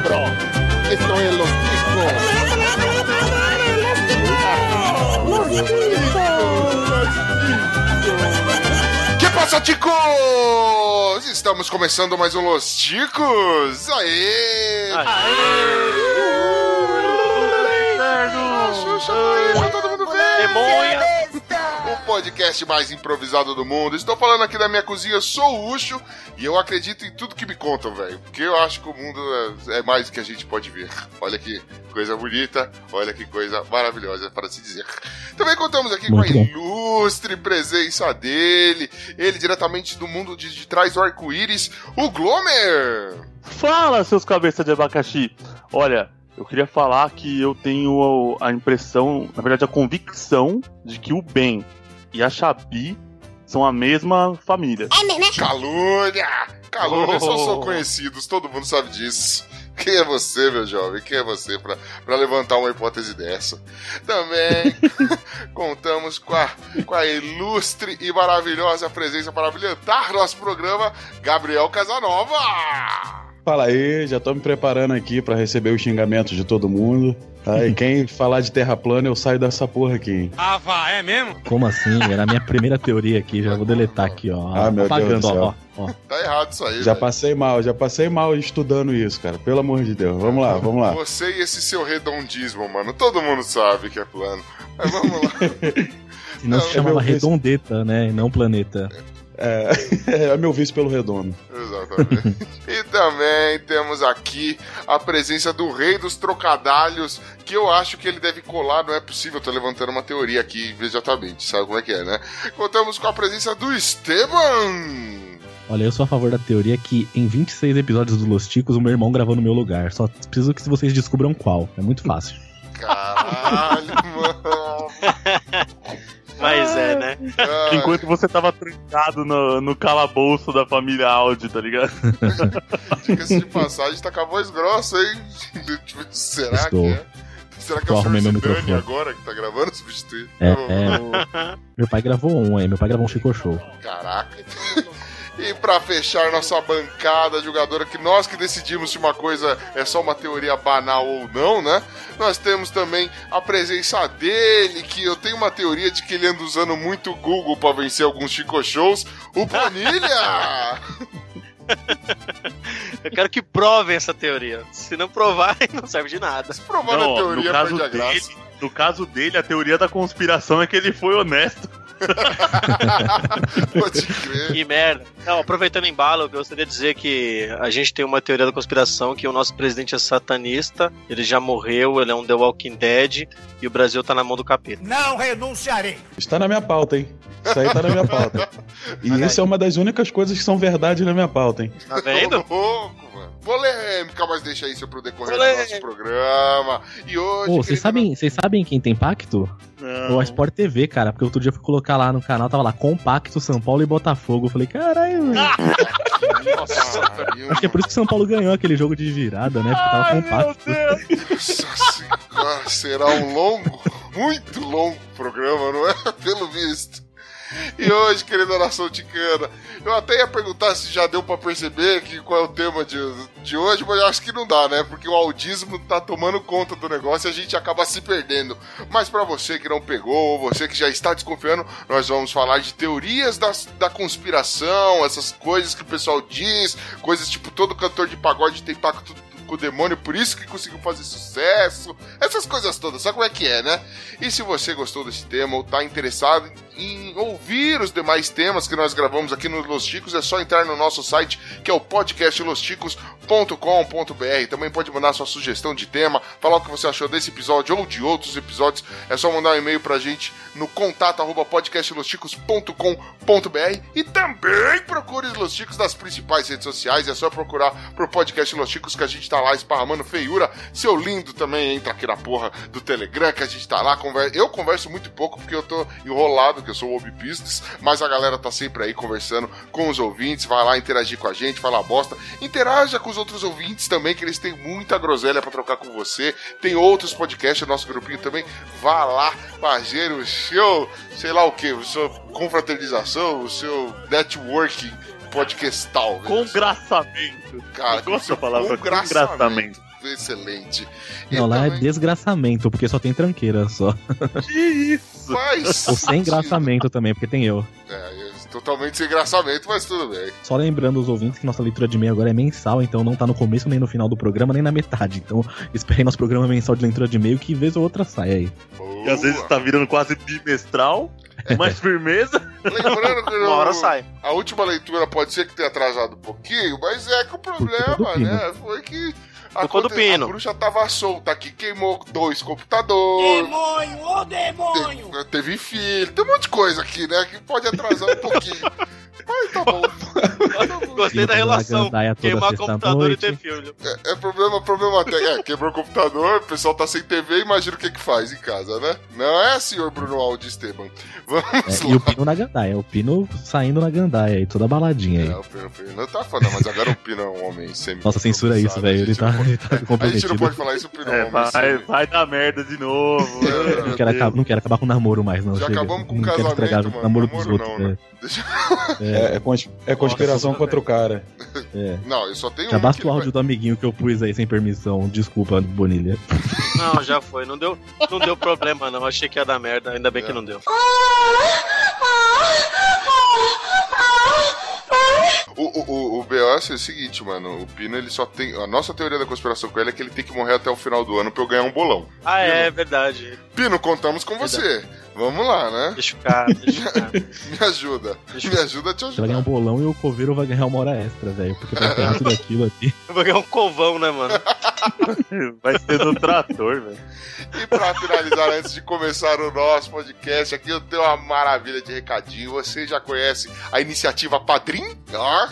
cabrón. Esto es Los Que passa, ticos? Estamos começando mais um Los Ticos. Aê! Xuxa, Xuxa, todo mundo bem? Demonha. Podcast mais improvisado do mundo. Estou falando aqui da minha cozinha, sou o Ucho e eu acredito em tudo que me contam, velho. Porque eu acho que o mundo é, é mais do que a gente pode ver. Olha que coisa bonita, olha que coisa maravilhosa para se dizer. Também contamos aqui Muito com a ilustre presença dele, ele diretamente do mundo de, de trás do arco-íris, o Glomer. Fala, seus cabeças de abacaxi! Olha, eu queria falar que eu tenho a impressão, na verdade, a convicção de que o Ben e a Xabi são a mesma família. Calúnia! Calúnia, só Oh. são conhecidos, todo mundo sabe disso. Quem é você, meu jovem? Quem é você pra, pra levantar uma hipótese dessa? Também contamos com a, com a ilustre e maravilhosa presença para brilhantar nosso programa, Gabriel Casanova! Fala aí, já tô me preparando aqui pra receber os xingamentos de todo mundo. E quem falar de terra plana, eu saio dessa porra aqui. hein? Ah, vá, é mesmo? Como assim? Era a minha primeira teoria aqui, já vou deletar aqui, ó. Ah, meu Deus Apagando, do céu. ó, ó. Tá errado isso aí, Já velho. passei mal, já passei mal estudando isso, cara. Pelo amor de Deus. Vamos lá, vamos lá. Você e esse seu redondismo, mano. Todo mundo sabe que é plano. Mas vamos lá. Senão se Não, chamava meu vice. redondeta, né? E não planeta. É, é meu vice pelo redondo. Exatamente. e também temos aqui a presença do rei dos trocadalhos, que eu acho que ele deve colar, não é possível, eu tô levantando uma teoria aqui imediatamente, sabe como é que é, né? Contamos com a presença do Esteban! Olha, eu sou a favor da teoria que em 26 episódios do Los Ticos o meu irmão gravou no meu lugar. Só preciso que vocês descubram qual. É muito fácil. Caralho, mano! Mas é, né? Ai, Enquanto você tava trancado no, no calabouço da família Audi, tá ligado? Diga-se de passagem, tá com a voz grossa, hein? Tipo, Será Estou. que é? Será que é o. Dani microfone. agora que tá gravando substituir? É, Vamos, é. vamos. Meu pai gravou um, aí. Meu pai gravou um Chico Show. Caraca. E pra fechar nossa bancada jogadora, que nós que decidimos se uma coisa é só uma teoria banal ou não, né? Nós temos também a presença dele, que eu tenho uma teoria de que ele anda usando muito o Google pra vencer alguns Chico Shows, o Planilha! Eu quero que provem essa teoria. Se não provarem, não serve de nada. Se provar Não, a teoria, no caso perde a dele, graça. no caso dele, a teoria da conspiração é que ele foi honesto. Pode crer. Que merda. Não, aproveitando o embalo, eu gostaria de dizer que a gente tem uma teoria da conspiração que o nosso presidente é satanista, ele já morreu, ele é um The Walking Dead e o Brasil tá na mão do capeta. Não renunciarei. Está na minha pauta, hein? Isso aí tá na minha pauta. E Olha isso é uma das únicas coisas que são verdade na minha pauta, hein? Tá vendo? Polêmica, mas deixa isso pro decorrer do Polêmica. nosso programa. E hoje. Pô, vocês querido- sabem, vocês sabem quem tem pacto? O Sport TV, cara. Porque outro dia eu fui colocar lá no canal, tava lá, Compacto, São Paulo e Botafogo. Eu falei, caralho, mano. Nossa, Acho que é por isso que São Paulo ganhou aquele jogo de virada, né? Porque tava compacto. Nossa senhora, será um longo, muito longo programa, não é? Pelo visto. E hoje, querida nação ticana, eu até ia perguntar se já deu pra perceber que qual é o tema de, de hoje, mas eu acho que não dá, né? Porque o audismo tá tomando conta do negócio e a gente acaba se perdendo. Mas pra você que não pegou, ou você que já está desconfiando, nós vamos falar de teorias das, da conspiração, essas coisas que o pessoal diz, coisas tipo todo cantor de pagode tem pacto com o demônio, por isso que conseguiu fazer sucesso, essas coisas todas, sabe como é que é, né? E se você gostou desse tema ou tá interessado em ouvir os demais temas que nós gravamos aqui no Los Chicos, é só entrar no nosso site, que é o podcastlosticos.com.br. Também pode mandar sua sugestão de tema, falar o que você achou desse episódio ou de outros episódios. É só mandar um e-mail pra gente no contato arroba e também procure os Los Chicos nas principais redes sociais. É só procurar pro podcast Los Chicos que a gente tá lá esparramando feiura. Seu lindo também entra aqui na porra do Telegram que a gente tá lá. Eu converso muito pouco porque eu tô enrolado, que eu sou o Obi Business, mas a galera tá sempre aí conversando com os ouvintes. Vai lá interagir com a gente, falar bosta. Interaja com os outros ouvintes também, que eles têm muita groselha pra trocar com você. Tem outros podcasts, o nosso grupinho também. Vá lá fazer o seu, sei lá o que, o seu confraternização, o seu networking podcastal. Congraçamento. Cara, Eu gosto da palavra congraçamento. congraçamento. Excelente. Não, lá é também desgraçamento, porque só tem tranqueira só. Que isso? faz Ou sem engraçamento também, porque tem eu. É, é totalmente sem engraçamento, mas tudo bem. Só lembrando os ouvintes que nossa leitura de e-mail agora é mensal, então não tá no começo, nem no final do programa, nem na metade. Então esperem nosso programa mensal de leitura de e-mail que vez ou outra sai aí. E às vezes Boa. tá virando quase bimestral. Com mais firmeza. Lembrando que Uma hora sai. a última leitura pode ser que tenha atrasado um pouquinho, mas é que o problema, né, foi que do Pino. a bruxa tava solta aqui, queimou dois computadores. Demônio, ô demônio! Te- Teve filho, tem um monte de coisa aqui, né? Que pode atrasar um pouquinho. Mas tá bom. Gostei da relação. toda Queimar computador noite. e ter filho. É, é problema, problema até. É, quebrou o computador, o pessoal tá sem TV, imagina o que que faz em casa, né? Não é, senhor Bruno Aldi Esteban? Vamos É, lá. e o Pino na gandaia, o Pino saindo na gandaia aí, toda baladinha aí. É, o Pino, o Pino tá falando, mas agora o Pino é um homem semi Nossa, censura isso, velho. Ele tá, ele tá A gente não comprometido. pode falar isso, o Pino é um É, homem vai, semi. vai dar merda de novo. É, Não quero, acabar, não quero acabar com o namoro mais, não. Já chega. acabamos com o não quero casamento, mano. o namoro dos Namoro outros. não, né? é. Deixa- É, é cons- é conspiração Nossa, contra o cara. É. Não, eu só tenho Já um basta que o áudio do amiguinho que eu pus aí sem permissão. Desculpa, Bonilha. Não, já foi. Não deu, não deu problema, não. Achei que ia dar merda. Ainda bem que não deu. O, o, o, o BO é o seguinte, mano. O Pino, ele só tem. A nossa teoria da conspiração com ele é que ele tem que morrer até o final do ano pra eu ganhar um bolão. Ah, é verdade. Pino, contamos com você. Vamos lá, né? Deixa eu ficar, deixa eu ficar. Me ajuda. Deixa Me ajuda a te Você vai ganhar um ajudar. bolão e o coveiro vai ganhar uma hora extra, velho. Porque pra enterrar tudo aquilo aqui. Eu vou ganhar um covão, né, mano? Vai ser no trator, velho. E pra finalizar, antes de começar o nosso podcast, aqui eu tenho uma maravilha de recadinho. Você já conhece a iniciativa Padrim? Ó,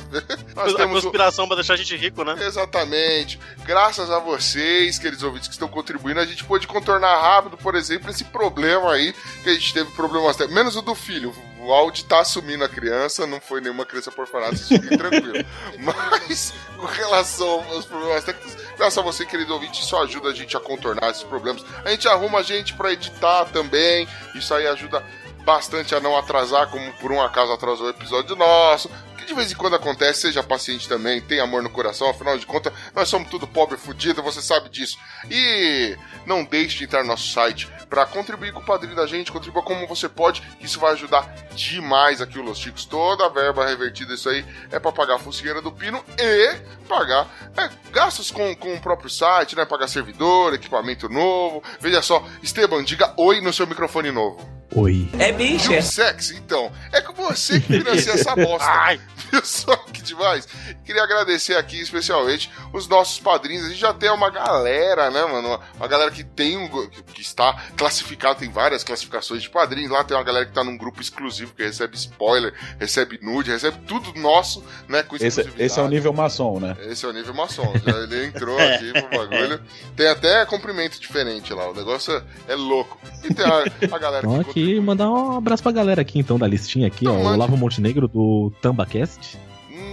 nós a temos o, conspiração pra deixar a gente rico, né? Exatamente. Graças a vocês, queridos ouvintes que estão contribuindo, a gente pôde contornar rápido, por exemplo, esse problema aí, que a gente teve problemas, menos o do filho. O Audi tá assumindo a criança, não foi nenhuma criança por orfanato, vocês fiquem tranquilo. Mas, com relação aos problemas técnicos, graças a você, querido ouvinte, isso ajuda a gente a contornar esses problemas. A gente arruma a gente pra editar também, isso aí ajuda bastante a não atrasar, como por um acaso atrasou o episódio nosso. De vez em quando acontece, seja paciente também, tem amor no coração, afinal de contas, nós somos tudo pobre fudido, você sabe disso. E não deixe de entrar no nosso site para contribuir com o padrinho da gente, contribua como você pode, isso vai ajudar demais aqui o Los Chicos. Toda a verba revertida, isso aí é para pagar a focinheira do Pino e pagar é, gastos com, com o próprio site, né? Pagar servidor, equipamento novo. Veja só, Esteban, diga oi no seu microfone novo. Oi. É bicho, Viu sexy? Então, é com você que financia essa bosta. Ai, Viu só que demais? Queria agradecer aqui especialmente os nossos padrinhos. A gente já tem uma galera, né, mano? Uma, uma galera que tem um. que- que está classificado, tem várias classificações de padrinhos. Lá tem uma galera que tá num grupo exclusivo que recebe spoiler, recebe nude, recebe tudo nosso, né? Com Esse, esse é o nível maçom, né? Esse é o nível maçom. Já ele entrou aqui pro bagulho. Tem até comprimento diferente lá. O negócio é, é louco. E tem a, a galera que. Aqui, mandar um abraço pra galera aqui então da listinha aqui, ó. Não, O. Olavo Montenegro do Tambacast,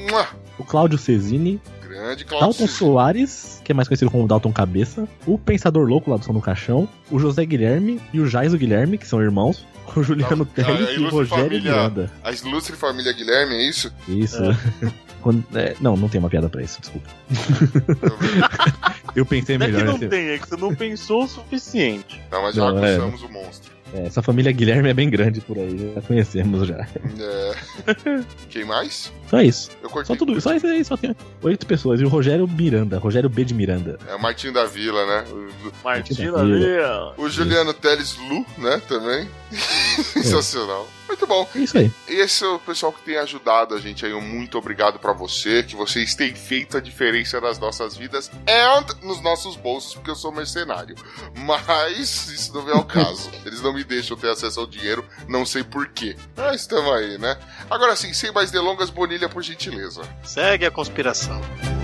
Mua! o Cláudio Cesini, Grande Claudio Dalton. Soares, que é mais conhecido como Dalton Cabeça, o Pensador Louco lá do Som no Caixão, o José Guilherme e o Jaiso Guilherme, que são irmãos, o Juliano Teles e o Rogério família- Miranda. A ilustre família Guilherme, é isso? Isso. Quando- é, não, não tem uma piada pra isso, desculpa. Eu pensei Não é que melhor. não né? tem, é que você não pensou o suficiente. Não, mas já Não, é. o monstro. É, essa família Guilherme é bem grande por aí, já conhecemos já. É. Quem mais? É isso. Eu cortei. Só tudo só isso aí, só tem oito pessoas. E o Rogério Miranda, Rogério B de Miranda. É o Martinho da Vila, né? O, Martina Mentira. ali, o Juliano Teles Lu, né? Também. Sensacional. Muito bom. É isso aí. Esse é o pessoal que tem ajudado a gente aí. Um muito obrigado pra você, que vocês têm feito a diferença nas nossas vidas e nos nossos bolsos, porque eu sou mercenário. Mas isso não vem ao caso. Eles não me deixam ter acesso ao dinheiro, não sei porquê. Mas estamos aí, né? Agora sim, sem mais delongas, Bonilha, por gentileza. segue a conspiração.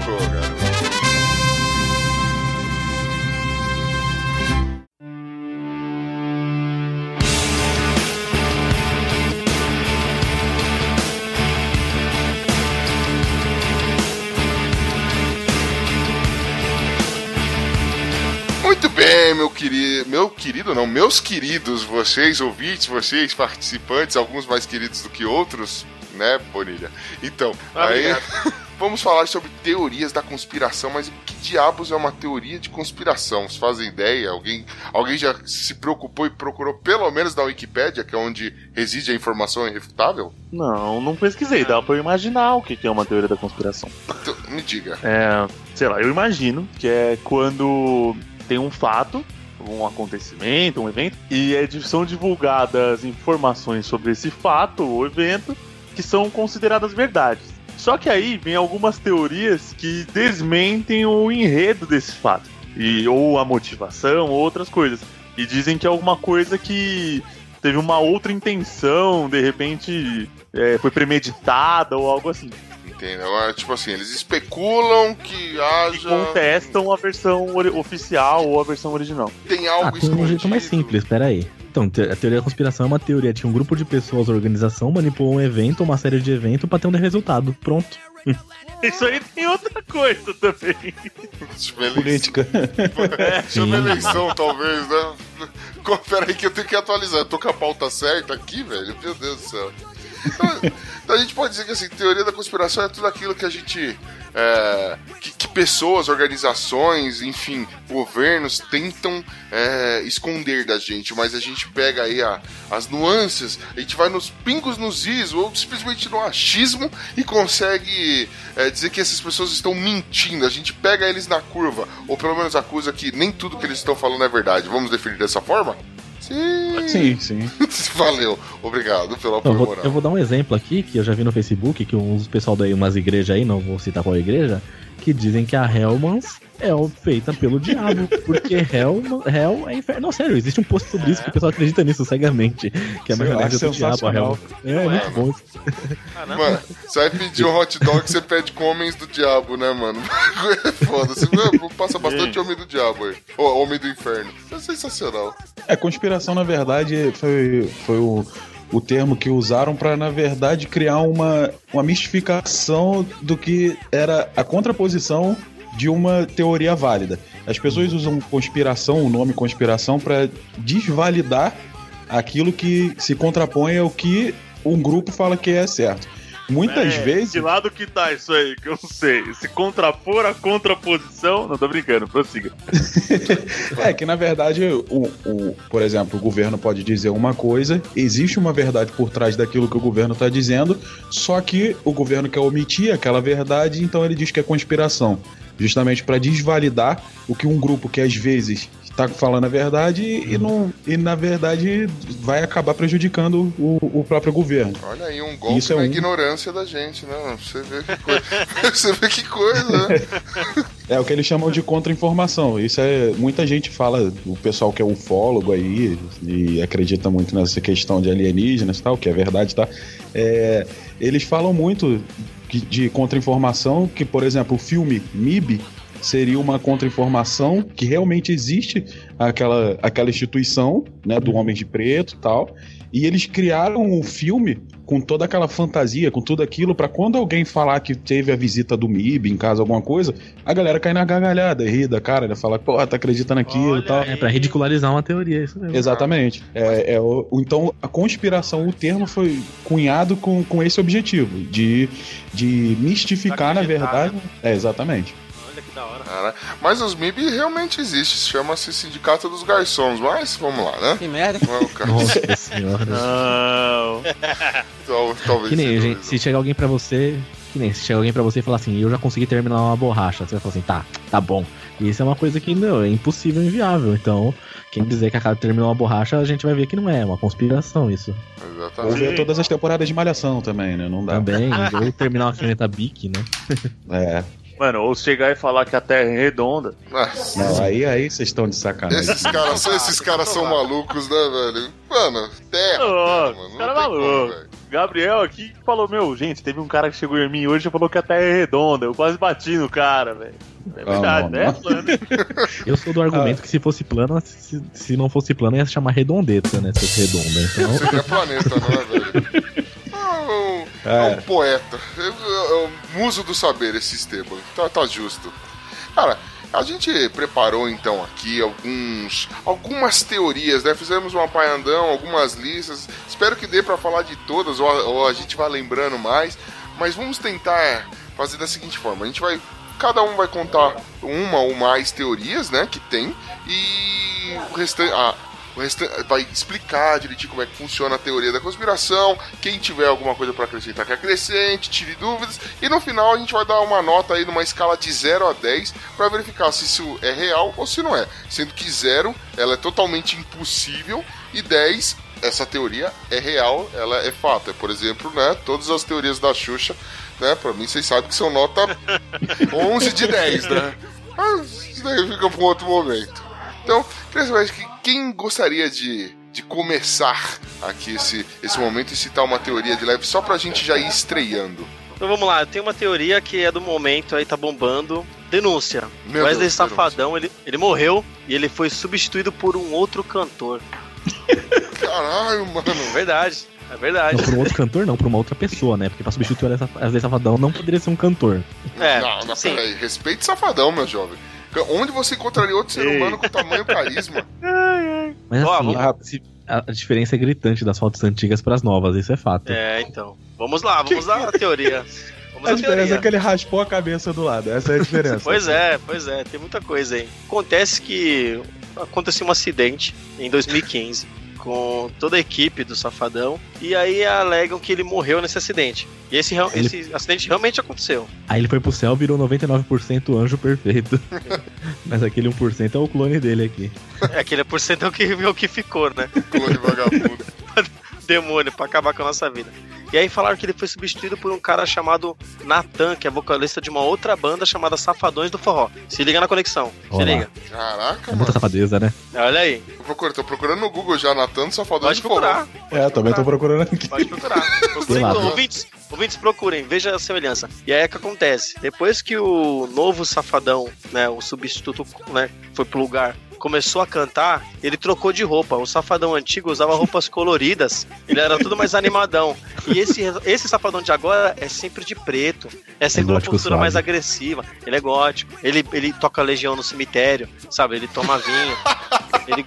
Pô, garoto. Muito bem, meu querido, meu querido não, meus queridos, vocês ouvintes, vocês participantes, alguns mais queridos do que outros, né, Bonilha? Então, aí vamos falar sobre teorias da conspiração, mas o que diabos é uma teoria de conspiração? Vocês fazem ideia? Alguém, alguém já se preocupou e procurou pelo menos na Wikipédia, que é onde reside a informação irrefutável? Não, não pesquisei. Dá pra eu imaginar o que que é uma teoria da conspiração. Então, me diga. É, sei lá, eu imagino que é quando tem um fato, um acontecimento, um evento, e é, são divulgadas informações sobre esse fato ou evento que são consideradas verdades. Só que aí vem algumas teorias que desmentem o enredo desse fato, e, ou a motivação, ou outras coisas. E dizem que é alguma coisa que teve uma outra intenção, de repente é, foi premeditada ou algo assim. Entendeu? É, Tipo assim, eles especulam que E haja. contestam a versão oficial ou a versão original. Tem Ah, algo tem um jeito escondido. mais simples, pera aí. Então, a teoria da conspiração é uma teoria de que um grupo de pessoas organização manipulou um evento, uma série de eventos pra ter um resultado. Pronto. Isso aí tem outra coisa também. Tipo, Política. Chama Sim. eleição, talvez, né? Co- Pera aí que eu tenho que atualizar. Eu tô com a pauta certa aqui, velho. Meu Deus do céu. Então, a gente pode dizer que assim, teoria da conspiração é tudo aquilo que a gente. é, que, que pessoas, organizações, enfim, governos tentam é, esconder da gente, mas a gente pega aí a- as nuances, a gente vai nos pingos nos is ou simplesmente no achismo e consegue é, dizer que essas pessoas estão mentindo. A gente pega eles na curva, ou pelo menos acusa que nem tudo que eles estão falando é verdade. Vamos definir dessa forma? Sim. Sim, sim. Valeu. Obrigado pelo Eu apoio vou, moral. eu vou dar um exemplo aqui que eu já vi no Facebook, que uns pessoal daí, umas igrejas aí, não vou citar qual igreja, que dizem que a Hellmans é feita pelo diabo, porque Hell, Hell é inferno. Não, sério, existe um post sobre isso que o pessoal acredita nisso cegamente, que é a lá, maionese do diabo, a. Hell. É, é muito bom. Mano, você vai pedir um hot dog, você pede com homens do diabo, né, mano? É foda. Você mano, passa bastante homem do diabo aí. Ou homem do inferno. É sensacional. É, conspiração, na verdade, foi, foi o, o termo que usaram para na verdade, criar uma, uma mistificação do que era a contraposição de uma teoria válida. As pessoas usam conspiração, o nome conspiração, para desvalidar aquilo que se contrapõe ao que um grupo fala que é certo. Muitas É, vezes. De lado que tá isso aí, que eu não sei. Se contrapor a contraposição. Não tô brincando, prossiga. É que na verdade, o, o, por exemplo, o governo pode dizer uma coisa, existe uma verdade por trás daquilo que o governo está dizendo, só que o governo quer omitir aquela verdade, então ele diz que é conspiração. Justamente para desvalidar o que um grupo que às vezes está falando a verdade e, não, e na verdade vai acabar prejudicando o, o próprio governo. Olha aí, um golpe Isso é na um- ignorância da gente, né? Você vê que coisa. Você vê que coisa, né? É o que eles chamam de contra-informação. Isso é. Muita gente fala, o pessoal que é ufólogo aí e acredita muito nessa questão de alienígenas e tal, que é verdade, tá? É, eles falam muito de contra-informação, que, por exemplo, o filme MIB seria uma contra-informação que realmente existe aquela, aquela instituição, né, do Homem de Preto e tal. E eles criaram um filme com toda aquela fantasia, com tudo aquilo, pra quando alguém falar que teve a visita do MIB em casa, alguma coisa, a galera cai na gargalhada, rir da cara, né? Falar, pô, tá acreditando naquilo e tal. É pra ridicularizar uma teoria, é isso mesmo. Exatamente. É, é o, o- então, a conspiração, o termo foi cunhado com, com esse objetivo, de, de mistificar, na verdade. É, exatamente. Da hora. Cara, mas os MIB realmente existem, chama-se Sindicato dos Garçons, mas vamos lá, né? Que merda. Não é o caso. Nossa senhora. Não. Tal- Talvez Que nem, gente, se chegar alguém pra você. Que nem, se chegar alguém pra você e falar assim, eu já consegui terminar uma borracha. Você vai falar assim, tá, tá bom. E isso é uma coisa que, não, é impossível, inviável. Então, quem dizer que a cara terminou uma borracha, a gente vai ver que não é, é uma conspiração isso. Ou Exatamente. ver todas as temporadas de Malhação também, né? Não dá. Também, ou terminar uma caneta Bic, né? É. Mano, ou chegar e falar que a Terra é redonda. Não, aí, aí vocês estão de sacanagem. Esses caras, esses caras são malucos, né, velho? Mano, terra, Ô, mano. cara é como, maluco. velho. Gabriel aqui falou, meu, gente, teve um cara que chegou em mim hoje e falou que a Terra é redonda. Eu quase bati no cara, velho. É Ah, verdade, não, né? não. plano. Eu sou do argumento que se fosse plana, se, se não fosse plana, ia se chamar redondeta, né? Se fosse redonda. Então, Seria planeta, não é, velho? É um, é um poeta. É, é um muso do saber esse Esteban. Tá, tá justo. Cara, a gente preparou então aqui alguns, algumas teorias, né? Fizemos um apanhadão, algumas listas. Espero que dê pra falar de todas, ou a, ou a gente vai lembrando mais. Mas vamos tentar fazer da seguinte forma: a gente vai Cada um vai contar uma ou mais teorias, né, que tem, e o restante. Ah, vai explicar direitinho como é que funciona a teoria da conspiração. Quem tiver alguma coisa para acrescentar, que acrescente, tire dúvidas. E no final a gente vai dar uma nota aí numa escala de 0 a 10 para verificar se isso é real ou se não é. Sendo que 0 ela é totalmente impossível e 10 essa teoria é real, ela é fato. É, por exemplo, né, todas as teorias da Xuxa, né, pra mim vocês sabem que são nota 11 de 10, né? Mas isso daí fica para um outro momento. Então, queria saber que quem gostaria de, de começar aqui esse, esse momento e citar uma teoria de leve só pra gente já ir estreando. Então vamos lá, tem uma teoria que é do momento aí, tá bombando. Denúncia. Meu Wesley Deus, Safadão, ele, ele morreu e ele foi substituído por um outro cantor. Caralho, mano. É verdade, é verdade. Não, por um outro cantor, não, por uma outra pessoa, né? Porque pra substituir o Wesley Safadão não poderia ser um cantor. É, não, não, sim. peraí. Respeite safadão, meu jovem. Onde você encontraria outro ser Ei. humano com tamanho carisma? Mas Ó, assim, a, a diferença é gritante das fotos antigas pras novas, isso é fato. É, então. Vamos lá, vamos lá a teoria. Vamos A diferença teoria. é que ele raspou a cabeça do lado. Essa é a diferença. Pois é, pois é, tem muita coisa aí. Acontece que aconteceu um acidente em 2015 com toda a equipe do Safadão e aí alegam que ele morreu nesse acidente. E esse, Ele- esse acidente realmente aconteceu. Aí ele foi pro céu virou 99% anjo perfeito. Mas aquele 1% é o clone dele aqui. É aquele porcentão que viu que ficou, né? Clone vagabundo. Demônio, pra acabar com a nossa vida. E aí falaram que ele foi substituído por um cara chamado Natan, que é vocalista de uma outra banda chamada Safadões do Forró. Se liga na conexão, se Olá. liga. Caraca, É mano. muita safadeza, né? Olha aí, Tô procurando, tô procurando no Google já, Natan Safadão pode de forró. procurar. É, também tô procurando aqui. Pode procurar. Procurem, ouvintes, ouvintes, procurem, veja a semelhança. E aí é que acontece. Depois que o novo safadão, né, o substituto, né, foi pro lugar, começou a cantar, ele trocou de roupa. O safadão antigo usava roupas coloridas, ele era tudo mais animadão. E esse, esse safadão de agora é sempre de preto, é sempre uma postura mais agressiva. Ele é gótico, ele, ele toca legião no cemitério, sabe? Ele toma vinho. Ele,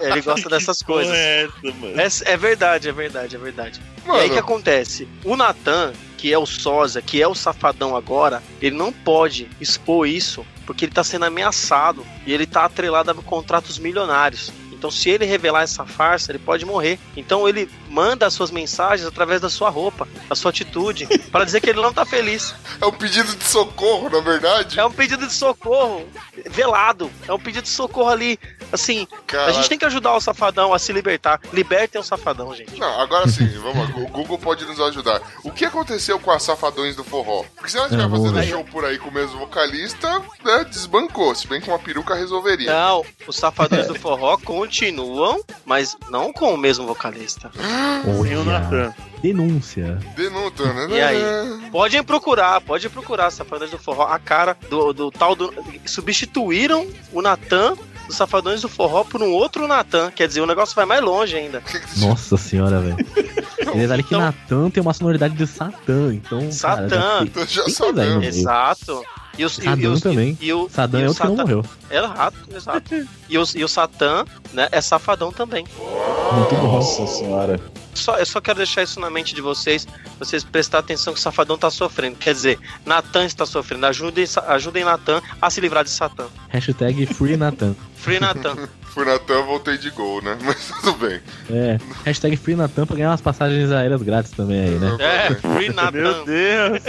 ele gosta dessas coisas. é essa? É, é verdade, é verdade, é verdade. Mano, E aí o que acontece? O Natan, que é o sósia, que é o safadão agora, ele não pode expor isso porque ele tá sendo ameaçado e ele tá atrelado a contratos milionários. Então, se ele revelar essa farsa, ele pode morrer. Então, ele manda as suas mensagens através da sua roupa, da sua atitude, para dizer que ele não tá feliz. é um pedido de socorro, na verdade. É um pedido de socorro velado. É um pedido de socorro ali. Assim, a Caraca. gente tem que ajudar o safadão a se libertar. Libertem o safadão, gente. Não, agora sim, vamos lá. O Google pode nos ajudar. O que aconteceu com as safadões do forró? Porque se ela estiver fazendo show por aí com o mesmo vocalista, né, desbancou. Se bem que uma peruca resolveria. Não, os safadões do forró continuam, mas não com o mesmo vocalista. Sem o Natan. denúncia. Denúncia, né? E aí? Podem procurar, pode procurar Safadões do Forró, a cara do, do tal do. Substituíram o Natan dos Safadões do Forró por um outro Natan. Quer dizer, o negócio vai mais longe ainda. Nossa senhora, velho. E detalhe que Então- Natan tem uma sonoridade de Satã, então. Satã. Cara, já tem sabemos. meio. Exato. E e Sadam também. E, o, Sadã e é o que não morreu. É exato, exato. E, os, e o Satã, né, é safadão também. Muito bom. Nossa senhora. Só, eu só quero deixar isso na mente de vocês, vocês prestar atenção que o Safadão tá sofrendo. Quer dizer, Natan está sofrendo. Ajudem, ajudem Natan a se livrar de Satã. Hashtag Free Natan. Free Natan. Fui na TAM, voltei de gol, né? Mas tudo bem. É. Hashtag Free Natan pra ganhar umas passagens aéreas grátis também aí, né? É, Free Meu Natan. Deus!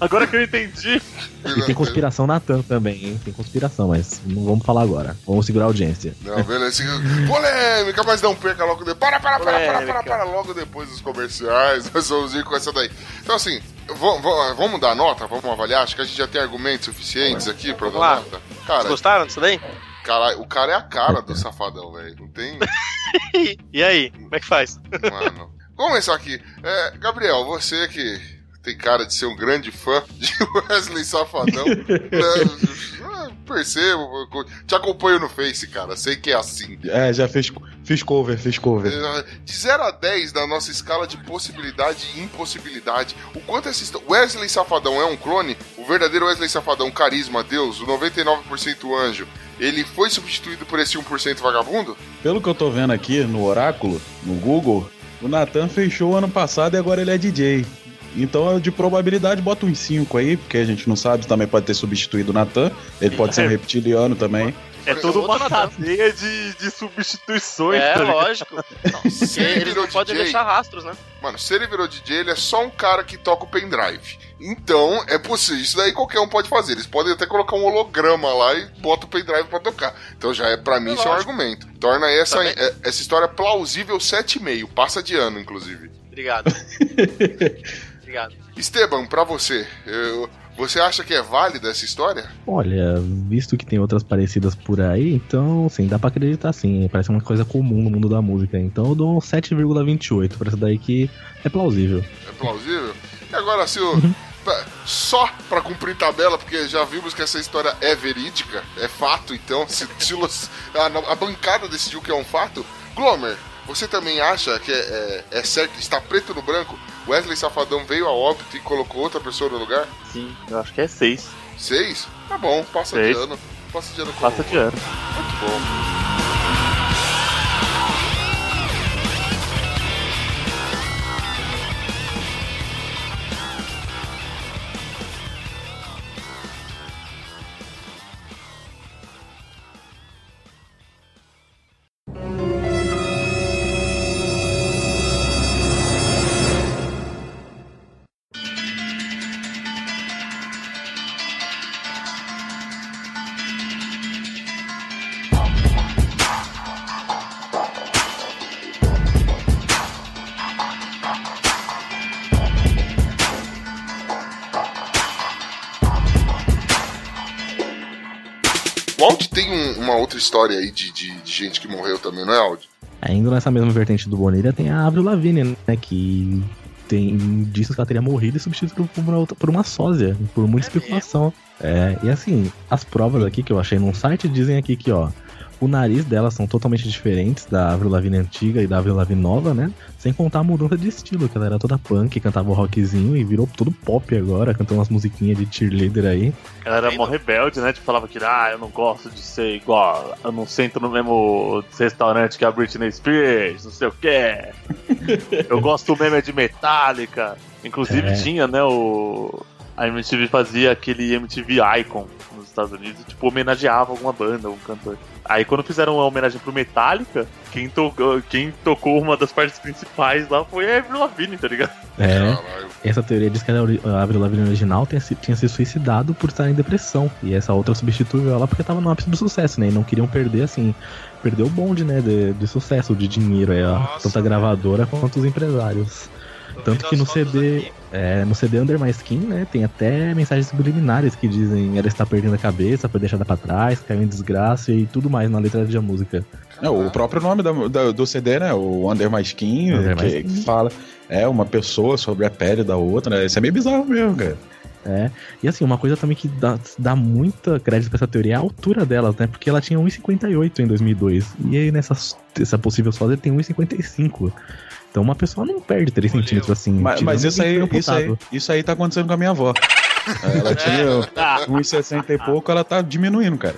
Agora que eu entendi. E tem conspiração Natan também, hein? Tem conspiração, mas não vamos falar agora. Vamos segurar a audiência. Não, beleza. Polêmica, mas não perca logo depois. Para, para, para, para, para, para, logo depois dos comerciais. Nós vamos ir com essa daí. Então, assim, vamos dar nota? Vamos avaliar? Acho que a gente já tem argumentos suficientes aqui pra dar nota. Vocês Cara, gostaram disso daí? Cara, o cara é a cara do safadão, velho. Não tem. E, aí, como é que faz? Mano. Vamos começar aqui. É, Gabriel, você que tem cara de ser um grande fã de Wesley Safadão. né, percebo, te acompanho no Face, cara. Sei que é assim. É, já fiz, fiz cover, fiz cover. É, De 0 a 10 na nossa escala de possibilidade e impossibilidade, o quanto essa Wesley Safadão é um clone? O verdadeiro Wesley Safadão, carisma, Deus, o 99% anjo, ele foi substituído por esse 1% vagabundo? Pelo que eu tô vendo aqui no Oráculo, no Google, o Nathan fechou ano passado e agora ele é DJ. Então, de probabilidade, bota uns 5 aí, porque a gente não sabe, também pode ter substituído o Natan. Ele pode ser um reptiliano também. É toda uma cadeia de, de substituições. É, tá lógico. Se ele não podem DJ, deixar rastros, né? Mano, se ele virou DJ, ele é só um cara que toca o pendrive. Então, é possível. Isso daí qualquer um pode fazer. Eles podem até colocar um holograma lá e bota o pendrive pra tocar. Então já é, pra mim, isso é um argumento. Torna essa, Também. é- essa história plausível 7,5. Passa de ano, inclusive. Obrigado. Obrigado. Esteban, pra você, eu- você acha que é válida essa história? Olha, visto que tem outras parecidas por aí, então, sim, dá pra acreditar sim. Parece uma coisa comum no mundo da música. Então eu dou um 7,28 pra essa daí que é plausível. É plausível? E agora, se o. pa- Só pra cumprir tabela, porque já vimos que essa história é verídica, é fato, então, se, se los- a, a bancada decidiu que é um fato. Glomer, você também acha que é, é, é certo, está preto no branco? Wesley Safadão veio a óbito e colocou outra pessoa no lugar? Sim, eu acho que é seis. Seis? Tá bom, passa Seis. de ano. Passa de ano com Passa de ano. Muito bom. História aí de, de, de gente que morreu também, não é, Audi? Ainda nessa mesma vertente do Bonilha tem a Avril Lavigne, né? Que tem indícios que ela teria morrido e substituído por uma, outra- por uma sósia, por muita É especulação. É, e assim, as provas aqui que eu achei num site dizem aqui que, ó, o nariz delas são totalmente diferentes da Avril Lavigne antiga e da Avril Lavigne nova, né? Sem contar a mudança de estilo, que ela era toda punk, cantava o rockzinho e virou todo pop agora, cantando umas musiquinhas de cheerleader aí. Ela era mó rebelde, né? Tipo, falava que, ah, eu não gosto de ser igual, eu não sento no mesmo restaurante que a Britney Spears, não sei o quê. eu gosto mesmo é de Metallica. Inclusive É. tinha, né, o... A MTV fazia aquele MTV Icon Estados Unidos tipo, homenageava alguma banda, algum cantor. Aí quando fizeram uma homenagem pro Metallica, quem, to... quem tocou uma das partes principais lá foi a Avril Lavigne, tá ligado? É. Caralho. Essa teoria diz que a Avril Lavigne original tinha se, tinha se suicidado por estar em depressão. E essa outra substituiu ela porque tava no ápice do sucesso, né? E não queriam perder, assim, perder o bonde, né? De, de sucesso, de dinheiro. É, a- Nossa, tanto a gravadora quanto os empresários. Tanto que no CD, é, no CD Under My Skin, né? Tem até mensagens subliminares que dizem ela está perdendo a cabeça, foi deixada pra trás, caiu em desgraça e tudo mais na letra da música. É, o próprio nome da- da- do CD, né? O Under My Skin, Under My que, Skin. que fala é uma pessoa sobre a pele da outra, né? Isso é meio bizarro mesmo, cara. É, e assim, uma coisa também que dá, dá muita crédito pra essa teoria é a altura delas, né? Porque ela tinha 1,58 em 2002. E aí nessa essa possível sósia tem 1,55. Então uma pessoa não perde 3 Olha, centímetros assim. Mas, mas isso, aí, isso, aí, isso aí tá acontecendo com a minha avó. Ela tinha 1,60 e pouco, ela tá diminuindo, cara.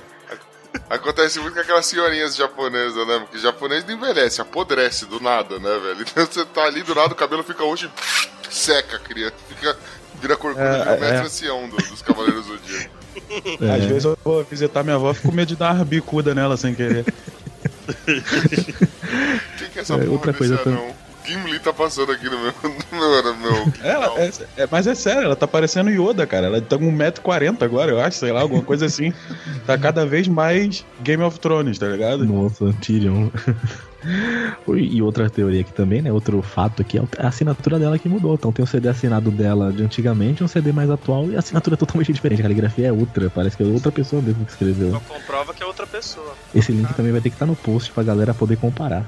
Acontece muito com aquelas senhorinhas japonesas, né? Porque japonês não envelhece, apodrece do nada, né, velho? Então você tá ali do nada, o cabelo fica hoje seca, criança. Fica, vira corcunda, É, vira o é. mestre ancião do- dos Cavaleiros do Zodíaco. É. Às vezes eu vou visitar minha avó, fico com medo de dar uma bicuda nela sem querer. Quem que é essa É, porra outra coisa anão? Gimli tá passando aqui no meu. No meu, no meu Ela, é, é- mas é sério, ela tá parecendo Yoda, cara. Ela tá com 1,40m agora, eu acho, sei lá, alguma coisa assim. Tá cada vez mais Game of Thrones, tá ligado? Nossa, Tyrion. e outra teoria aqui também, né? Outro fato aqui é a assinatura dela que mudou. Então tem o CD assinado dela de antigamente, um CD mais atual e a assinatura é totalmente diferente. A caligrafia é outra, parece que é outra pessoa mesmo que escreveu. Só comprova que é outra pessoa. Esse link também vai ter que estar no post pra galera poder comparar.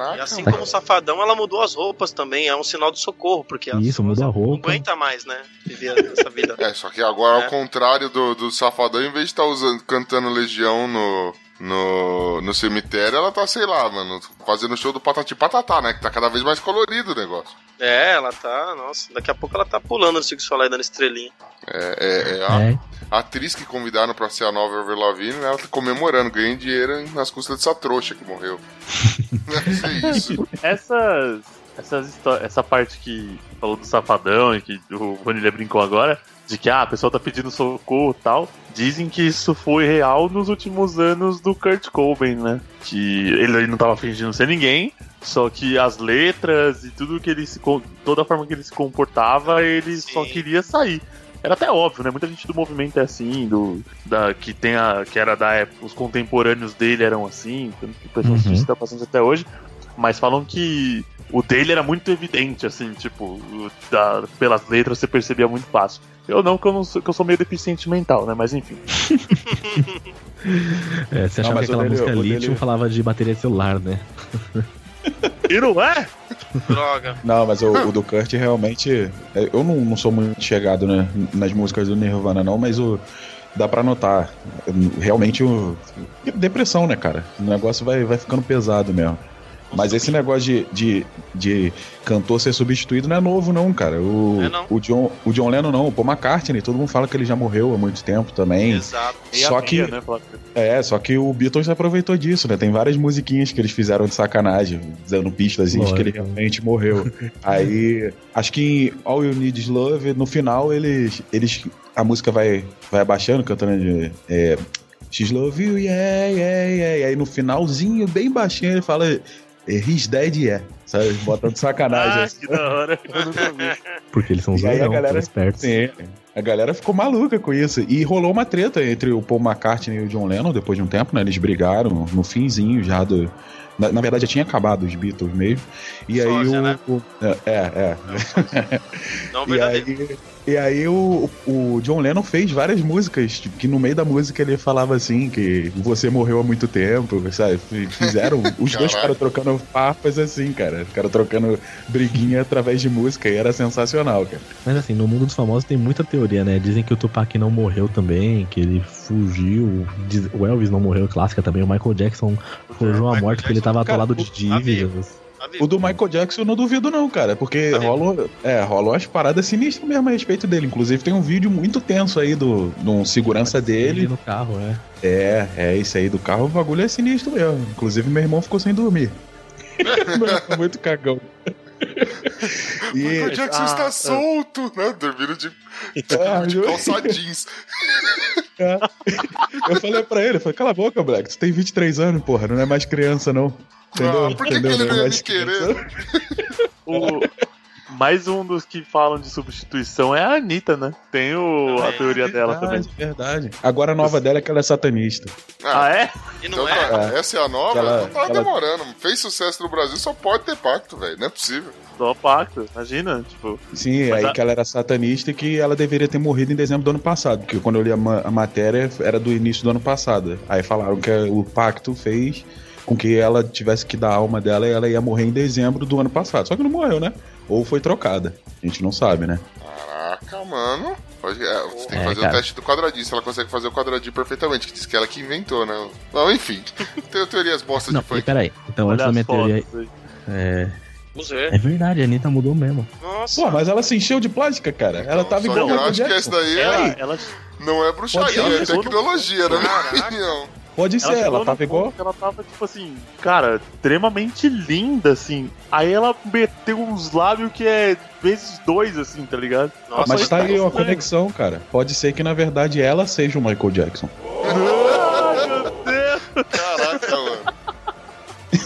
Caraca, E assim mano. como o Safadão, ela mudou as roupas também. É um sinal de socorro, porque Isso, muda a Não roupa. aguenta mais, né? Viver essa vida. É, só que agora, É. ao contrário do, do Safadão, em vez de estar usando, cantando Legião no, no, no cemitério, ela tá, sei lá, mano, fazendo show do Patati Patatá, né? Que tá cada vez mais colorido o negócio. É, ela tá. Nossa, daqui a pouco ela tá pulando no Circo Solar e dando estrelinha. É, é, é a, É, a atriz que convidaram pra ser a nova Avril Lavigne, né, ela tá comemorando, ganhando dinheiro nas custas dessa trouxa que morreu. Deve ser isso. Essas essas essa parte que falou do safadão e que o Vanilha brincou agora, de que ah, a pessoa tá pedindo socorro e tal, dizem que isso foi real nos últimos anos do Kurt Cobain, né? Que ele, ele não tava fingindo ser ninguém, só que as letras e tudo que ele se. com- toda a forma que ele se comportava, ele só Sim. queria sair. Era até óbvio, né? Muita gente do movimento é assim, do, da, que, tem a, que era da época, os contemporâneos dele eram assim, tanto que o pessoal Uhum. suscita bastante até hoje. Mas falam que o dele era muito evidente, assim, tipo, da- pelas letras você percebia muito fácil. Eu não, que eu, não sou, que eu sou meio deficiente mental, né? Mas enfim. É, você Não, achava mas que o aquela dele- música o dele- Lithium falava de bateria de celular, né? E não é? Droga. Não, mas o, o do Kurt realmente. é, Eu não, não sou muito chegado né, nas músicas do Nirvana, não, mas o. Dá pra notar. Realmente o. Depressão, né, cara? O negócio vai, vai ficando pesado mesmo. Mas esse negócio de, de, de cantor ser substituído não é novo, não, cara. O, É, não. o, John, o John Lennon não, o Paul McCartney, todo mundo fala que ele já morreu há muito tempo também. Exato. Meia Só que, né, Flávio? é, só que o Beatles aproveitou disso, né? Tem várias musiquinhas que eles fizeram de sacanagem, dando pistas de que ele realmente morreu. Aí, acho que em All You Need Is Love, no final, eles. eles a música vai, vai abaixando, cantando de. É, She's Love You, yeah, yeah, yeah. E aí no finalzinho, bem baixinho, ele fala. É, He's dead, yeah. Sabe? Botando sacanagem. Ah, que da hora. Porque eles são E aí a galera- espertos. Sim, a galera ficou maluca com isso. E rolou uma treta entre o Paul McCartney e o John Lennon depois de um tempo, né? Eles brigaram no finzinho já do. Na, na verdade, já tinha acabado os Beatles mesmo. E aí o. né? o- é, é. Não, E verdadeiro. aí, e aí o, o John Lennon fez várias músicas, tipo, que no meio da música ele falava assim, que você morreu há muito tempo, sabe? Fizeram os dois caras trocando farpas assim, cara. Ficaram trocando briguinha através de música e era sensacional, cara. Mas assim, no mundo dos famosos tem muita teoria, né? Dizem que o Tupac não morreu também, que ele fugiu. O Elvis não morreu, clássica também. O Michael Jackson forjou a Michael morte porque ele tava Cara, atolado de tá dívidas. Tá. O do Michael Jackson eu não duvido não, cara, porque Tá rolam, é, rolam umas paradas sinistras mesmo a respeito dele. Inclusive tem um vídeo muito tenso aí do, um segurança Ele dele. no carro, é. É, é isso aí do carro, o bagulho é sinistro mesmo. Inclusive meu irmão ficou sem dormir. Muito cagão. O Michael E, Jackson Ah, está ah. solto, né? Dormindo de, Ah, de eu- calça jeans. eu falei pra ele, eu falei, cala a boca, Black, tu tem 23 anos, porra, não é mais criança não. Entendeu? Ah, por que, que Entendeu? ele não é ia me querer? O- mais um dos que falam de substituição é a Anitta, né? Tem o, a É, teoria dela também. Verdade, verdade. Agora a nova dela é que ela é satanista. Ah, é? E não Então é. tá, essa é a nova? Ela- não tava ela- demorando. Fez sucesso no Brasil, só pode ter pacto, velho. Não é possível. Só pacto, imagina. Tipo, Sim, Mas aí a- que ela era satanista e que ela deveria ter morrido em dezembro do ano passado, porque quando eu li a, ma- a matéria era do início do ano passado. Aí falaram que o pacto fez com que ela tivesse que dar a alma dela e ela ia morrer em dezembro do ano passado. Só que não morreu, né? Ou foi trocada. A gente não sabe, né? Caraca, mano. Pode- é, você tem que É, fazer cara. o teste do quadradinho, se ela consegue fazer o quadradinho perfeitamente, que diz que ela que inventou, né? Não, enfim. Tem teorias bosta Não, de funk. peraí. Então, olha antes da as minha teoria. aí. É, é verdade, a Anitta mudou mesmo. Nossa. Pô, mas ela se encheu de plástica, cara. ela tava igual eu acho que essa daí Ela, é, ela, não é bruxaria, é tecnologia, minha Caraca. Pode ser, chegou ela tava igual. ponto que Ela tava, tipo assim, cara, extremamente linda, assim. Aí ela meteu uns lábios que é vezes dois, assim, tá ligado? Nossa, Mas tá aí uma estranho. conexão, cara. Pode ser que na verdade ela seja o Michael Jackson. Ai, meu Deus! Caraca, mano.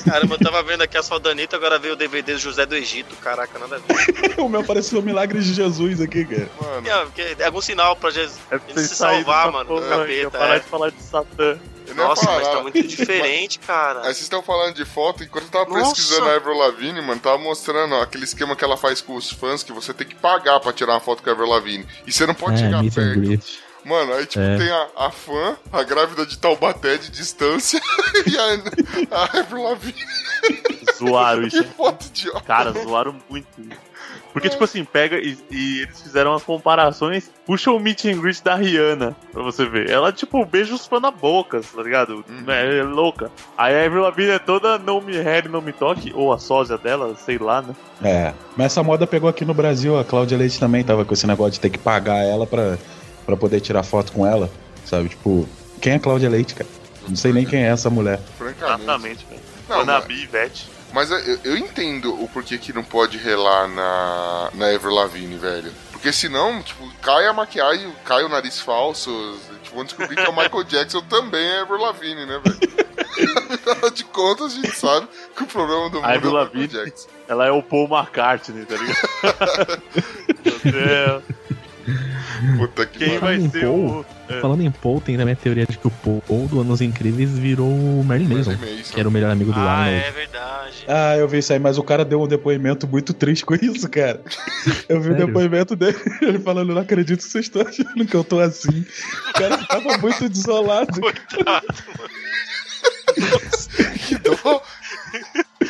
Caramba, eu tava vendo aqui a sua Danita, agora veio o DVD do José do Egito. Caraca, nada a ver. o meu pareceu Milagres de Jesus aqui, cara. Mano, É, porque é algum sinal pra Jesus É pra se salvar, mano, porra do capeta. parar é. de falar de Satã. ia Nossa, mas tá muito diferente, cara. Aí vocês estão falando de foto, enquanto eu tava Nossa. pesquisando a Avril Lavigne, mano, tava mostrando ó, aquele esquema que ela faz com os fãs, que você tem que pagar pra tirar uma foto com a Avril Lavigne. E você não pode é, chegar perto. Mano, aí tipo, É. tem a, a fã, a grávida de Taubaté de distância e a, a Avril Lavigne. Zoaram isso. Que foto idiota. Cara, zoaram muito. Porque, tipo assim, pega e, e eles fizeram as comparações. Puxa o meet and greet da Rihanna pra você ver. Ela, tipo, beija os fãs na boca, tá ligado? Uhum. É, é louca. Aí a Avril Lavigne é toda não me head, não me toque. Ou a sósia dela, sei lá, né? É, mas essa moda pegou aqui no Brasil, a Cláudia Leite também tava com esse negócio de ter que pagar ela pra, pra poder tirar foto com ela, sabe? Tipo, quem é Cláudia Leite, cara? Não sei nem quem é essa mulher. Francamente. Exatamente, velho. Ana mas- Ivete. Mas eu, eu entendo o porquê que não pode relar na, na Ever Lavigne, velho. Porque senão, tipo, cai a maquiagem, cai o nariz falso. Tipo, vão descobrir que é o Michael Jackson também é Ever Lavigne, né, velho? Afinal de contas, a gente sabe que o problema do mundo A é Michael Lavigne. Jackson. Ela é o Paul McCartney, tá ligado? Meu Deus. Puta que Quem pariu. vai Falando em ser Paul, o. é. Falando em Paul, tem também a teoria de que o Paul do Anos Incríveis virou o Merlin Mason, Mason. que era o melhor amigo do Ah, Arnold. é verdade. Ah, eu vi isso aí, mas o cara deu um depoimento muito triste com isso, cara. Eu vi o depoimento dele, ele falando, não acredito que vocês estão achando que eu tô assim. O cara tava muito desolado. Que dó.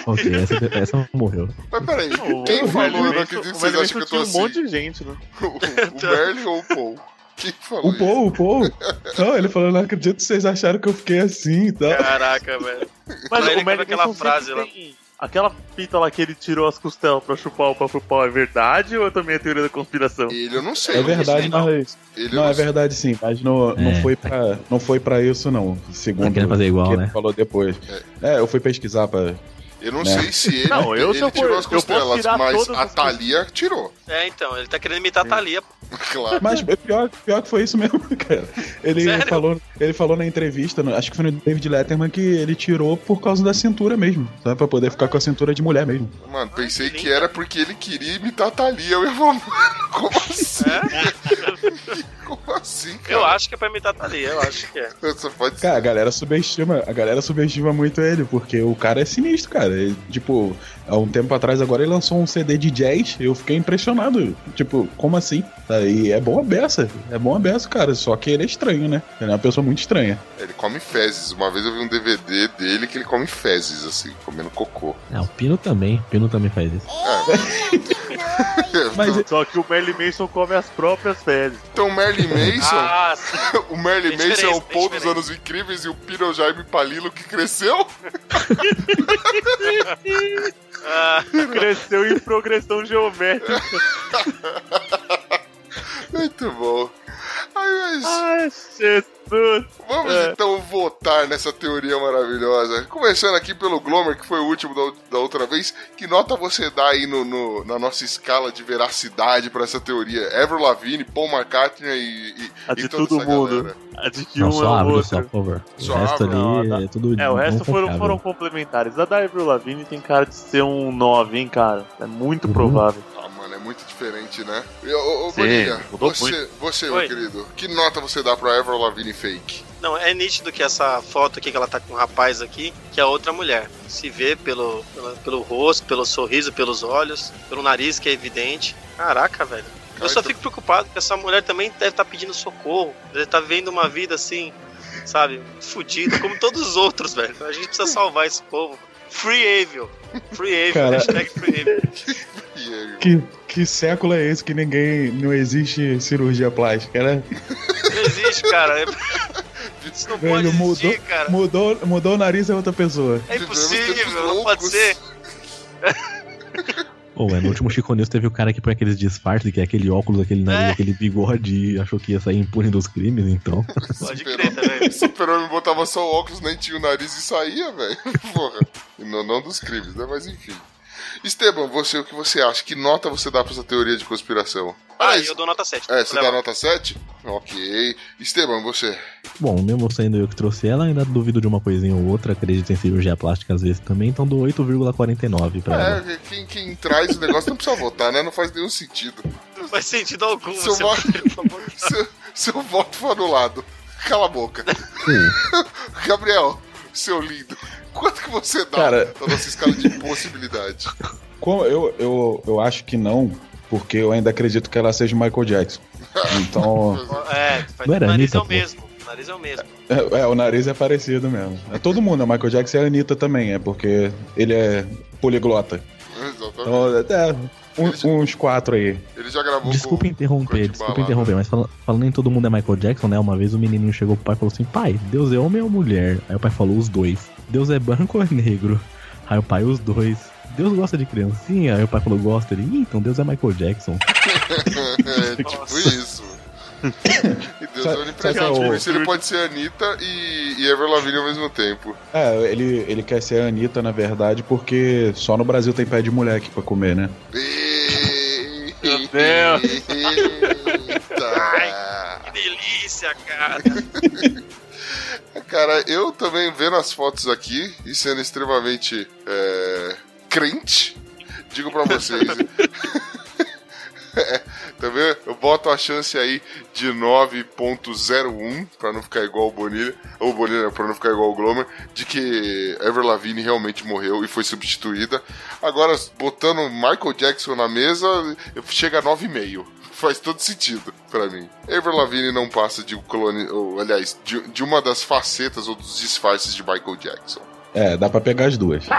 Ok, essa, essa morreu. Mas peraí, O- quem o falou? Eu Merlin não acredito que o vocês Merlin acham que eu tô assim. um monte de gente, né? O, o Merlin ou o Paul? Quem falou O Paul, o Paul. Não, ele falou, não acredito que vocês acharam que eu fiquei assim e tal. Caraca, velho. Mas Ele o Merlin aquela frase lá. tem- Aquela fita lá que ele tirou as costelas pra chupar o próprio pau é verdade ou é também a teoria da conspiração? Ele eu não sei. É verdade, não. mas. Ele eu Não, é verdade sim, mas não, não, É. foi pra, não foi pra isso, não. Segundo Tá querendo fazer igual, o que né? ele falou depois. É, eu fui pesquisar pra. Eu não Né? sei se ele, Não, eu, ele se eu for- tirou as eu posso costelas, mas a as Thalia tirou. É, então, ele tá querendo imitar a Thalia. Claro. Mas pior, pior que foi isso mesmo, cara. Ele Sério? falou, ele falou na entrevista, no- acho que foi no David Letterman, que ele tirou por causa da cintura mesmo. Sabe? Pra poder ficar com a cintura de mulher mesmo. Mano, pensei que era porque ele queria imitar a Thalia. Eu ia falar, mano, como assim? Como assim, cara? Eu acho que é pra imitar Thalia, eu acho que é. Você pode Cara, a galera subestima, a galera subestima muito ele, porque o cara é sinistro, cara. Ele, tipo, há um tempo atrás agora ele lançou um CD de jazz, eu fiquei impressionado. Tipo, como assim? E é bom a beça, é bom a beça, cara. Só que ele é estranho, né? Ele é uma pessoa muito estranha. Ele come fezes. Uma vez eu vi um DVD dele que ele come fezes, assim, comendo cocô. Ah, o Pino também. O Pino também faz isso. Mas Só que o Merlin Manson come as próprias fezes. Então o Merlin Mason, Ah, sim. o Merlin Tem Mason é o tem Paul dos diferença. Anos Incríveis e o Pino é o Jaime Palilo que cresceu? Ah, Cresceu em progressão geométrica. Muito bom. Ai, mas Ai, Jesus. vamos É. então votar nessa teoria maravilhosa. Começando aqui pelo Glomer, que foi o último da, da outra vez. Que nota você dá aí no, no- na nossa escala de veracidade pra essa teoria? Ever Lavigne, Paul McCartney e, e, A e de toda todo essa mundo. galera. A de que Não, um só é o abre, outro. só, por favor. Só o resto abre, ali não, é tudo É, o resto foram, foram complementares. A da Avril Lavigne tem cara de ser um 9, hein, cara? É muito Uhum. provável. Muito diferente, né? E, Ô, ô, Sim, Bonilha, você, você meu querido, que nota você dá pra Ever Lavigne fake? Não, é nítido que essa foto aqui que ela tá com o rapaz aqui, que é outra mulher. Se vê pelo, pelo, pelo rosto, pelo sorriso, pelos olhos, pelo nariz, que é evidente. Caraca, velho. Eu só fico preocupado que essa mulher também deve estar pedindo socorro. Deve estar vivendo uma vida assim, sabe, fudida, como todos os outros, velho. A gente precisa salvar esse povo. Free Avil. Free Avil. Cara. Hashtag Free Avil. Que, que século é esse que ninguém. não existe cirurgia plástica, né? Não existe, cara. Isso não pode Velho, mudou, existir, cara. mudou, mudou o nariz é outra pessoa. É impossível, não pode ser. Ou é, no último Chico News teve o cara que põe aqueles disfarces, que é aquele óculos, aquele nariz, É. aquele bigode e achou que ia sair impune dos crimes, então. Pode crer também. Super-Homem botava só o óculos, nem tinha o nariz e saía, velho. Porra. E não, não dos crimes, né? Mas enfim. Esteban, você, o que você acha? Que nota você dá pra essa teoria de conspiração? Ah, eu dou nota 7. É, você dá nota 7? Ok. Esteban, você. Bom, mesmo sendo eu que trouxe ela, ainda duvido de uma coisinha ou outra, acredito em cirurgia plástica às vezes também, então dou 8,49 pra ela. É, quem, quem traz o negócio não precisa votar, né? Não faz nenhum sentido. Não faz sentido algum. Seu você- voto-. Seu, seu voto foi anulado. Cala a boca. Gabriel, seu lindo, quanto que você dá Cara. na nossa escala de possibilidade? Como eu, eu, eu acho que não, porque eu ainda acredito que ela seja o Michael Jackson. Então. É, faz- Não era o nariz Anitta, é o pô. mesmo. O nariz é o mesmo. É, é, o nariz é parecido mesmo. É todo mundo, é o Michael Jackson e a Anitta também, é porque ele é poliglota. Exatamente. Então, é, um- uns quatro aí. Ele já gravou Desculpa com- interromper, com desculpa interromper, mas fala- falando em todo mundo é Michael Jackson, né? Uma vez o menininho chegou pro pai e falou assim: Pai, Deus é homem ou mulher? Aí o pai falou: Os dois. Deus é branco ou é negro? Aí o pai: Os dois. Deus gosta de criancinha? Aí o pai falou: Gosta. Ele: "Ih, Então Deus é Michael Jackson. é tipo isso. Deus Sabe- é onipresente. é Por isso ele pode ser Anitta e, e Ever Lavigne ao mesmo tempo. É, ele, ele quer ser a Anitta, na verdade, porque só no Brasil tem pé de moleque pra comer, né? Meu Deus. Eita. Que delícia, cara. Cara, eu também vendo as fotos aqui e sendo extremamente é, crente, digo pra vocês. é, também eu boto a chance aí de 9.01 pra não ficar igual o Bonilha, ou o Bonilha pra não ficar igual o Glomer, de que Ever Lavigne realmente morreu e foi substituída. Agora, botando Michael Jackson na mesa, chega a 9,5 faz todo sentido pra mim. Avril Lavigne não passa de um clone, ou aliás, de, de uma das facetas ou dos disfarces de Michael Jackson. É, dá pra pegar as duas.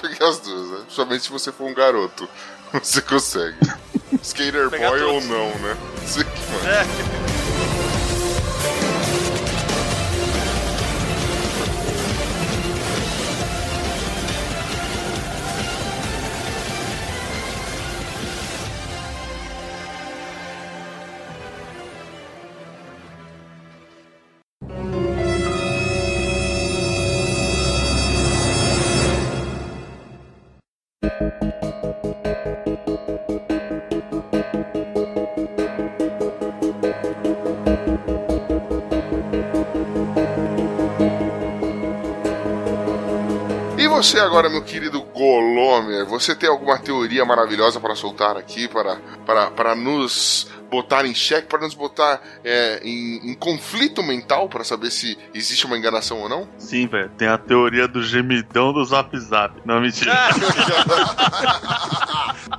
Pegar as duas, né? Principalmente se você for um garoto. Você consegue. Skater boy ou não, né? Você que manda. E você agora, meu querido Golomer, você tem alguma teoria maravilhosa para soltar aqui, para, para, para nos botar em xeque, para nos botar é, em, em conflito mental, para saber se existe uma enganação ou não? Sim, velho. Tem a teoria do gemidão do Zap Zap. Não, mentira.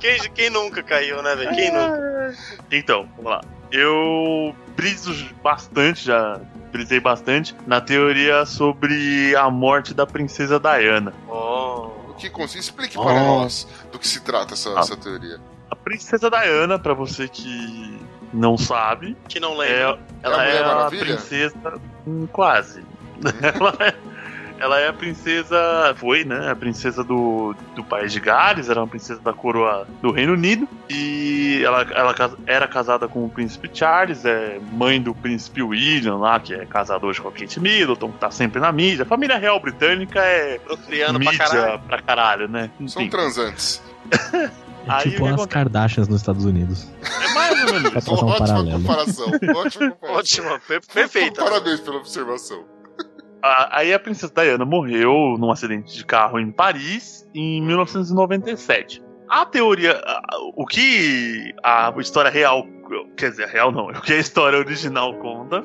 quem, quem nunca caiu, né, velho? Quem nunca? Então, vamos lá. Eu briso bastante, já brisei bastante, na teoria sobre a morte da princesa Diana. Oh. O que consiste? Explique Oh. para nós do que se trata essa, Ah. essa teoria. A princesa Diana, pra você que não sabe, Que não é, lembra. ela Mulher é a Maravilha? princesa. hum, Quase. ela, é, ela é a princesa. Foi, né? A princesa do, do país de Gales, era uma princesa da coroa do Reino Unido. E ela, ela era casada com o príncipe Charles, é mãe do príncipe William lá, que é casado hoje com a Kate Middleton, que tá sempre na mídia. A família real britânica é Procriando pra mídia caralho. pra caralho, né? São Enfim, transantes. É Aí tipo as? Kardashians nos Estados Unidos. é mais ou menos Pra um Ótima paralelo. comparação. Ótima comparação. Ótima, per perfeita. Parabéns pela observação. A- Aí a princesa Diana morreu num acidente de carro em Paris em 1997. A teoria, a- o que a história real, quer dizer, real não, o que a história original conta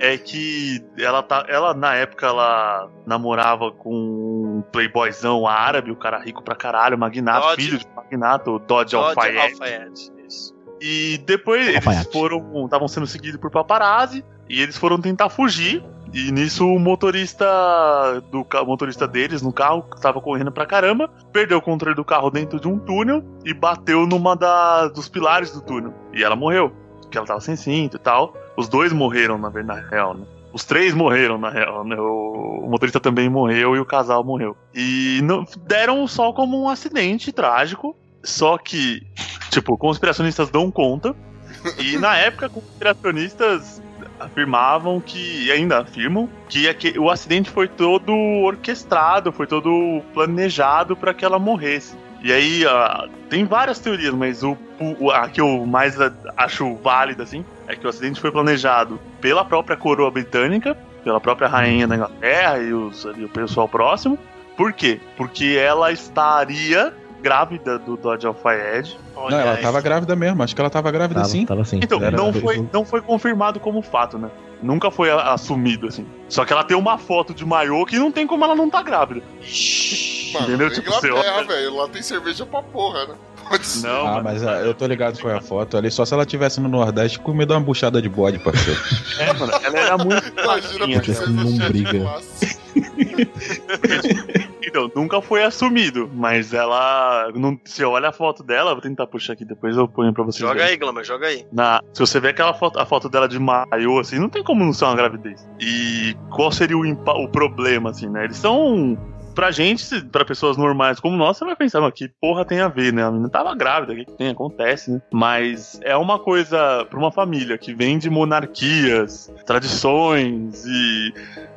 é que ela tá, ela na época ela namorava com um playboyzão árabe, o cara rico pra caralho, magnata, Dodge. filho de magnata, o Dodge Dodge. Isso. E depois eles Alfaiate. foram. estavam sendo seguidos por paparazzi e eles foram tentar fugir. E nisso o motorista do o motorista deles no carro que tava correndo pra caramba, perdeu o controle do carro dentro de um túnel e bateu numa da, dos pilares do túnel. E ela morreu, porque ela tava sem cinto e tal. Os dois morreram na, na real, né? Os três morreram, na real, né? O, o motorista também morreu e o casal morreu. E não, deram só como um acidente trágico. Só que, tipo, conspiracionistas dão conta. E na época, conspiracionistas afirmavam que, e ainda afirmam, que aque- o acidente foi todo orquestrado, foi todo planejado para que ela morresse. E aí, ah, tem várias teorias, mas o, o- a que eu mais acho válida, assim, é que o acidente foi planejado pela própria coroa britânica, pela própria rainha da Inglaterra e, os, ali, o pessoal próximo. Por quê? Porque ela estaria grávida do Dodge Alfayed. Olha Não, ela tava grávida mesmo. Acho que ela tava grávida Tava, sim. tava assim. Então, Era- não foi, um- não foi confirmado como fato, né? Nunca foi assumido, assim. Só que ela tem uma foto de maiô que não tem como ela não tá grávida. Mano, Entendeu? Tipo, Inglaterra, velho, lá tem cerveja pra porra, né? Não, Ah, mas ah, eu tô ligado com a foto ali. Só se ela tivesse no Nordeste comido uma buchada de bode, parceiro. É, mano, ela era muito Imagina baixinha. princesa não briga. Então, nunca foi assumido, mas ela. Não, se eu olha a foto dela, vou tentar puxar aqui, depois eu ponho pra vocês. Joga verem. aí, Glamour, joga aí. Na, se você ver aquela foto, a foto dela de maiô, assim, não tem como não ser uma gravidez. E qual seria o, o problema, assim, né? Eles são pra gente, pra pessoas normais como nós, você vai pensar, mas que porra tem a ver, né? A menina tava grávida, o que, que tem? Acontece, né? Mas é uma coisa pra uma família que vem de monarquias, tradições e,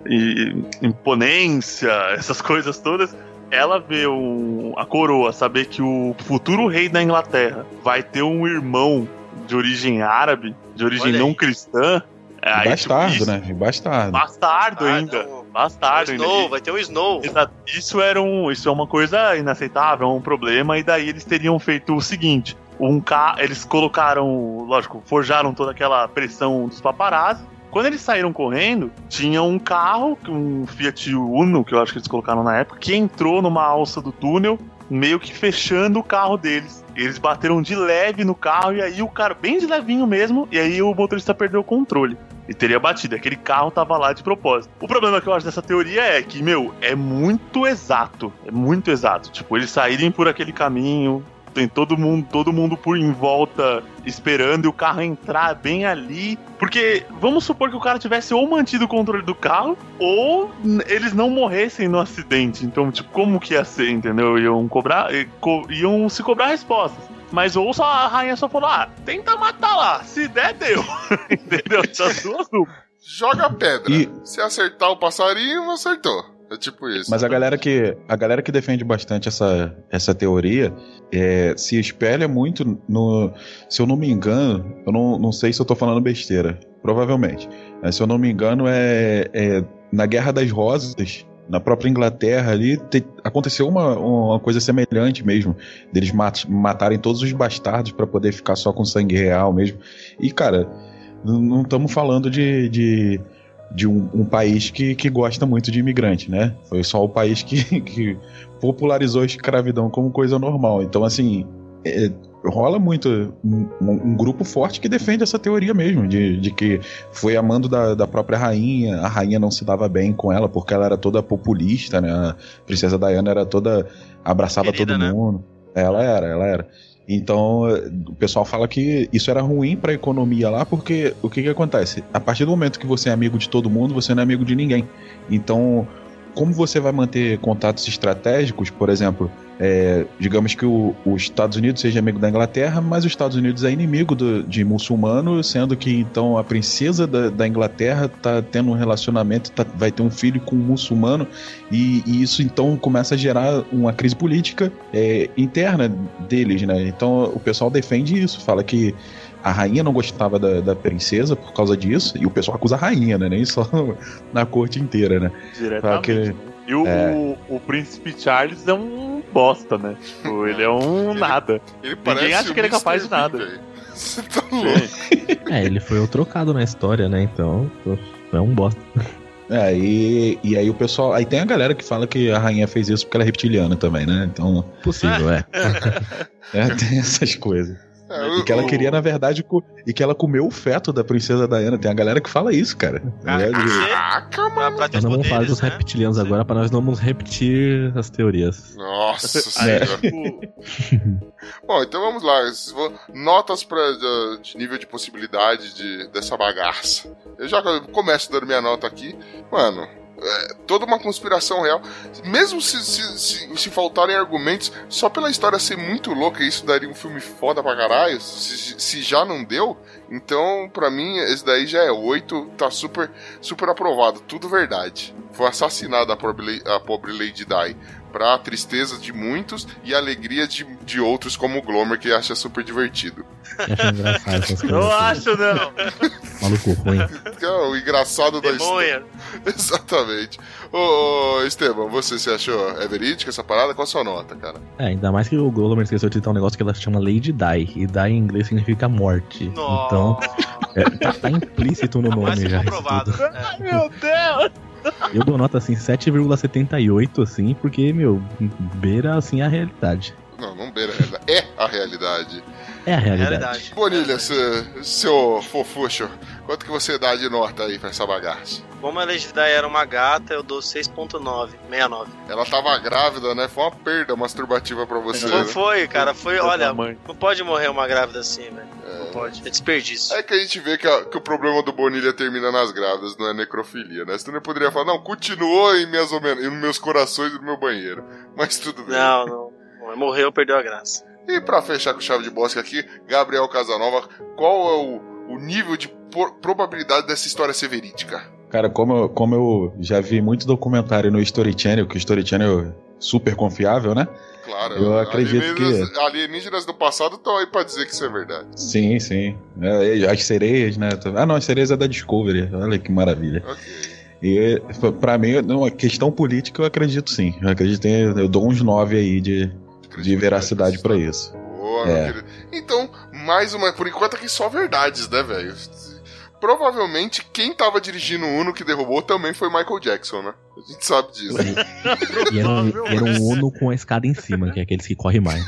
e imponência, essas coisas todas. Ela vê um, a coroa saber que o futuro rei da Inglaterra vai ter um irmão de origem árabe, de origem não cristã. é, aí, bastardo, tipo, isso- né? Bastardo. Bastardo ainda. não. Bastardo O. Snow, vai ter o Snow. Exato. Isso era um, isso é uma coisa inaceitável, é um problema, e daí eles teriam feito o seguinte: um ca... eles colocaram, lógico, forjaram toda aquela pressão dos paparazzi. Quando eles saíram correndo, tinha um carro, um Fiat Uno, que eu acho que eles colocaram na época, que entrou numa alça do túnel, meio que fechando o carro deles. Eles bateram de leve no carro e aí o cara, bem de levinho mesmo, e aí o motorista perdeu o controle. E teria batido. Aquele carro tava lá de propósito. O problema que eu acho dessa teoria é que, meu, é muito exato. É muito exato. Tipo, eles saírem por aquele caminho, tem todo mundo, todo mundo por em volta esperando e o carro entrar bem ali. Porque vamos supor que o cara tivesse ou mantido o controle do carro ou eles não morressem no acidente. Então, tipo, como que ia ser, entendeu? Iam cobrar, co- iam se cobrar respostas. Mas ou só a rainha só falou: "Ah, tenta matar lá, se der deu". entendeu? Essas duas duplas. Joga a pedra. E- Se acertar o passarinho, acertou. É tipo isso. Mas a galera que a galera que defende bastante essa, essa teoria é, se espelha muito no. Se eu não me engano, eu não, não sei se eu tô falando besteira. Provavelmente. Mas se eu não me engano, é, é na Guerra das Rosas. Na própria Inglaterra ali te- aconteceu uma, uma coisa semelhante mesmo, deles mat- matarem todos os bastardos pra poder ficar só com sangue real mesmo. E cara, não estamos falando de, de, de um, um país que, que gosta muito de imigrante, né? Foi só o país que, que popularizou a escravidão como coisa normal. Então, assim, é, rola muito um, um grupo forte que defende essa teoria mesmo, de, de que foi amando da, da própria rainha, a rainha não se dava bem com ela porque ela era toda populista, né? A princesa Diana era toda. abraçava Querida, todo né? mundo. Ela era, ela era. Então, o pessoal fala que isso era ruim pra economia lá, porque o que que acontece? A partir do momento que você é amigo de todo mundo, você não é amigo de ninguém. Então, como você vai manter contatos estratégicos, por exemplo, é, digamos que os Estados Unidos seja amigo da Inglaterra, mas os Estados Unidos é inimigo do- de muçulmano, sendo que então a princesa da, da Inglaterra tá tendo um relacionamento, tá- vai ter um filho com um muçulmano, e, e isso então começa a gerar uma crise política é, interna deles, né? Então o pessoal defende isso, fala que a rainha não gostava da, da princesa por causa disso, e o pessoal acusa a rainha, né? Nem só na corte inteira, né? Diretamente. que- né? E o, é. o, o príncipe Charles é um bosta, né? Tipo, ele é um Ele- nada. Ele parece acha que ele é capaz de nada. Você tá louco. É, ele foi o trocado na história, né? Então, é um bosta. É, e, e aí o pessoal. Aí tem a galera que fala que a rainha fez isso porque ela é reptiliana também, né? Então, Possível, é. é, tem essas coisas. É, E que ela o- queria, na verdade, co- e que ela comeu o feto da princesa Diana. Tem a galera que fala isso, cara. Ah, É, Caraca, Pra, mano. Nós não vamos falar dos né? reptilianos agora pra nós não vamos repetir as teorias. Nossa senhora. Bom, então vamos lá. Notas pra, de, de nível de possibilidade de, dessa bagaça. Eu já começo dando minha nota aqui. Mano, é toda uma conspiração real. Mesmo se, se, se, se faltarem argumentos, só pela história ser muito louca, isso daria um filme foda pra caralho. Se, se já não deu, então pra mim esse daí já é 8, tá super, super aprovado. Tudo verdade. Foi assassinada a pobre, a pobre Lady Di pra tristeza de muitos e alegria de, de outros, como o Glomer, que acha super divertido. Eu acho engraçado essas coisas. eu assim. acho, não. Maluco ruim. É o engraçado da história. Exatamente. Ô, ô, Esteban, você se achou é verídica essa parada? Qual a sua nota, cara? É, ainda mais que o Glomer esqueceu de citar um negócio que ela chama Lady Di. E Die em inglês significa morte. Nossa. Então, é, tá, tá implícito no nome que já. comprovado. É. Meu Deus! Eu dou nota assim, 7,78, assim, porque, meu, beira assim a realidade. Não, não beira. É a realidade. É a realidade. Realidade. Bonilha, seu, seu fofuxo, quanto que você dá de nota aí pra essa bagaça? Como a Lady era uma gata, eu dou 6.9, 69. Ela tava grávida, né? Foi uma perda masturbativa pra você. Foi, né? foi, cara, foi, olha, mãe. não pode morrer uma grávida assim, velho. Não pode, é desperdício. É que a gente vê que, a- que o problema do Bonilha termina nas grávidas, não é necrofilia, né? Você não poderia falar, não, continuou em minhas homen- nos meus corações e no meu banheiro. Mas tudo bem. Não, não. Morreu, perdeu a graça. E pra fechar com chave de bosque aqui, Gabriel Casanova, qual é o, o nível de por- probabilidade dessa história ser verídica? Cara, como eu, como eu já vi muito documentário no Story Channel, que o Story Channel é super confiável, né? Claro, Eu acredito alienígenas, alienígenas do passado estão aí pra dizer que isso é verdade. Sim, sim. É, as sereias, né? Ah, não, as sereias é da Discovery. Olha que maravilha. Ok. E pra mim, numa questão política, eu acredito sim. Eu acredito em. Eu dou uns nove aí de, de veracidade pra isso. Boa, É. meu querido. Então, mais uma. Por enquanto aqui só verdades, né, velho? Provavelmente quem tava dirigindo o Uno que derrubou também foi Michael Jackson, né? A gente sabe disso. E era, um, era um Uno com a escada em cima, que é aqueles que correm mais.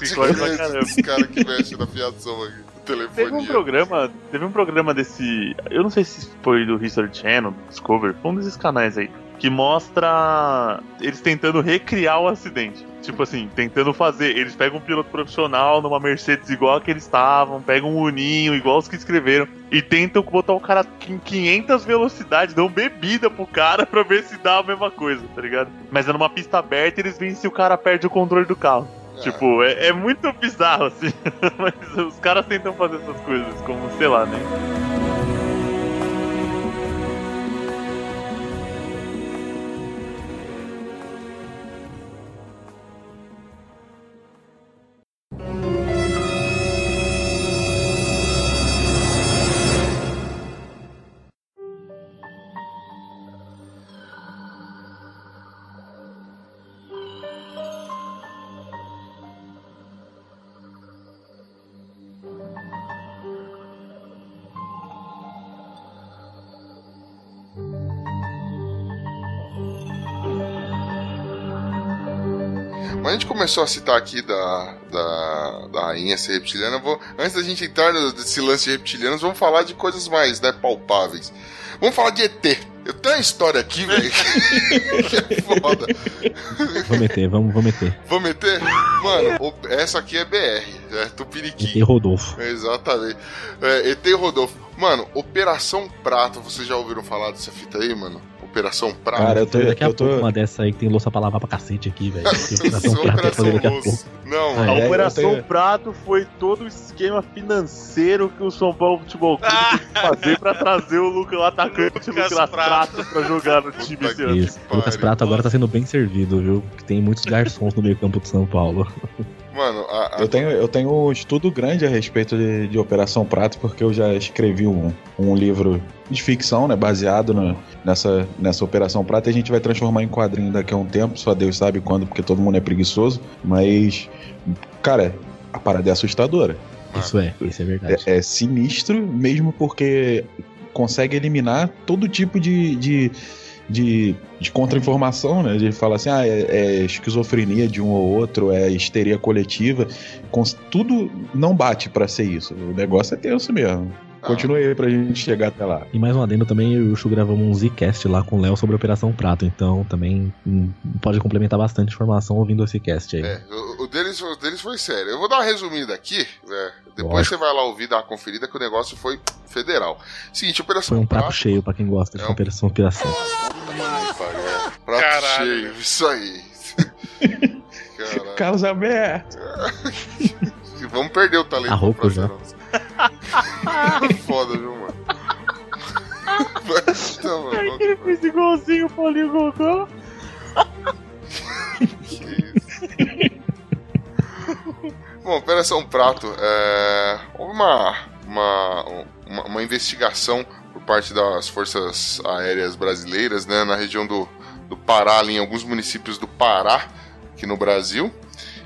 Esse corre pra caramba. Esses caras que mexem na fiação aqui. Teve um Telefonia. programa, teve um programa desse, eu não sei se foi do History Channel, Discovery, foi um desses canais aí, que mostra eles tentando recriar o acidente. Tipo assim, tentando fazer, eles pegam um piloto profissional numa Mercedes igual a que eles estavam, pegam um uninho igual os que escreveram e tentam botar o cara em 500 velocidades, dão bebida pro cara pra ver se dá a mesma coisa, tá ligado? Mas é numa pista aberta e eles veem se o cara perde o controle do carro. Tipo, é, é muito bizarro, assim. Mas os caras tentam fazer essas coisas, como, sei lá, né? A gente começou a citar aqui da, da, da rainha ser reptiliana. Vou, antes da gente entrar nesse lance de reptilianos, vamos falar de coisas mais né, palpáveis. Vamos falar de ET. Eu tenho uma história aqui, velho, que é foda. Vamos meter, vamos, vamos meter. Vamos meter? Mano, essa aqui é BR, é Tupiniquim. ET Rodolfo. Exatamente. É, ET e Rodolfo. Mano, Operação Prato, vocês já ouviram falar dessa fita aí, mano? Operação Prato. Cara, eu tô. Daqui a Eu tô... pouco uma dessa aí que tem louça pra lavar pra cacete aqui, velho. Operação Isso é pra fazer daqui a pouco. Não, Ah, A é, Operação tenho- Prato foi todo o esquema financeiro que o São Paulo Futebol Clube teve que fazer pra trazer o, Luca, o atacante Lucas Lucas Prato. Prato pra jogar no time esse ano. Que Lucas. Prato agora tá sendo bem servido, viu? Que tem muitos garçons no meio campo de São Paulo. mano, a, a- Eu tenho, eu tenho um estudo grande a respeito de, de Operação Prato, porque eu já escrevi um, um livro de ficção, né? Baseado no- nessa, nessa Operação Prato. E a gente vai transformar em quadrinho daqui a um tempo, só Deus sabe quando, porque todo mundo é preguiçoso. Mas, cara, a parada é assustadora. Isso é, isso é verdade. É, é sinistro, mesmo porque consegue eliminar todo tipo de. de de, de contra-informação, né? De falar assim, ah, é, é esquizofrenia de um ou outro, é histeria coletiva. Cons- tudo não bate pra ser isso. O negócio é tenso mesmo. Ah. Continue aí pra gente chegar até lá. E mais um adendo também, eu e o Chu gravamos um Zcast lá com o Léo sobre a Operação Prato, então também hum, pode complementar bastante informação ouvindo esse cast aí. É, o, o deles, o deles foi sério. Eu vou dar uma resumida aqui. é, depois Lógico. você vai lá ouvir, dar uma conferida que o negócio foi federal. Seguinte, Operação Foi um prato Prato. cheio pra quem gosta de É um- Operação Operação. É, prato Caralho, cheio, isso aí. Caralho. Carlos Alberto! Vamos perder o talento. A roupa do já. Foda, viu, mano? Então, mano, vamos- Ele fez igualzinho o Paulinho Gogó. Que isso. Bom, Operação Prato, é, houve uma, uma, uma, uma investigação por parte das forças aéreas brasileiras né, na região do, do Pará, ali em alguns municípios do Pará, aqui no Brasil,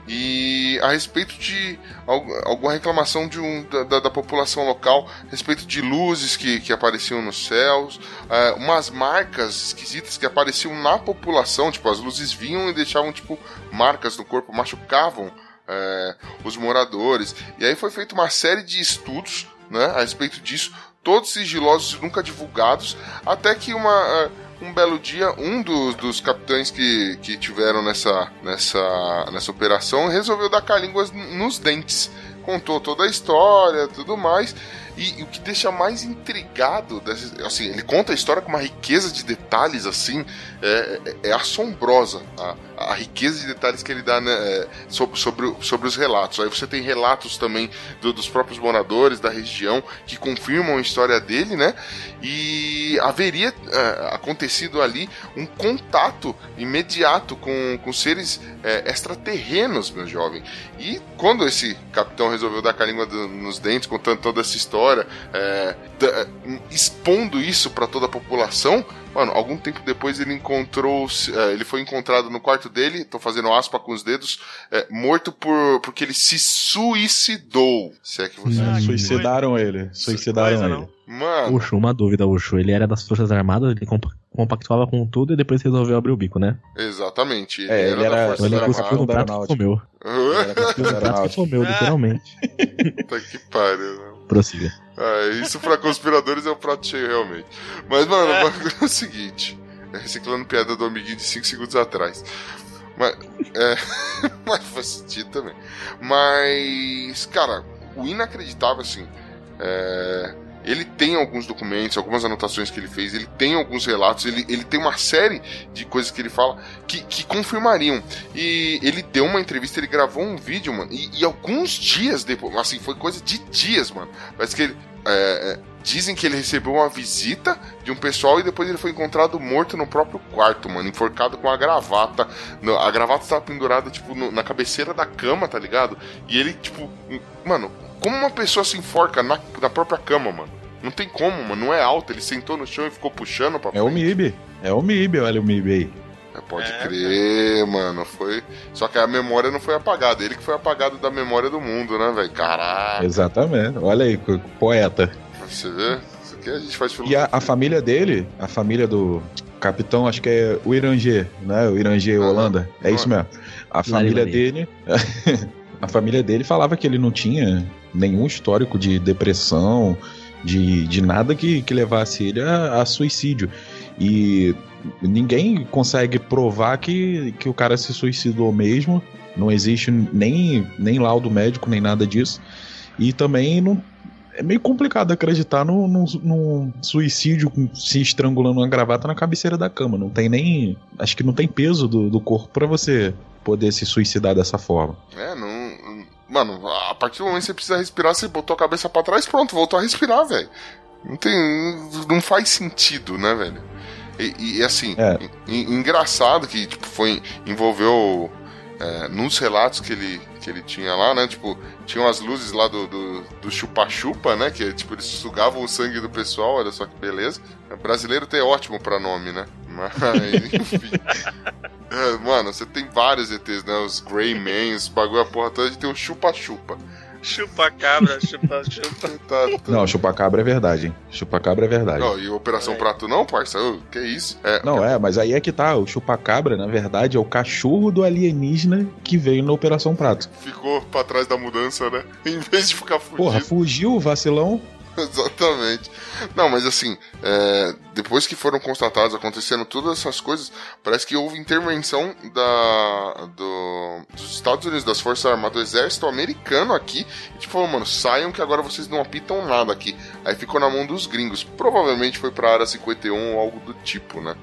e a respeito de al- alguma reclamação de um, da, da- população local a respeito de luzes que, que apareciam nos céus, é, umas marcas esquisitas que apareciam na população, tipo, as luzes vinham e deixavam, tipo, marcas no corpo, machucavam é, os moradores. E aí foi feita uma série de estudos né, a respeito disso, todos sigilosos e nunca divulgados, até que uma, uh, um belo dia, um dos, dos capitães que, que tiveram nessa, nessa, nessa operação resolveu dar calínguas nos dentes. Contou toda a história, tudo mais. E, e, o que deixa mais intrigado, assim, ele conta a história com uma riqueza de detalhes assim, é, é, é assombrosa a, a, riqueza de detalhes que ele dá né, é, sobre, sobre, sobre os relatos. Aí você tem relatos também do, dos próprios moradores da região que confirmam a história dele, né? E haveria é, acontecido ali um contato imediato com, com seres é, extraterrenos, meu jovem. E quando esse capitão resolveu dar com a língua do, nos dentes, contando toda essa história história, é, é, expondo isso para toda a população. Mano, algum tempo depois ele encontrou. É, ele foi encontrado no quarto dele, tô fazendo aspa com os dedos, é, morto por porque ele se suicidou. Se é que você. Ah, suicidaram ele. Suicidaram coisa, ele. Mano. Uxo, uma dúvida, Uxo. Ele era das Forças Armadas, ele compactuava com tudo e depois resolveu abrir o bico, né? Exatamente. Ele é, ele era, era ele cuspiu no prato e comeu. Ele cuspiu no prato e comeu, literalmente. Puta que pariu, né? Prossiga. É, isso pra conspiradores é um prato cheio, realmente. Mas, mano, é, é o seguinte: é reciclando piada do amiguinho de 5 segundos atrás. Mas, é, mas faz sentido também. Mas, cara, o inacreditável, assim, é, ele tem alguns documentos, algumas anotações que ele fez, ele tem alguns relatos, ele, ele tem uma série de coisas que ele fala que, que confirmariam. E ele deu uma entrevista, ele gravou um vídeo, mano, e, e alguns dias depois, assim, foi coisa de dias, mano. Parece que ele. É, é, dizem que ele recebeu uma visita de um pessoal e depois ele foi encontrado morto no próprio quarto, mano, enforcado com a gravata. A gravata estava pendurada, tipo, na cabeceira da cama, tá ligado? E ele, tipo, mano, como uma pessoa se enforca na, na própria cama, mano? Não tem como, mano. Não é alto. Ele sentou no chão e ficou puxando pra frente. É o MIB. É o MIB, olha o MIB aí. É, pode é, crer, cara. mano. Foi. Só que a memória não foi apagada. Ele que foi apagado da memória do mundo, né, velho? Caraca. Exatamente. Olha aí, poeta. Você vê? Isso aqui a gente faz filosofia. E a, a família dele, a família do capitão, acho que é o Irangê, né? O Irangê ah, Holanda. É isso mesmo. A família dele. a família dele falava que ele não tinha nenhum histórico de depressão, de, de nada que, que levasse ele a, a suicídio. E ninguém consegue provar que, que o cara se suicidou mesmo. Não existe nem, nem laudo médico, nem nada disso. E também não, é meio complicado acreditar num, num, suicídio se estrangulando uma gravata na cabeceira da cama. Não tem nem. Acho que não tem peso do, do corpo para você poder se suicidar dessa forma. É, não, Mano, a partir do momento que você precisa respirar, você botou a cabeça para trás, pronto, voltou a respirar, velho. Não tem. Não faz sentido, né, velho? E, e assim, é. engraçado que tipo, foi, envolveu é, nos relatos que ele, que ele tinha lá, né? Tipo, tinham as luzes lá do chupa-chupa, né? Que tipo, eles sugavam o sangue do pessoal, olha só que beleza. Brasileiro tem ótimo pra nome, né? Mas, enfim. É, mano, você tem vários ETs, né? Os Greyman, os bagulho, a porra toda, a gente tem o chupa-chupa. Chupa-cabra, chupa-chupa. tá, tá. Não, chupa-cabra é verdade, hein? Chupa-cabra é verdade. Não, e Operação é. Prato não, parça? Oh, que isso? É, não, é, mas aí é que tá. O chupa-cabra, na verdade, é o cachorro do alienígena que veio na Operação Prato. Ficou pra trás da mudança, né? Em vez de ficar fugindo. Porra, fugiu, vacilão. Exatamente. Não, mas assim, é, depois que foram constatados acontecendo todas essas coisas, parece que houve intervenção da, do, dos Estados Unidos, das Forças Armadas, do Exército americano aqui, e tipo, falou, mano, saiam que agora vocês não apitam nada aqui. Aí ficou na mão dos gringos. Provavelmente foi pra área 51 ou algo do tipo, né?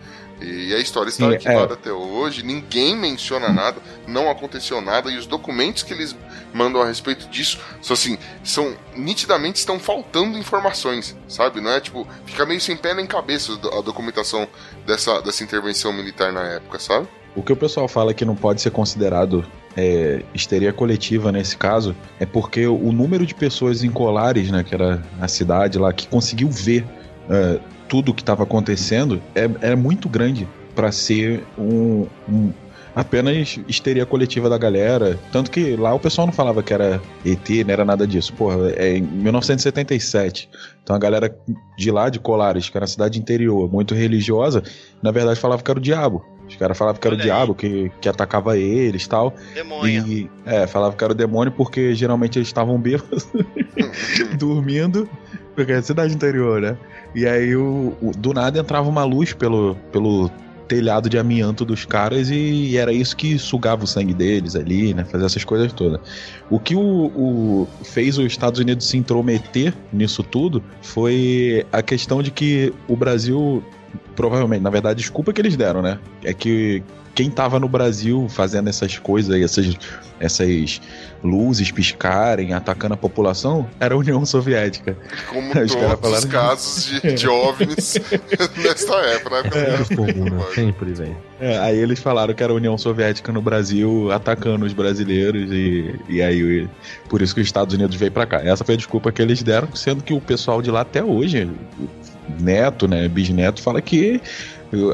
E a história está Sim, arquivada é. até hoje, ninguém menciona nada, não aconteceu nada, e os documentos que eles mandam a respeito disso são assim, são nitidamente estão faltando informações, sabe? Não é tipo, fica meio sem pé nem cabeça a documentação dessa, dessa intervenção militar na época, sabe? O que o pessoal fala que não pode ser considerado é, histeria coletiva nesse caso é porque o número de pessoas em Colares, né, que era a cidade lá, que conseguiu ver é, tudo que estava acontecendo é, é muito grande para ser um, um, apenas histeria coletiva da galera. Tanto que lá o pessoal não falava que era ET, não era nada disso. Porra, é em 1977. Então a galera de lá, de Colares, que era uma cidade interior, muito religiosa, na verdade falava que era o diabo. Os caras falavam que era o diabo que, que atacava eles tal. Demônio. E é, falava que era o demônio porque geralmente eles estavam bêbados, dormindo, porque é cidade interior, né? E aí o, o- do nada entrava uma luz pelo, pelo telhado de amianto dos caras e, era isso que sugava o sangue deles ali, né? Fazer essas coisas todas. O que o, o- fez os Estados Unidos se intrometer nisso tudo foi a questão de que o Brasil provavelmente, na verdade, desculpa que eles deram, né? É que quem tava no Brasil fazendo essas coisas, aí, essas, essas luzes piscarem, atacando a população, era a União Soviética. Como Os todos os falaram- casos de, de ovnis nesta época, época É, do comum, né? Sempre, velho. É, aí eles falaram que era a União Soviética no Brasil atacando os brasileiros e, e aí por isso que os Estados Unidos veio pra cá. Essa foi a desculpa que eles deram, sendo que o pessoal de lá até hoje, neto, né, bisneto, fala que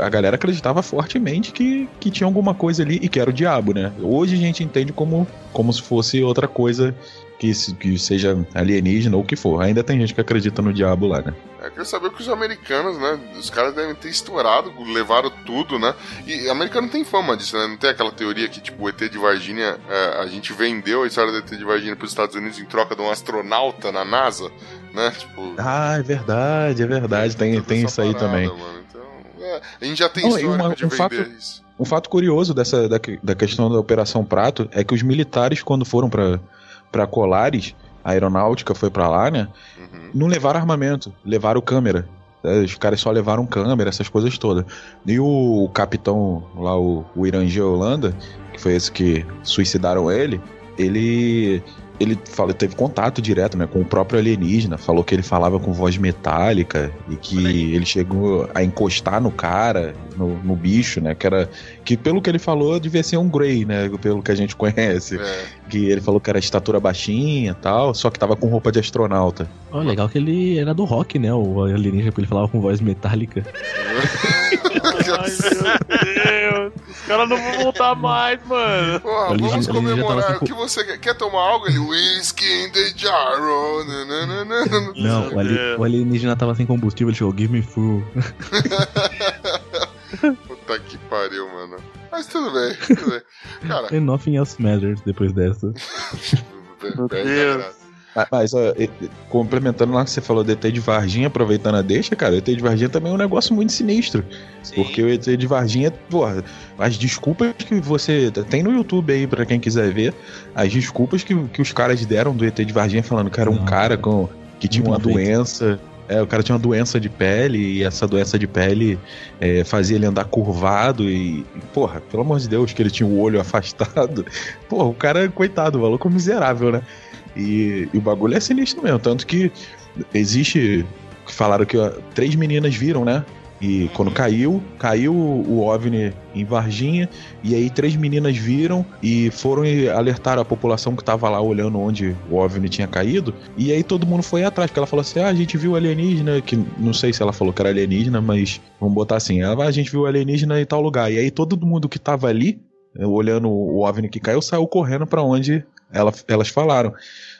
a galera acreditava fortemente que, que tinha alguma coisa ali e que era o diabo, né? Hoje a gente entende como, como se fosse outra coisa que, que seja alienígena ou o que for. Ainda tem gente que acredita no diabo lá, né? Eu quero saber que os americanos, né? Os caras devem ter estourado, levaram tudo, né? E americano tem fama disso, né? Não tem aquela teoria que, tipo, o ET de Varginha, é, a gente vendeu a história do ET de Varginha para os Estados Unidos em troca de um astronauta na NASA, né? Tipo. Ah, é verdade, é verdade. Tem, tem isso aí parada, também. mano. Então, é, a gente já tem Não, história uma- de um vender fato- isso. Um fato curioso dessa da, da questão da Operação Prato é que os militares, quando foram pra para Colares, a aeronáutica foi pra lá, né? Uhum. Não levaram armamento, levaram câmera. É, Os caras só levaram câmera, essas coisas todas. E o capitão lá, o, o Irangê Holanda, que foi esse que suicidaram ele, ele. Ele falou, teve contato direto né, com o próprio alienígena, falou que ele falava com voz metálica e que ele chegou a encostar no cara, no, no bicho, né? Que era. Que pelo que ele falou, devia ser um Grey, né? Pelo que a gente conhece. É. Que ele falou que era estatura baixinha e tal, só que tava com roupa de astronauta. Ó, legal que ele era do rock, né? O alienígena, porque ele falava com voz metálica. Ai, meu Deus. Os caras não vão voltar mais, mano. Porra, vamos comemorar. O que você quer? Quer tomar algo? Ele, whisky in the jar. oh. Não, o, ali- o alienígena tava sem combustível, ele chegou, give me full. Puta que pariu, mano. Mas tudo bem, tudo bem. Cara, And nothing else matters depois dessa. Meu Deus. Ah, Mas, ó, complementando lá que você falou do ET de Varginha, aproveitando a deixa, cara, o ET de Varginha também é um negócio muito sinistro. Sim. Porque o ET de Varginha, porra, as desculpas que você. Tem no YouTube aí pra quem quiser ver, as desculpas que, que os caras deram do ET de Varginha falando que era um Não. cara com, que tinha uma doença. É, o cara tinha uma doença de pele e essa doença de pele é, fazia ele andar curvado e, e, porra, pelo amor de Deus, que ele tinha o olho afastado. Porra, o cara, coitado, o maluco é miserável, né? E, e o bagulho é sinistro mesmo. Tanto que existe. Falaram que ó, três meninas viram, né? E quando caiu, caiu o OVNI em Varginha, e aí três meninas viram e foram e alertaram a população que tava lá olhando onde o OVNI tinha caído, e aí todo mundo foi atrás, porque ela falou assim: ah, a gente viu alienígena, que não sei se ela falou que era alienígena, mas vamos botar assim: ela, "Ah, a gente viu alienígena em tal lugar, e aí todo mundo que tava ali, olhando o OVNI que caiu, saiu correndo pra onde ela, elas falaram.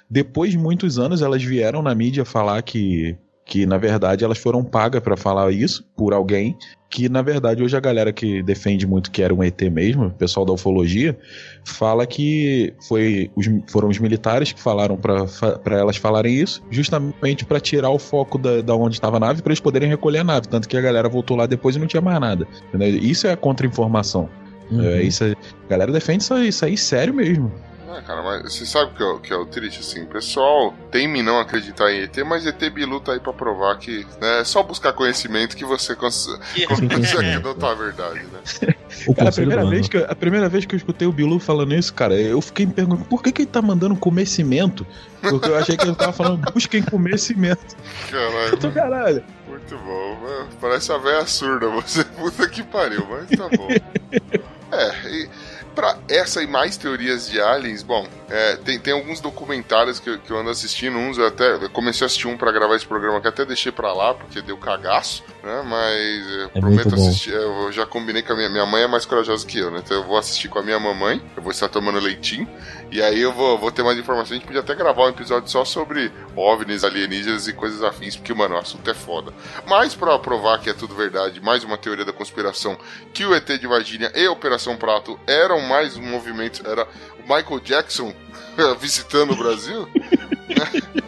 Depois de muitos anos, elas vieram na mídia falar que, que na verdade, elas foram pagas pra falar isso por alguém. Que na verdade, hoje a galera que defende muito que era um ET mesmo, o pessoal da ufologia, fala que foi os, foram os militares que falaram pra elas falarem isso, justamente pra tirar o foco da, da onde estava a nave, pra eles poderem recolher a nave. Tanto que a galera voltou lá depois e não tinha mais nada. entendeu? Isso é a contra-informação. Uhum. É, isso é- a galera defende isso, aí- isso aí sério mesmo. Ah, cara, mas você sabe o que é, o- que é o triste, assim? O pessoal teme não acreditar em ET, mas ET Bilu tá aí pra provar que né, é só buscar conhecimento que você cons consegue conhecimento. adotar a verdade, né? O Cara, a primeira, vez que, eu- a primeira vez que eu escutei o Bilu falando isso, cara, eu fiquei me perguntando por que, que ele tá mandando comer cimento? Porque eu achei que ele tava falando busquem comer cimento. Caralho, tô, caralho. muito bom. mano. Parece a véia surda, você puta que pariu, mas tá bom. É, e pra essa e mais teorias de aliens, bom, é, tem, tem alguns documentários que, eu- que eu ando assistindo, uns eu até eu comecei a assistir um pra gravar esse programa que até deixei pra lá, porque deu cagaço, né? Mas é, É prometo assistir. Eu já combinei com a minha, minha mãe é mais corajosa que eu, né? Então eu vou assistir com a minha mamãe, eu vou estar tomando leitinho, e aí eu vou, vou ter mais informações. A gente podia até gravar um episódio só sobre OVNIs, alienígenas e coisas afins, porque, mano, o assunto é foda. Mas pra provar que é tudo verdade, mais uma teoria da conspiração, que o ET de Varginha e a Operação Prato eram mais movimento, era o Michael Jackson visitando o Brasil.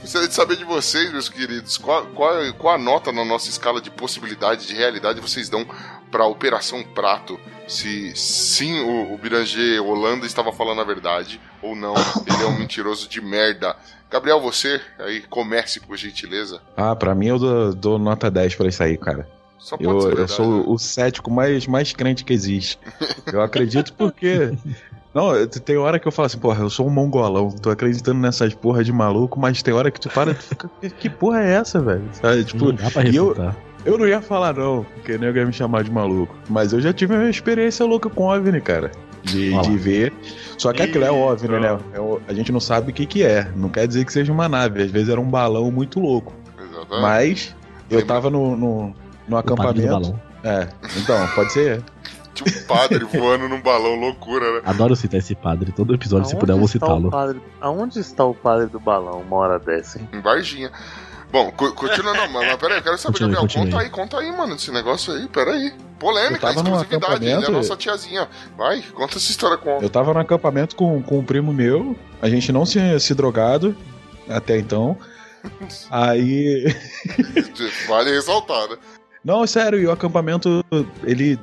Gostaria de saber de vocês, meus queridos, qual, qual, qual a nota na nossa escala de possibilidade, de realidade vocês dão pra Operação Prato? Se sim, o, o Biranger Holanda estava falando a verdade, ou não, ele é um mentiroso de merda. Gabriel, você, aí comece, por gentileza. Ah, pra mim eu dou, dou nota 10 pra isso aí, cara. Só pode Eu, ser eu verdade, sou né? o cético mais, mais crente que existe. Eu acredito porque. Não, eu- tem hora que eu falo assim, porra, eu sou um mongolão, tô acreditando nessas porra de maluco, mas tem hora que tu para e tu fica, que, porra é essa, velho? Sabe, tipo, Não dá pra e eu- refutar. eu não ia falar não, porque nem ia me chamar de maluco. Mas eu já tive uma experiência louca com OVNI, cara. De, de ver. Só que aquilo é OVNI, né? É o- a gente não sabe o que que é. Não quer dizer que seja uma nave. Às vezes era um balão muito louco. Exatamente. Mas eu tava no, no, no O padre do acampamento. balão. É, então, pode ser. Tinha um padre voando num balão, loucura, né? Adoro citar esse padre. Todo episódio, se Aonde puder, eu vou citá-lo. padre- Aonde está o padre do balão uma hora dessa, hein? Em Varginha. Bom, co- continua não, mas, mas peraí, eu quero saber, Continue, Gabriel, continue. conta aí, conta aí, mano, esse negócio aí, peraí. Eu Polêmica, tava exclusividade, ele é a nossa tiazinha. Vai, conta essa história com Eu tava no acampamento com, com um primo meu. A gente não tinha se drogado até então. Aí. Vale ressaltar, né? Não, sério, e o acampamento, ele.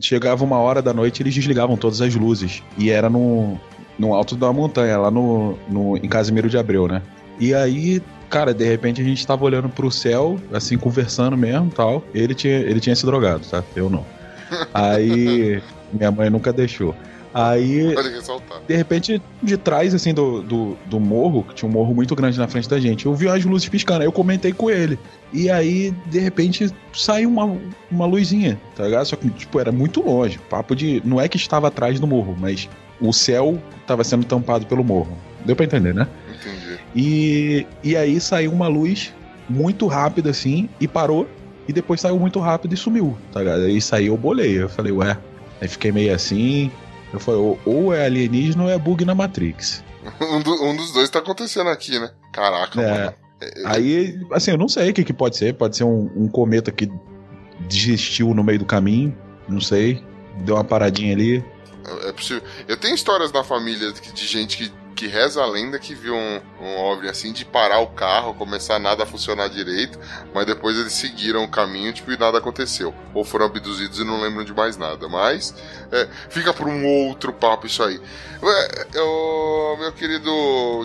Chegava uma hora da noite eles desligavam todas as luzes. E era no, no alto da montanha, lá no, no, em Casimiro de Abreu, né? E aí, cara, de repente a gente tava olhando pro céu, assim, conversando mesmo tal. Ele tinha, ele tinha se drogado, tá? Eu não. Aí. Minha mãe nunca deixou. Aí de repente, de trás, assim, do, do, do morro, que tinha um morro muito grande na frente da gente, eu vi as luzes piscando, aí eu comentei com ele. E aí, de repente, saiu uma, uma luzinha, tá ligado? Só que, tipo, era muito longe. Papo de. Não é que estava atrás do morro, mas o céu estava sendo tampado pelo morro. Deu pra entender, né? Entendi. E, e aí saiu uma luz muito rápida, assim, e parou. E depois saiu muito rápido e sumiu, tá ligado? Aí saiu, eu bolei. Eu falei, ué. Aí fiquei meio assim. Eu falei, ou- ou é alienígena ou é bug na Matrix. Um, do- um dos dois tá acontecendo aqui, né? Caraca, É. mano. Aí, assim, eu não sei o que, que pode ser. Pode ser um, um cometa que desistiu no meio do caminho. Não sei. Deu uma paradinha ali. É é possível. Eu tenho histórias na família de gente que, que reza a lenda que viu um, um OVNI assim de parar o carro, começar nada a funcionar direito, mas depois eles seguiram o caminho tipo, e nada aconteceu. Ou foram abduzidos e não lembram de mais nada. Mas é, fica por um outro papo isso aí. Eu, meu querido,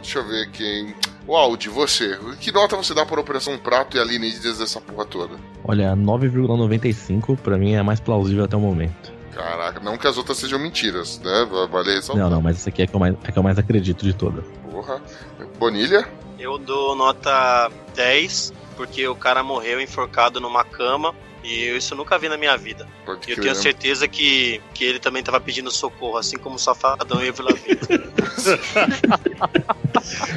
deixa eu ver quem. O Audi, você, que nota você dá para Operação Prato e alienígenas dessa porra toda? Olha, 9,95 pra mim é a mais plausível até o momento. Caraca, não que as outras sejam mentiras, né? Vale ressaltar. Não, não, mas essa aqui é que eu mais, é que eu mais acredito de todas. Porra. Bonilha? Eu dou nota 10, porque o cara morreu enforcado numa cama. E eu isso nunca vi na minha vida. Pode E eu tenho né? certeza que, que ele também tava pedindo socorro, assim como o Safadão e o Vila Vida.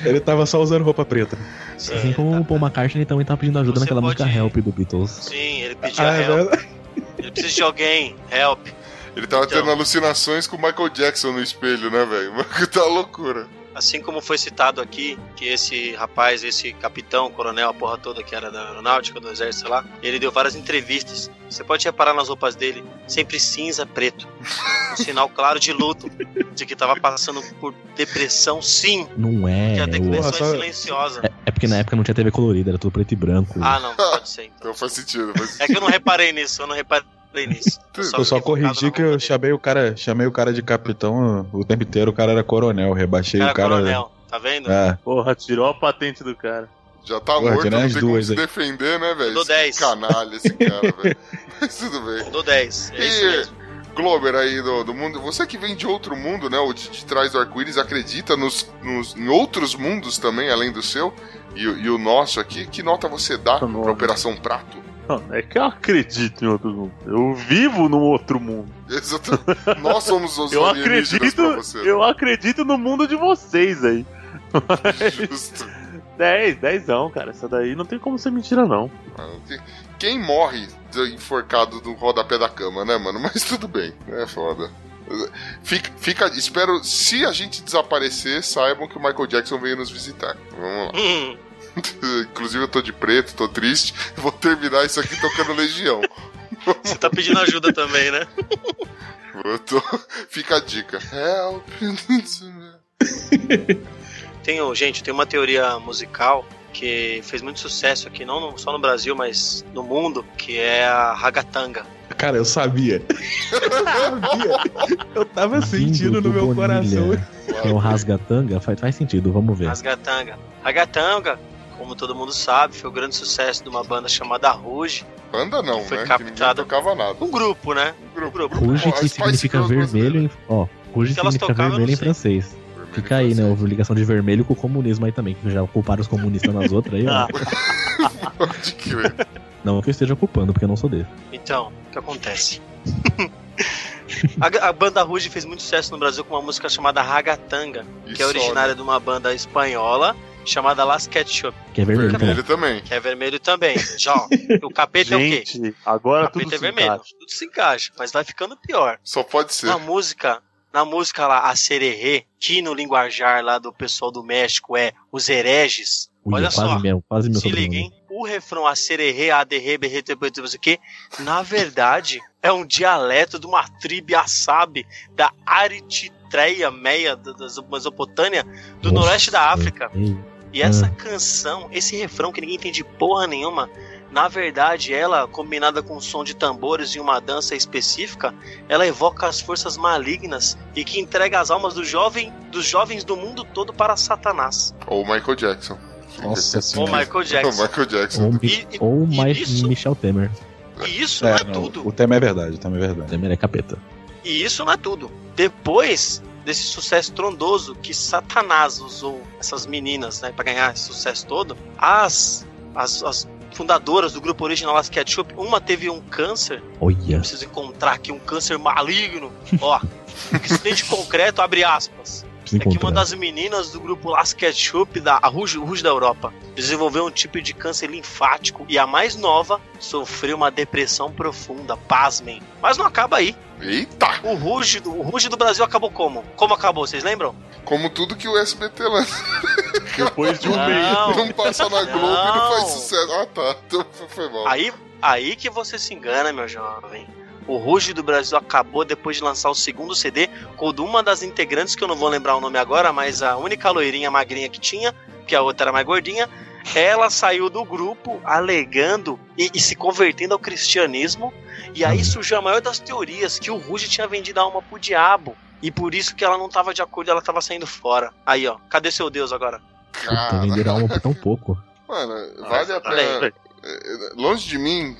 Ele tava só usando roupa preta. Assim como o Paul McCartney também tá pedindo ajuda Você naquela música pode- Help do Beatles. Sim, ele pediu Ah, é help. verdade? Ele precisa de alguém, help. Ele tava Então. tendo alucinações com o Michael Jackson no espelho, né, velho? Tá loucura. Assim como foi citado aqui, que esse rapaz, esse capitão, coronel, a porra toda que era da aeronáutica, do exército, sei lá, ele deu várias entrevistas. Você pode reparar nas roupas dele, sempre cinza, preto. Um sinal claro de luto, de que tava passando por depressão, sim. Não é. Que a depressão Porra, é silenciosa. É, é porque na época não tinha TV colorida, era tudo preto e branco. Ah, não, pode ser então. Então faz sentido. Faz É sentido. que eu não reparei nisso, eu não reparei nisso. Eu só focado corrigi que eu dele. chamei o cara, chamei o cara de capitão o tempo inteiro, o cara era coronel, rebaixei Cara, o cara. coronel, tá vendo? É, Porra, tirou a patente do cara. Já tá Porra, morto, não tem como duas se aí. defender, né, velho? Dou Esse 10. Canalha, esse cara, velho. Mas tudo bem. Dou 10, é isso E mesmo. Glober aí do, do mundo, você que vem de outro mundo, né? O de, de trás do arco-íris, acredita nos, nos- em outros mundos também, além do seu? E, o- e o nosso aqui, que nota você dá pra Operação Prato? Não, é que eu acredito em outro mundo. Eu vivo num outro mundo. Exato. Nós somos os Eu acredito, pra você. né? eu acredito no mundo de vocês aí. Justo. 10, 10, cara. Essa daí não tem como ser mentira, não. Quem morre enforcado no rodapé da cama, né, mano? Mas tudo bem, é foda. Fica, fica, espero, se a gente desaparecer, saibam que o Michael Jackson veio nos visitar. Vamos lá. Inclusive, eu tô de preto, tô triste. Vou terminar isso aqui tocando Legião. você tá pedindo ajuda também, né? Eu tô... Fica a dica. Help. Tenho, gente, tem uma teoria musical que fez muito sucesso aqui, não no- só no Brasil, mas no mundo, que é a ragatanga. Cara, eu sabia. Eu sabia. Eu tava sentindo no meu Bonilha, coração. É o rasgatanga, faz, faz sentido, vamos ver. Rasgatanga. Ragatanga, como todo mundo sabe, foi o grande sucesso de uma banda chamada Rouge. Banda não, Foi né? Que captada- ninguém tocava nada. Um grupo, né? grupo. grupo. Ruge Ó, que significa vermelho em. Ó, Ruge significa vermelho em francês. Fica aí, né? Houve ligação de vermelho com o comunismo aí também, que já culparam os comunistas nas outras aí, ó. Pode crer. Não que eu esteja culpando, porque eu não sou dele. Então, o que acontece? a, a banda Rouge fez muito sucesso no Brasil com uma música chamada Ragatanga, que é originária né? de uma banda espanhola chamada Las Ketchup, Que é vermelho. Vermelho também. que é vermelho também. Já, o capeta é o quê? Gente, O agora tudo capeta é se vermelho. encaixa. Tudo se encaixa, mas vai ficando pior. Só pode ser. Na música, na música lá, a Sererê, que no linguajar lá do pessoal do México é os hereges. Ui, Olha é só. quase meu, quase meu Se sobrenome. liga, hein? O refrão a sererê, a te- te- não sei o quê, na verdade, é um dialeto de uma tribo Assab da Aritreia meia da da Mesopotâmia do Nossa, noroeste da África. ei, E essa canção, esse refrão que ninguém entende porra nenhuma, na verdade, ela, combinada com o som de tambores e uma dança específica, ela evoca as forças malignas e que entrega as almas do jovem, dos jovens do mundo todo para Satanás. Ou Michael Jackson. Nossa Ou. Michael Ou Jackson. Michael Jackson. Ou, E- e- ou e mais isso- Michel Temer. E isso não É, é não, tudo. o tema é verdade, o tema é verdade. Temer é capeta. E isso não é tudo. Depois desse sucesso trondoso que Satanás usou essas meninas, né, para ganhar esse sucesso todo, as, as, as fundadoras do grupo original Las Ketchup, uma teve um câncer, Olha. preciso encontrar aqui um câncer maligno, ó, acidente concreto, abre aspas. Preciso É que uma das meninas do grupo Las Ketchup, da a Rouge, Rouge da Europa, desenvolveu um tipo de câncer linfático e a mais nova sofreu uma depressão profunda, pasmem. Mas não acaba aí. Eita! O Ruge, do- o Ruge do Brasil acabou como? Como acabou, vocês lembram? Como tudo que o SBT lança. Depois de um mês. Não. Não passa na Globo e não faz Não. sucesso. Ah, tá. Então foi mal. Aí, aí que você se engana, meu jovem. O Ruge do Brasil acabou depois de lançar o segundo CD com o de uma das integrantes, que eu não vou lembrar o nome agora, mas a única loirinha magrinha que tinha, que a outra era mais gordinha, ela saiu do grupo alegando e, e se convertendo ao cristianismo. E aí Hum. surgiu a maior das teorias, que o Ruge tinha vendido a alma pro diabo. E por isso que ela não tava de acordo, ela tava saindo fora. Aí, ó, cadê seu Deus agora? Puta, Cara, venderam alma por tão pouco. mano, vale a olha aí. pena. É, Longe de mim,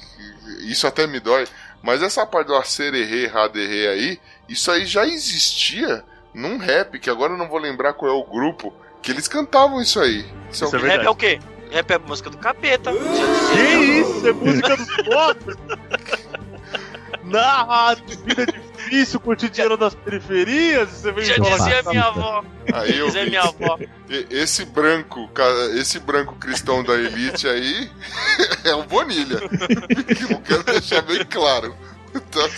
isso até me dói, mas essa parte do acererê, raderê aí, isso aí já existia num rap, que agora eu não vou lembrar qual é o grupo, que eles cantavam isso aí. Isso é Isso é. Rap é o quê? Rap é a música do capeta. Que isso? É música dos pobres? Na vida difícil, cotidiano das periferias, você vem Já falar dizia minha avó. Aí eu Dizia minha avó. Esse branco, esse branco cristão da elite aí é o Bonilha. Eu quero deixar bem claro. Então,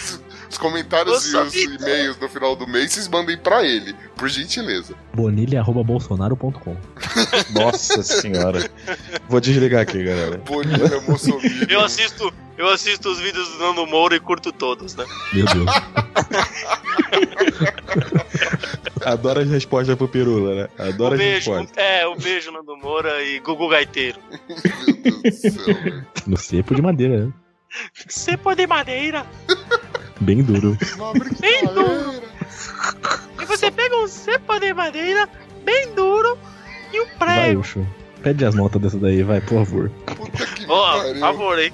os comentários e Eu os sabia. e-mails no final do mês, vocês mandem pra ele, por gentileza. Bonilha.bolsonaro.com Nossa senhora. Vou desligar aqui, galera. Bonilha. Eu assisto, eu assisto os vídeos do Nando Moura e curto todos, né? Meu Deus. Adoro as respostas pro Pirula, né? Adoro o as beijo, respostas. é, o beijo Nando Moura e Gugu Gaiteiro. Meu Deus do céu, velho. No cepo de madeira, né? Cepo de madeira. Bem duro. Uma brincadeira. E você pega um cepo de madeira bem duro e um Vai, prego. Ucho. Pede as notas dessa daí, vai, por favor. Puta que Ó, por pariu. favor, hein?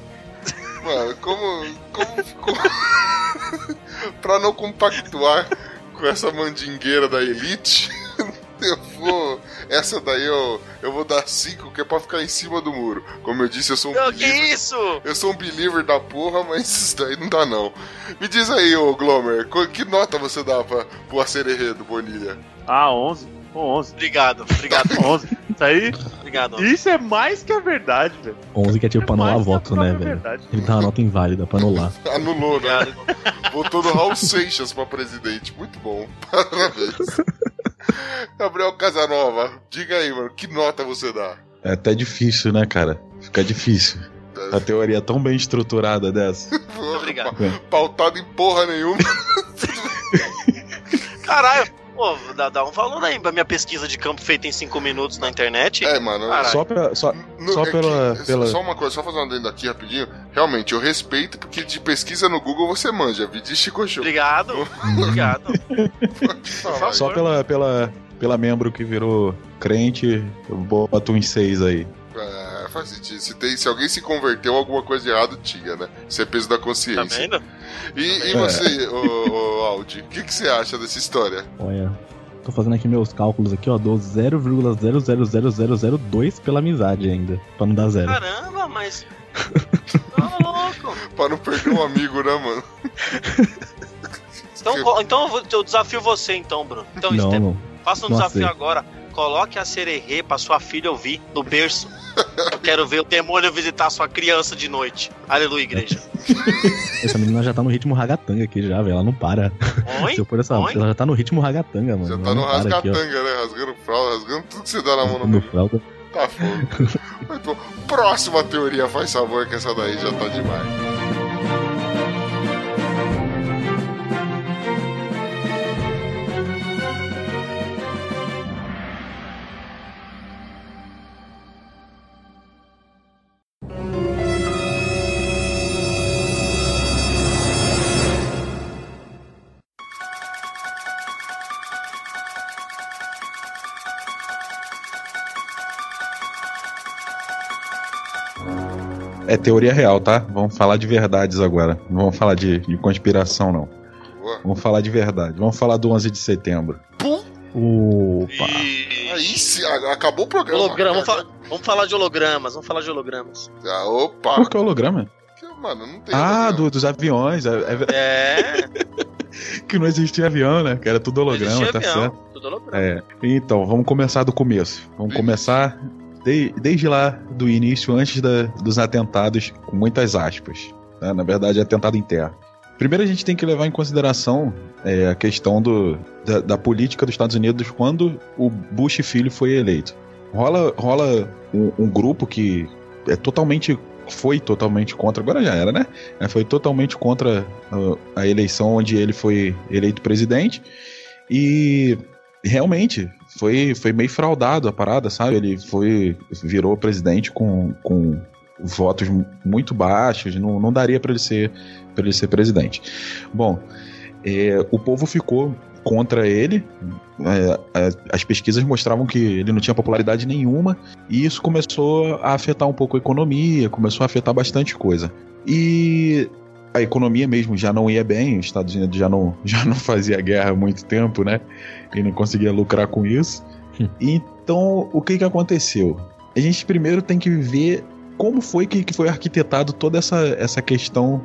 Mano, como, como ficou. pra não compactuar com essa mandingueira da elite, Eu vou. Essa daí eu, eu vou dar 5, que é pra ficar em cima do muro. Como eu disse, eu sou um Não, que believer. isso? Eu sou um believer da porra, mas isso daí não dá não. Me diz aí, ô Glomer, que nota você dá pra, pro Acererê do Bonilha? Ah, 11. Pô, 11. Obrigado, obrigado, 11. Isso aí, obrigado. isso é mais que a verdade, velho. 11 que é tipo pra anular que voto, né, velho? verdade. Ele dá uma nota inválida pra anular. Anulou, né? Votou no Raul Seixas pra presidente. Muito bom. Parabéns. Gabriel Casanova, diga aí, mano, que nota você dá? É até difícil, né, cara? Fica difícil. A teoria é tão bem estruturada dessa. Obrigado. Pautado em porra nenhuma. Caralho, pô, dá, dá um valor aí pra minha pesquisa de campo feita em 5 minutos na internet. É, mano. Caralho. Só, pra, só, No- só é pela, que- pela. Só uma coisa, só fazer um adendo aqui rapidinho. Realmente, eu respeito porque de pesquisa no Google você manja. Vi de Chico Show. Obrigado, obrigado. Só pela, pela, pela membro que virou crente, eu boto uns seis aí. É, faz sentido. Se, tem, se alguém se converteu, alguma coisa de errado tinha, né? Isso é peso da Tá consciência. vendo? e, e É. você, ô, ô, Aldi, o que, que você acha dessa história? Olha, tô fazendo aqui meus cálculos aqui, ó. Dou 0,000002 pela amizade ainda. Pra não dar zero. Caramba, mas. Tá louco. Pra não perder um amigo, né, mano? Então, então eu, desafio você, então, Bruno. Então, não, não. faça um não desafio aceito. agora. Coloque a sererê pra sua filha ouvir no berço. Eu quero ver o demônio visitar sua criança de noite. Aleluia, igreja. Essa menina já tá no ritmo ragatanga aqui já, velho. Ela não para. Oi? Se eu pôr essa. Oi? Ela já tá no ritmo ragatanga, mano. Já Ela tá no aqui, rasgatanga, né? Rasgando fralda, rasgando tudo que você dá na mão no fralda. Tá fogo. Próxima teoria, faz favor, que essa daí já tá demais. É teoria real, tá? Vamos falar de verdades agora. Não vamos falar de, de conspiração, não. Boa. Vamos falar de verdade. Vamos falar do 11 de setembro. Pum! Opa. E... Aí se acabou o programa. Holograma, vamos, falar, vamos falar de hologramas, vamos falar de hologramas. Ah, opa! Por que holograma? Que, Mano, não tem. Ah, do- dos aviões. É, é É, que não existia avião, né? Que era tudo holograma, tá avião, certo. tudo holograma. É. Então, vamos começar do começo. Vamos Isso. começar de- desde lá do início, antes da- dos atentados, com muitas aspas. né? Na verdade, atentado em terra. Primeiro, a gente tem que levar em consideração é, a questão do, da, da política dos Estados Unidos quando o Bush filho foi eleito. Rola, rola um, um grupo que é totalmente foi totalmente contra, agora já era, né? É, Foi totalmente contra uh, a eleição onde ele foi eleito presidente e realmente foi, foi meio fraudado a parada, sabe? Ele foi virou presidente com, com votos mu- muito baixos, não, não daria para ele ser para ele ser presidente. Bom, é, o povo ficou contra ele. é, a- as pesquisas mostravam que ele não tinha popularidade nenhuma e isso começou a afetar um pouco a economia, começou a afetar bastante coisa. E a economia mesmo já não ia bem, os Estados Unidos já não, já não fazia guerra há muito tempo, né? E não conseguia lucrar com isso. Hum. Então, o que que aconteceu? A gente primeiro tem que ver como foi que, que foi arquitetado toda essa, essa questão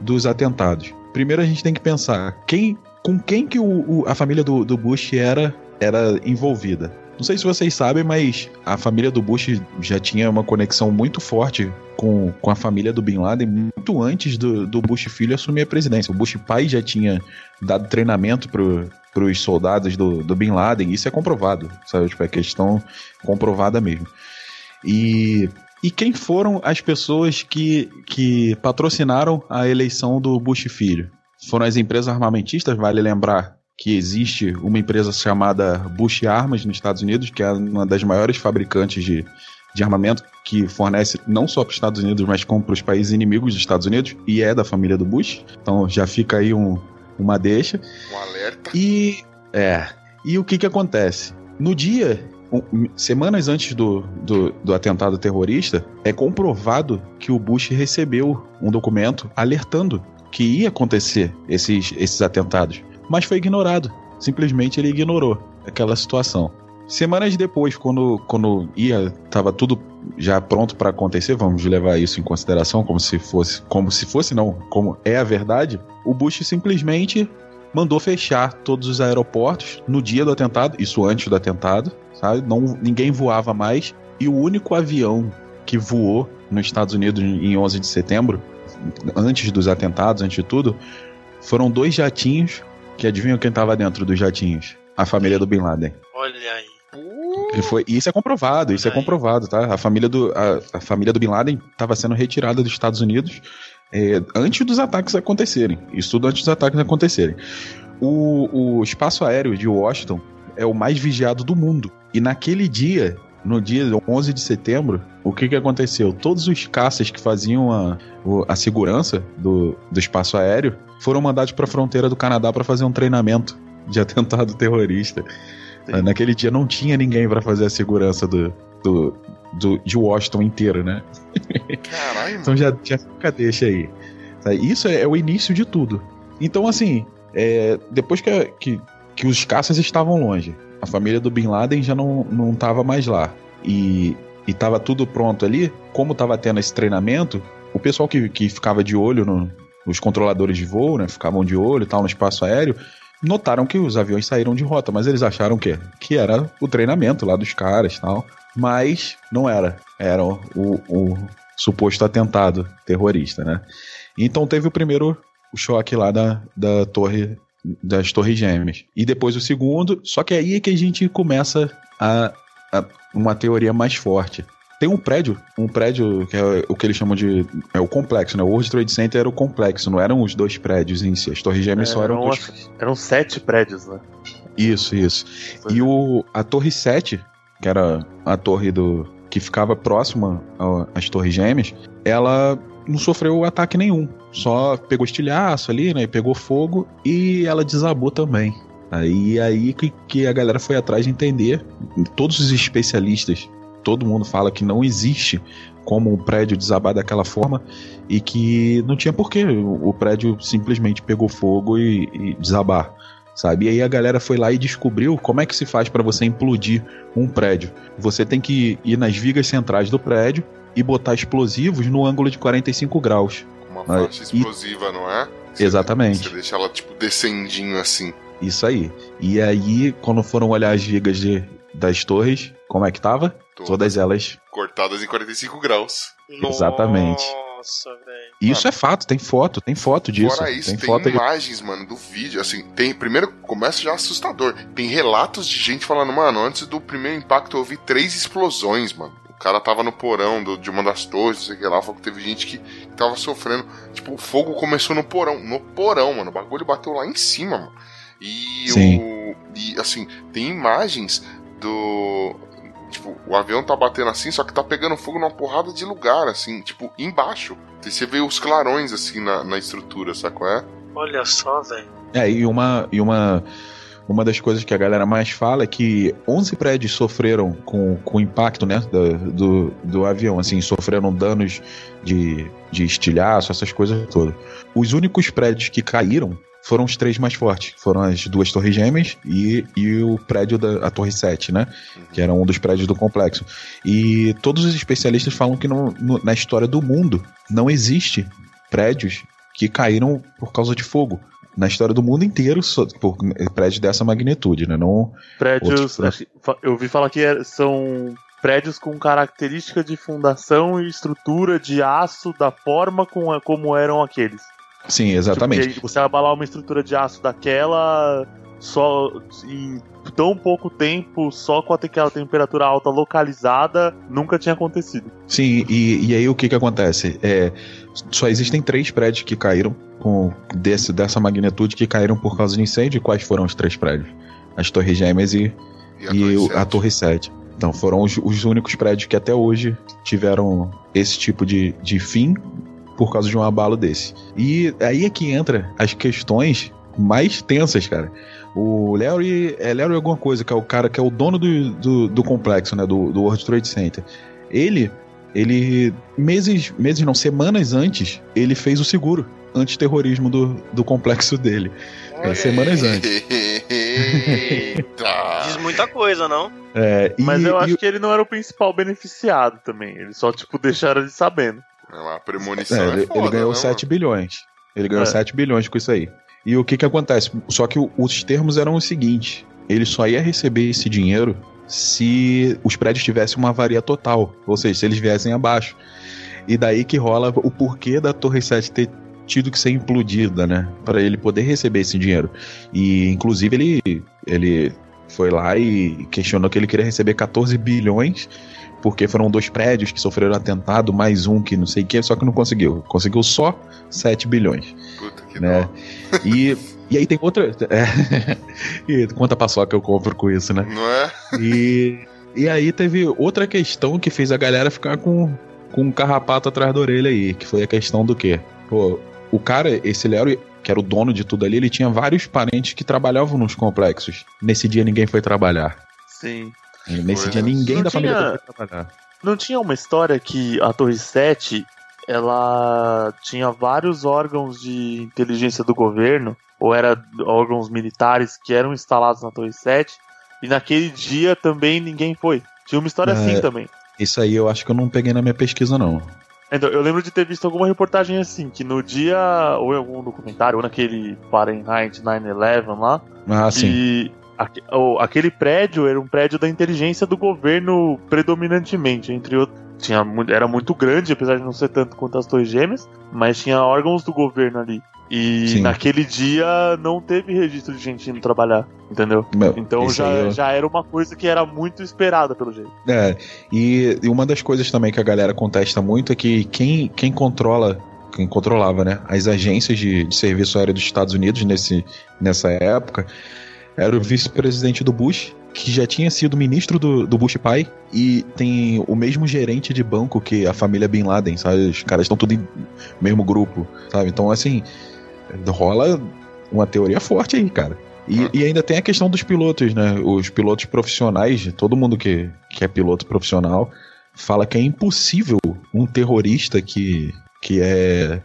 dos atentados. Primeiro a gente tem que pensar quem, com quem que o, o- a família do, do Bush era, era envolvida. Não sei se vocês sabem, mas a família do Bush já tinha uma conexão muito forte com, com a família do Bin Laden muito antes do, do Bush filho assumir a presidência. O Bush pai já tinha dado treinamento para os soldados do, do Bin Laden, isso é comprovado, sabe? Tipo, é questão comprovada mesmo. E, e quem foram as pessoas que, que patrocinaram a eleição do Bush filho? Foram as empresas armamentistas, vale lembrar que existe uma empresa chamada Bush Armas nos Estados Unidos, que é uma das maiores fabricantes de, de armamento, que fornece não só para os Estados Unidos, mas como para os países inimigos dos Estados Unidos, e é da família do Bush. Então já fica aí um, uma deixa. Um alerta. E é. E o que que acontece? No dia, um, semanas antes do, do, do atentado terrorista, é comprovado que o Bush recebeu um documento alertando que ia acontecer esses, esses atentados. Mas foi ignorado. Simplesmente ele ignorou aquela situação. Semanas depois, quando, quando ia, tava tudo já pronto para acontecer, vamos levar isso em consideração como se fosse, como se fosse não, como é a verdade. O Bush simplesmente mandou fechar todos os aeroportos no dia do atentado, isso antes do atentado, sabe? Não, ninguém voava mais e o único avião que voou nos Estados Unidos em 11 de setembro, antes dos atentados, antes de tudo, foram dois jatinhos que adivinham quem estava dentro dos jatinhos? A família do Bin Laden. Olha aí. E foi, e isso é comprovado, isso é aí. comprovado, tá? A família do, a, a família do Bin Laden estava sendo retirada dos Estados Unidos é, antes dos ataques acontecerem. Isso tudo antes dos ataques acontecerem. O, o espaço aéreo de Washington é o mais vigiado do mundo. E naquele dia, no dia 11 de setembro, o que, que aconteceu? Todos os caças que faziam a, a segurança do, do espaço aéreo foram mandados para a fronteira do Canadá para fazer um treinamento de atentado terrorista. Sim. Naquele dia não tinha ninguém para fazer a segurança do, do, do- de Washington inteiro, né? Caralho, Então já, já fica deixa aí. Tá? Isso é, é o início de tudo. Então, assim, é, depois que, que, que os caças estavam longe, a família do Bin Laden já não, não tava mais lá. E, e tava tudo pronto ali, como tava tendo esse treinamento, o pessoal que, que ficava de olho no, os controladores de voo, né? Ficavam de olho e tal no espaço aéreo, notaram que os aviões saíram de rota, mas eles acharam que que era o treinamento lá dos caras tal. Mas não era. Era o, o suposto atentado terrorista, né? Então teve o primeiro choque lá da, da torre das torres gêmeas. E depois o segundo, só que aí é que a gente começa a, a uma teoria mais forte. Tem um prédio, um prédio que é o que eles chamam de. É o complexo, né? O World Trade Center era o complexo, não eram os dois prédios em si. As torres gêmeas só eram eram, dois. eram sete prédios, né? Isso, isso. E o, a Torre 7, que era a torre do que ficava próxima às Torres Gêmeas, ela não sofreu ataque nenhum. Só pegou estilhaço ali, né? e Pegou fogo e ela desabou também. Aí aí que, que a galera foi atrás de entender. Todos os especialistas, todo mundo fala que não existe como um prédio desabar daquela forma e que não tinha porquê o, o prédio simplesmente pegou fogo e, e desabar sabe? E aí a galera foi lá e descobriu como é que se faz para você implodir um prédio. Você tem que ir nas vigas centrais do prédio e botar explosivos no ângulo de 45 graus. Uma faixa e- explosiva, não é? Você- Exatamente. Você deixa ela, tipo, descendinho assim. Isso aí. E aí, quando foram olhar as vigas de, das torres, como é que tava? Todas Todas elas. cortadas em 45 graus. Exatamente. Nossa, velho. Isso é fato, tem foto, tem foto disso. Fora isso, tem tem, imagens, mano, do vídeo. Assim, tem. Primeiro, começa já assustador. Tem relatos de gente falando, mano, antes do primeiro impacto eu ouvi três explosões, mano. O cara tava no porão do- de uma das torres, não sei o que lá. Falou que teve gente que, que tava sofrendo. Tipo, o fogo começou no porão. No porão, mano. O bagulho bateu lá em cima, mano. E Sim. o. E assim, tem imagens do. Tipo, o avião tá batendo assim, só que tá pegando fogo numa porrada de lugar, assim, tipo, embaixo. Você vê os clarões, assim, na, na estrutura, sabe qual é? Olha só, velho. É, e uma, e uma, uma das coisas que a galera mais fala é que 11 prédios sofreram com, com o impacto né, da- do, do avião, assim, sofreram danos de, de estilhaço, essas coisas todas. Os únicos prédios que caíram foram os três mais fortes, foram as duas torres gêmeas e, e o prédio da Torre 7, né? Que era um dos prédios do complexo. E todos os especialistas falam que não- no- na história do mundo não existe prédios que caíram por causa de fogo na história do mundo inteiro só- por prédios dessa magnitude, né? Não, Prédios. Outros, fa- Eu ouvi falar que é- são prédios com característica de fundação e estrutura de aço da forma com a- como eram aqueles. Sim, exatamente. Tipo, você abalar uma estrutura de aço daquela só em tão pouco tempo, só com aquela temperatura alta localizada, nunca tinha acontecido. Sim, e, e aí o que que acontece? É, só existem três prédios que caíram com desse, dessa magnitude que caíram por causa de incêndio. Quais foram os três prédios? As Torres Gêmeas e, E a e Torre o- 7. a Torre 7. Então, foram os, os únicos prédios que até hoje tiveram esse tipo de, de fim por causa de um abalo desse. E aí é que entra as questões mais tensas, cara. O Larry, é Larry alguma coisa, que é o cara que é o dono do, do, do complexo, né, do, do World Trade Center. Ele, ele, meses, meses não, semanas antes, ele fez o seguro. antiterrorismo do, do complexo dele. É, semanas antes. Eita! Diz muita coisa, não? É, e- Mas eu e acho que ele não era o principal beneficiado também. Eles só, tipo, deixaram ele sabendo. É uma premonição. É, é ele, foda, ele ganhou né, 7 bilhões. Ele ganhou É. 7 bilhões com isso aí. E o que que acontece? Só que o- os termos eram os seguintes: ele só ia receber esse dinheiro se os prédios tivessem uma avaria total, ou seja, se eles viessem abaixo. E daí que rola o porquê da Torre 7 ter tido que ser implodida, né? Para ele poder receber esse dinheiro. E inclusive ele ele foi lá e questionou que ele queria receber 14 bilhões porque foram dois prédios que sofreram atentado, mais um que não sei o que, só que não conseguiu. Conseguiu só 7 bilhões, Puta que né? E, e aí tem outra. É, e quanta paçoca eu compro com isso, né? Não é? E, e aí teve outra questão que fez a galera ficar com, com um carrapato atrás da orelha aí, que foi a questão do quê? Pô, o cara, esse Léo, que era o dono de tudo ali, ele tinha vários parentes que trabalhavam nos complexos. Nesse dia ninguém foi trabalhar. Sim. Nesse dia ninguém Não da família dele trabalhar. Não tinha uma história que a Torre 7 ela tinha vários órgãos de inteligência do governo, ou era órgãos militares que eram instalados na Torre 7, e naquele dia também ninguém foi. Tinha uma história É. assim também. Isso aí eu acho que eu não peguei na minha pesquisa, não. Então, eu lembro de ter visto alguma reportagem assim, que no dia, ou em algum documentário, ou naquele Fahrenheit 9-11 lá, Ah, sim. que o- aquele prédio era um prédio da inteligência do governo predominantemente, entre outros. Tinha, era muito grande, apesar de não ser tanto quanto as Torres Gêmeas, mas tinha órgãos do governo ali. E Sim. naquele dia não teve registro de gente indo trabalhar, entendeu? Meu, Então já, eu- já era uma coisa que era muito esperada pelo jeito. É, e, e uma das coisas também que a galera contesta muito é que quem, quem controla, quem controlava, né, as agências de, de serviço aéreo dos Estados Unidos nesse, nessa época era o vice-presidente do Bush, que já tinha sido ministro do, do Bush pai, e tem o mesmo gerente de banco que a família Bin Laden, sabe? Os caras estão tudo em mesmo grupo, sabe? Então, assim, rola uma teoria forte aí, cara. E, e ainda tem a questão dos pilotos, né? Os pilotos profissionais, todo mundo que, que é piloto profissional fala que é impossível um terrorista que, que é.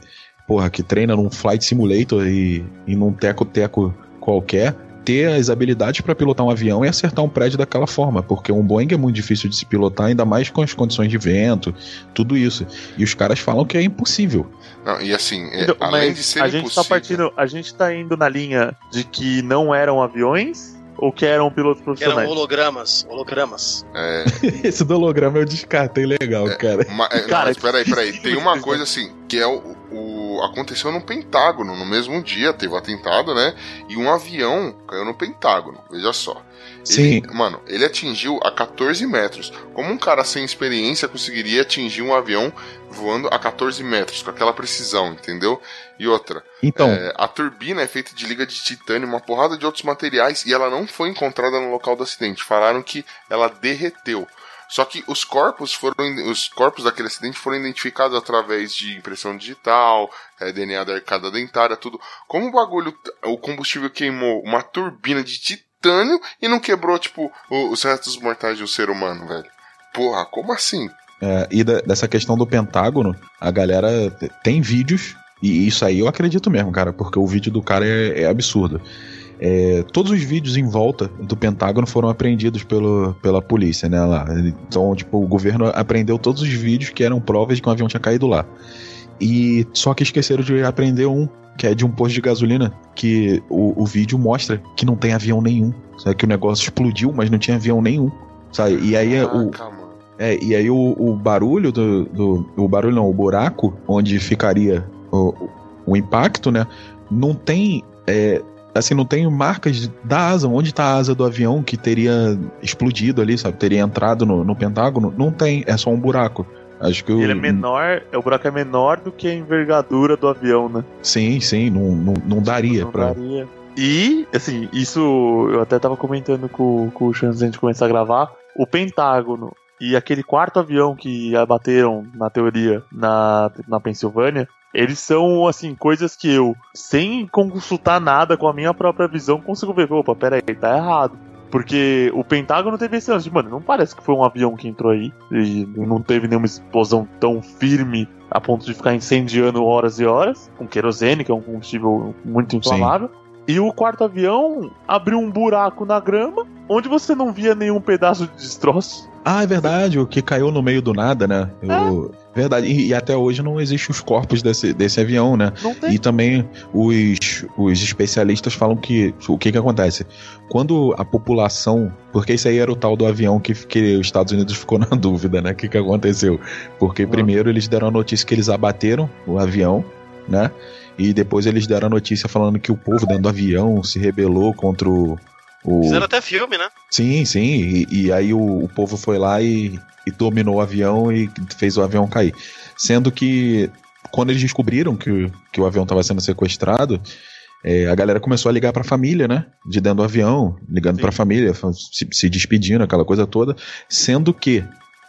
Porra, que treina num flight simulator e, e num teco-teco qualquer ter as habilidades para pilotar um avião e acertar um prédio daquela forma, porque um Boeing é muito difícil de se pilotar, ainda mais com as condições de vento, tudo isso. E os caras falam que é impossível. Não, e assim, é, Então, além mas de ser a gente tá impossível. partindo, a gente tá indo na linha de que não eram aviões ou que eram pilotos Que eram profissionais? hologramas. Hologramas. É, Esse do holograma eu descartei legal, cara. ma- é, Cara, não, mas peraí, peraí. Tem uma coisa assim, que é o, o- Aconteceu no Pentágono, no mesmo dia, teve o atentado, né? E um avião caiu no Pentágono, veja só. Sim. Ele, mano, ele atingiu a 14 metros. Como um cara sem experiência conseguiria atingir um avião voando a 14 metros, com aquela precisão, entendeu? E outra, Então, é, a turbina é feita de liga de titânio, uma porrada de outros materiais, e ela não foi encontrada no local do acidente. Falaram que ela derreteu. Só que os corpos foram os corpos daquele acidente foram identificados através de impressão digital, é, DNA da arcada dentária, tudo. Como o bagulho, o combustível queimou uma turbina de titânio e não quebrou tipo os restos mortais de um ser humano, velho? Porra, como assim? É, e da- dessa questão do Pentágono, a galera tem vídeos, e isso aí eu acredito mesmo, cara, porque o vídeo do cara é, é absurdo. É, todos os vídeos em volta do Pentágono foram apreendidos pelo, pela polícia, né? Lá. Então, tipo, o governo apreendeu todos os vídeos que eram provas de que um avião tinha caído lá. E só que esqueceram de apreender um, que é de um posto de gasolina, que o, o vídeo mostra que não tem avião nenhum. Sabe? Que o negócio explodiu, mas não tinha avião nenhum. Sabe? E aí é o, Caraca, mano. é, e aí o, o barulho do, do. O barulho não, o buraco onde ficaria o, o impacto, né? Não tem. é, assim, não tem marcas da asa. Onde tá a asa do avião que teria explodido ali, sabe? Teria entrado no, no Pentágono? Não tem, é só um buraco. Acho que o. Ele é menor, o buraco é menor do que a envergadura do avião, né? Sim, sim, não, não, não daria Não pra. daria. E, assim, isso eu até tava comentando com, com o Chan antes gente começar a gravar. O Pentágono e aquele quarto avião que abateram, na teoria, na, na Pensilvânia, eles são, assim, coisas que eu, sem consultar nada com a minha própria visão, consigo ver. Opa, pera aí, tá errado. Porque o Pentágono teve esse lance mano, não parece que foi um avião que entrou aí e não teve nenhuma explosão tão firme a ponto de ficar incendiando horas e horas, com querosene, que é um combustível muito inflamável. E o quarto avião abriu um buraco na grama, onde você não via nenhum pedaço de destroço. Ah, é verdade, o que caiu no meio do nada, né? O- Verdade, e, e até hoje não existem os corpos desse, desse avião, né? Não tem. E também os, os especialistas falam que o que que acontece? Quando a população, porque isso aí era o tal do avião que, que os Estados Unidos ficou na dúvida, né? O que que aconteceu? Porque primeiro eles deram a notícia que eles abateram o avião, né? E depois eles deram a notícia falando que o povo dentro do avião se rebelou contra o, o Fizeram até filme, né? Sim, sim. E, e aí o, o povo foi lá e, e dominou o avião e fez o avião cair. Sendo que quando eles descobriram que, o- que o avião estava sendo sequestrado, é, a galera começou a ligar pra família, né? De dentro do avião, ligando Sim. pra família, fa- se, se despedindo, aquela coisa toda. Sendo que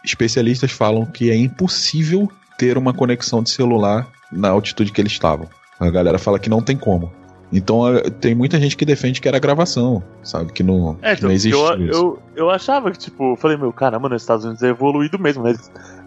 especialistas falam que é impossível ter uma conexão de celular na altitude que eles estavam. A galera fala que não tem como. Então a- tem muita gente que defende que era gravação, sabe? Que não, É, que não então, existe eu, isso. eu, eu achava que, tipo, eu falei, meu, caramba, nos Estados Unidos é evoluído mesmo, né?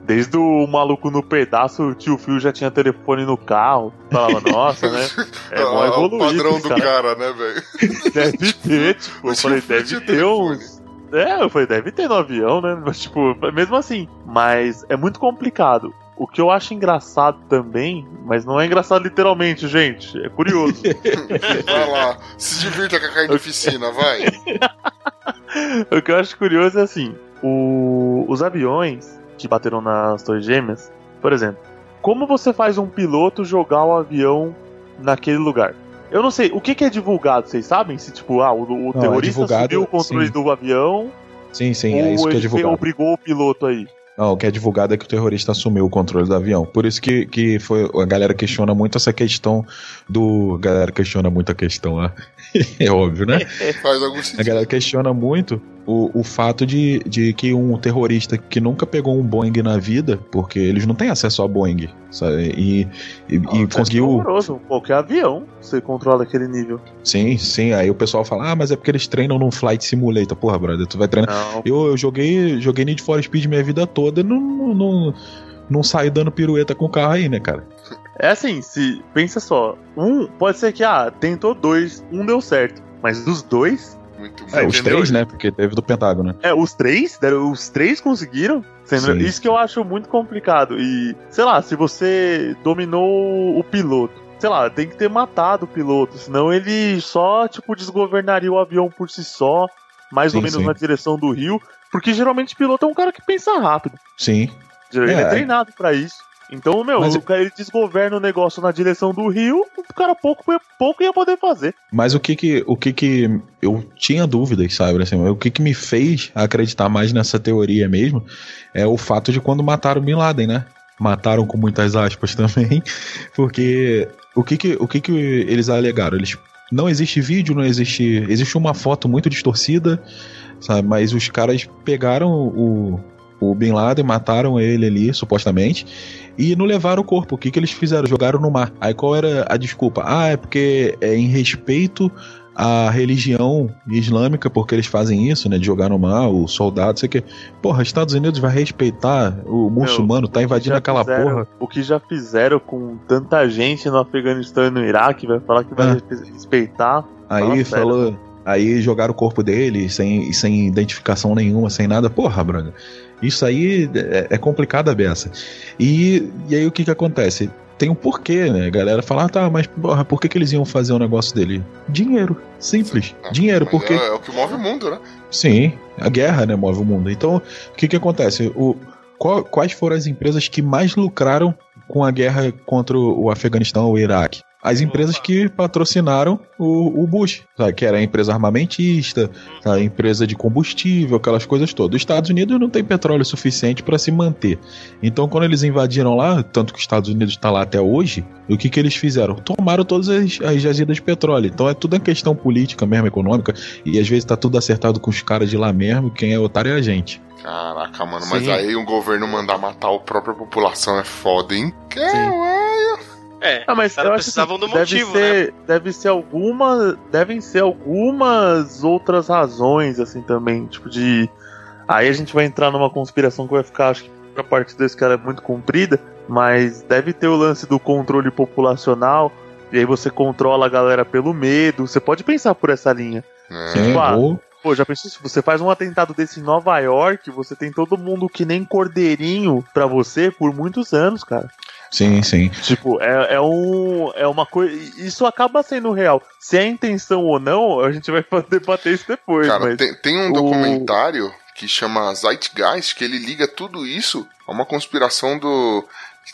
Desde o maluco no pedaço, o tio Phil já tinha telefone no carro. Falava, nossa, né? É mó Ah, o evoluído. padrão do cara. cara, né, velho? Deve ter, tipo, O eu falei, deve ter uns. É, eu falei, deve ter no avião, né? Mas, tipo, mesmo assim. Mas é muito complicado. O que eu acho engraçado também, mas não é engraçado literalmente, gente. É curioso. Vai lá, se divirta com a carnificina, vai. o que eu acho curioso é assim: o- os aviões que bateram nas Torres Gêmeas, por exemplo, como você faz um piloto jogar o avião naquele lugar? Eu não sei, o que, que é divulgado, vocês sabem? Se, tipo, ah, o, o é terrorista divulgado, subiu o controle sim. do avião Sim, sim, é isso que é divulgado. obrigou o piloto aí? Não, o que é divulgado é que o terrorista assumiu o controle do avião. Por isso que, que foi, a galera questiona muito essa questão do. A galera questiona muito a questão lá. é óbvio, né? Faz algum A sentido. galera questiona muito o, o fato de, de que um terrorista que nunca pegou um Boeing na vida, porque eles não têm acesso a Boeing, sabe? E, e, e é conseguiu. horroroso. Qualquer avião você controla aquele nível. Sim, sim. Aí o pessoal fala, ah, mas é porque eles treinam num Flight Simulator. Porra, brother, tu vai treinar. Não, Eu, eu joguei, joguei Need for Speed minha vida toda e não, não, não, não saio dando pirueta com o carro aí, né, cara? É assim, se pensa só, um pode ser que ah, tentou dois, um deu certo, mas dos dois, Muito É, os entendeu? três, né? Porque teve do Pentágono. é, os três, deram- os três conseguiram. Isso que eu acho muito complicado. E, sei lá, se você dominou o piloto, sei lá, tem que ter matado o piloto, senão ele só, tipo, desgovernaria o avião por si só, mais ou Sim, menos sim. na direção do rio, porque geralmente piloto é um cara que pensa rápido. Sim. Ele é, É. treinado pra isso. Então, meu, Mas- o cara ele desgoverna o negócio na direção do rio, o cara pouco, pouco ia poder fazer. Mas o que que, o que que eu tinha dúvidas, sabe? Assim, o que que me fez acreditar mais nessa teoria mesmo é o fato de quando mataram Bin Laden, né? Mataram com muitas aspas também, porque o que que, o que que eles alegaram? Eles não existe vídeo, não existe, existe uma foto muito distorcida, sabe? Mas os caras pegaram o o Bin Laden, mataram ele ali, supostamente, e não levaram o corpo. O que, que eles fizeram? Jogaram no mar. Aí qual era a desculpa? Ah, é porque é em respeito à religião islâmica, porque eles fazem isso, né? De jogar no mar, o soldado, sei o que. Porra, Estados Unidos vai respeitar o muçulmano, tá invadindo aquela fizeram- porra. O que já fizeram com tanta gente no Afeganistão e no Iraque, vai falar que vai Ah. respe- respeitar. Aí falou. Aí jogaram o corpo dele sem, sem identificação nenhuma, sem nada. Porra, Braga. Isso aí é, é complicado a beça. E, e aí o que que acontece? Tem um porquê, né? A galera fala, ah, tá, mas porra, por que, que eles iam fazer um negócio dele? Dinheiro. Simples. Ah, Dinheiro, porque. É, é o que move o mundo, né? Sim, a guerra, né, move o mundo. Então, o que que acontece? O, qual- quais foram as empresas que mais lucraram com a guerra contra o o Afeganistão ou o Iraque? As empresas que patrocinaram o, o Bush, sabe? que era a empresa armamentista, a empresa de combustível, aquelas coisas todas. Os Estados Unidos não tem petróleo suficiente para se manter. Então, quando eles invadiram lá, tanto que os Estados Unidos está lá até hoje, o que, que eles fizeram? Tomaram todas as, as jazidas de petróleo. Então, é tudo uma questão política mesmo, econômica, e às vezes tá tudo acertado com os caras de lá mesmo, quem é otário é a gente. Caraca, mano, mas Sim. aí um governo mandar matar a própria população é foda, hein? Que Sim. ué, É, Ah, mas Os caras eu acho precisavam que do deve motivo, né? ser, Deve ser alguma. Devem ser algumas outras razões, assim, também. Tipo de. Aí a gente vai entrar numa conspiração que vai ficar, acho que a parte desse cara é muito comprida. mas deve ter o lance do controle populacional, e aí você controla a galera pelo medo. Você pode pensar por essa linha. É. Sim, Tipo, ah, Pô, já pensou se você faz um atentado desse em Nova York, você tem todo mundo que nem cordeirinho pra você por muitos anos, cara. Sim, sim. Tipo, é, é um. É uma coisa. Isso acaba sendo real. Se é intenção ou não, a gente vai debater isso depois. Cara, mas tem, tem um o- documentário que chama Zeitgeist, que ele liga tudo isso a uma conspiração do.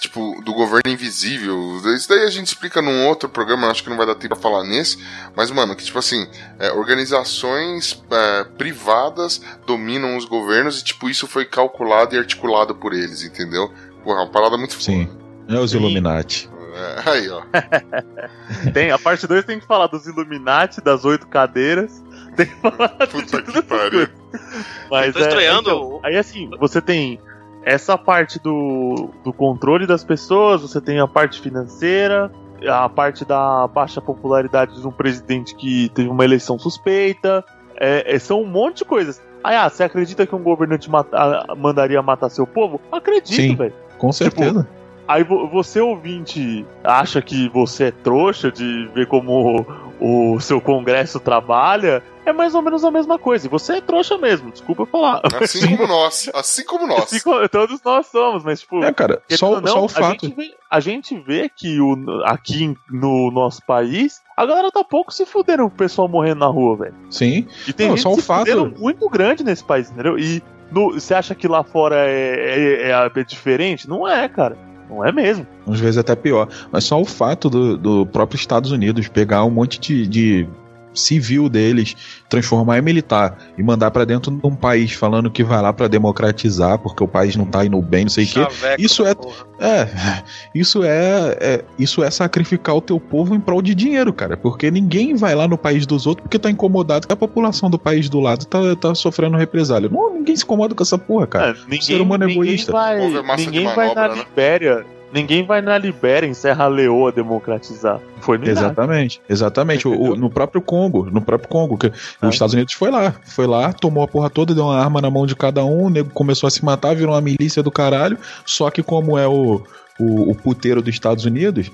Tipo, do governo invisível. Isso daí a gente explica num outro programa, acho que não vai dar tempo pra falar nesse. Mas, mano, que tipo assim, é, organizações é, privadas dominam os governos e, tipo, isso foi calculado e articulado por eles, entendeu? Porra, uma parada muito Sim. É os Sim. Illuminati. É, aí, ó. tem, a parte 2 tem que falar dos Illuminati, das oito cadeiras. Tem que falar Puta que pariu. Mas Eu tô é, estranhando. então, aí assim, você tem essa parte do, do controle das pessoas, você tem a parte financeira, a parte da baixa popularidade de um presidente que teve uma eleição suspeita. É, é, são um monte de coisas. Aí, ah, você acredita que um governante mata- ah, mandaria matar seu povo? Acredito, Sim. velho. Com certeza. Aí vo- você, ouvinte, acha que você é trouxa de ver como o seu congresso trabalha? É mais ou menos a mesma coisa. E você é trouxa mesmo, desculpa falar. Assim como nós. Assim como nós. Assim como todos nós somos, mas tipo. É, cara, só, não, só o a fato. gente, vê, a gente vê que o, aqui no nosso país, a galera tá pouco se fudendo com o pessoal morrendo na rua, velho. Sim. E tem Não, gente só o se fato- muito grande nesse país, entendeu? E no- você acha que lá fora é, é- é- é diferente? Não é, cara. Não é mesmo. Às vezes até pior. Mas só o fato do, do próprio Estados Unidos pegar um monte de, de civil deles, transformar em militar e mandar pra dentro de um país falando que vai lá pra democratizar porque o país não tá indo bem, não sei o quê. Isso é-. É, isso é, é- isso é sacrificar o teu povo em prol de dinheiro, cara. Porque ninguém vai lá no país dos outros porque tá incomodado que a população do país do lado tá, tá sofrendo represália. Não, ninguém se incomoda com essa porra, cara. É, ninguém, ser humano é ninguém egoísta. vai, O é ninguém vai na manobra, né? Libéria. Ninguém vai na Libéria em Serra Leoa democratizar. Foi no Iraque. Exatamente, exatamente. O- o- no próprio Congo, no próprio Congo, que Ah. os Estados Unidos foi lá, foi lá, tomou a porra toda, deu uma arma na mão de cada um, o nego começou a se matar, virou uma milícia do caralho. Só que como é o, o, o puteiro dos Estados Unidos,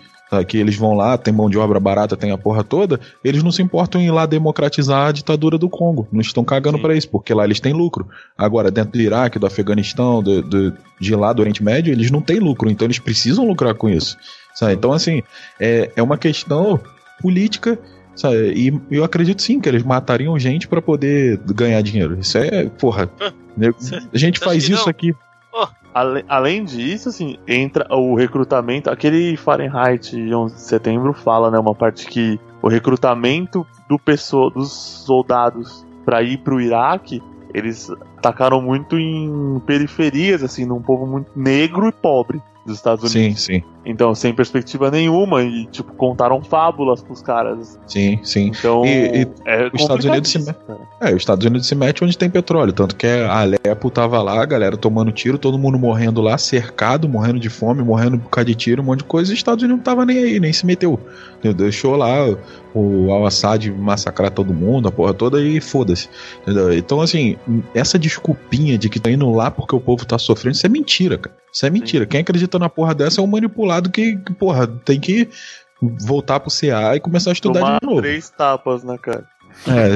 que eles vão lá, tem mão de obra barata, tem a porra toda, eles não se importam em ir lá democratizar a ditadura do Congo. Não estão cagando pra isso, porque lá eles têm lucro. Agora, dentro do Iraque, do Afeganistão, do, do- de lá do Oriente Médio, eles não têm lucro, então eles precisam lucrar com isso. sabe? Então, assim, é, é uma questão política. Sabe? E eu acredito sim que eles matariam gente pra poder ganhar dinheiro. Isso é, porra. A gente Acho faz que isso não. aqui. Além disso, assim, entra o recrutamento. Aquele Fahrenheit 11 de setembro fala, né, uma parte que o recrutamento do pessoa, dos soldados para ir pro Iraque, eles atacaram muito em periferias, assim, num povo muito negro e pobre dos Estados Unidos. Sim, sim, Então, sem perspectiva nenhuma e tipo contaram fábulas pros caras. sim, sim. Então, E- e é os Estados Unidos se cara. É, os Estados Unidos se mete onde tem petróleo. Tanto que a Alepo tava lá, a galera tomando tiro, todo mundo morrendo lá, cercado, morrendo de fome, morrendo por causa de tiro, um monte de coisa. E os Estados Unidos não tava nem aí, nem se meteu. Deixou lá o Al-Assad massacrar todo mundo, a porra toda, e foda-se. Então, assim, essa desculpinha de que tá indo lá porque o povo tá sofrendo, isso é mentira, cara. Isso é mentira. Quem acredita na porra dessa é um manipulado que, porra, tem que voltar pro CA e começar a estudar Tomar de novo. três tapas na cara. É,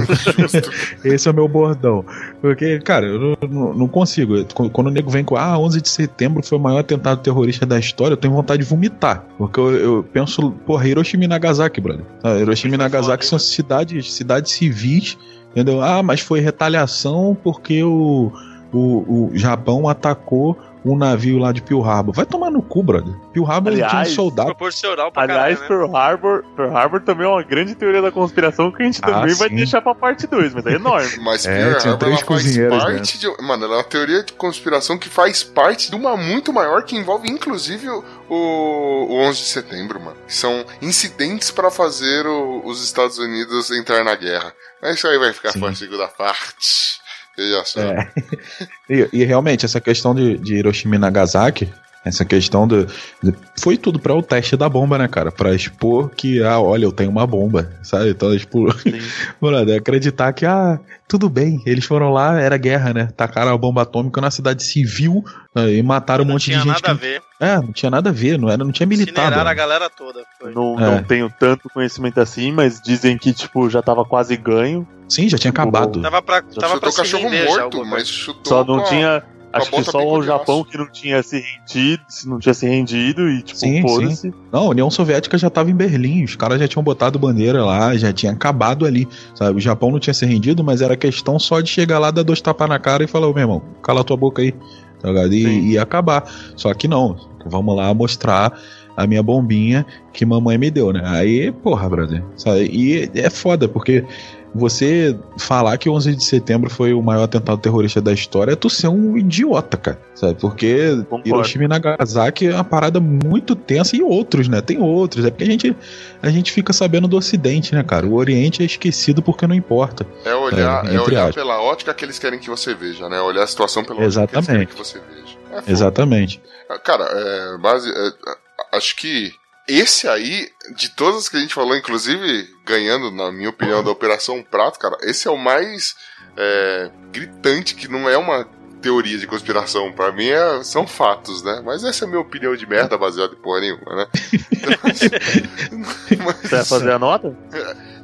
esse é o meu bordão. Porque, cara, eu não, não- não consigo. Quando o nego vem com, ah, 11 de setembro foi o maior atentado terrorista da história, eu tenho vontade de vomitar. Porque eu, eu penso, porra, Hiroshima e Nagasaki, brother. Ah, Hiroshima e Nagasaki são cidades, cidades civis, entendeu? Ah, mas foi retaliação porque o, o, o Japão atacou um navio lá de Pearl Harbor. Vai tomar no cu, brother. Pearl Harbor tinha um Aliás, soldado. Proporcional pra Aliás, caralho, né? Pearl Harbor, Pearl Harbor também é uma grande teoria da conspiração que a gente Ah, também vai sim. deixar pra parte 2, mas é enorme. Mas É, Pearl tinha Harbor três ela faz cozinheiras parte de. Mano, ela é uma teoria de conspiração que faz parte de uma muito maior que envolve inclusive o, o 11 de setembro, mano. São incidentes pra fazer o- os Estados Unidos entrar na guerra. Mas isso aí vai ficar Sim. pra segunda parte. Veja só. É. E, e realmente, essa questão de, de Hiroshima e Nagasaki Essa questão do. foi tudo pra o teste da bomba, né, cara? Pra expor que, ah, olha, eu tenho uma bomba, sabe? Então, tipo, brother, acreditar que, ah, tudo bem, eles foram lá, era guerra, né? Tacaram a bomba atômica na cidade civil ah, e mataram um Não monte de tinha gente. nada a que- ver. É, não tinha nada a ver, não, era, não tinha militar. Incineraram a galera toda. Foi. Não, É. não tenho tanto conhecimento assim, mas dizem que, tipo, já tava quase ganho. Sim, já tinha acabado. Tava pra, tava pra chutou cachorro render já, morto, mas chutou. Só não com a- tinha. Acho que só o Japão que não tinha se rendido, se não tinha se rendido e, tipo, Sim, foda-se. Não, a União Soviética já tava em Berlim, os caras já tinham botado bandeira lá, já tinha acabado ali, sabe? O Japão não tinha se rendido, mas era questão só de chegar lá, dar dois tapas na cara e falar, ô meu irmão, cala tua boca aí, tá. E, e acabar. Só que não, vamos lá mostrar a minha bombinha que mamãe me deu, né? Aí, porra, brother, sabe? E é foda, porque você falar que 11 de setembro foi o maior atentado terrorista da história é tu ser um idiota, cara, sabe? Porque Concordo. Hiroshima e Nagasaki é uma parada muito tensa e outros, né? Tem outros, é porque a gente, a gente fica sabendo do Ocidente, né, cara? O Oriente é esquecido porque não importa. É olhar, É, é, olhar aspas. pela ótica que eles querem que você veja, né? Olhar a situação pela ótica que eles querem Exatamente. que você veja. É. Exatamente. Cara, é, base, é, acho que esse aí, de todas as que a gente falou, inclusive ganhando, na minha opinião, da Operação Prato, cara, esse é o mais é, gritante, que não é uma teoria de conspiração. Pra mim é- são fatos, né? Mas essa é a minha opinião de merda baseada em porra nenhuma, né? Mas- Você vai fazer a nota?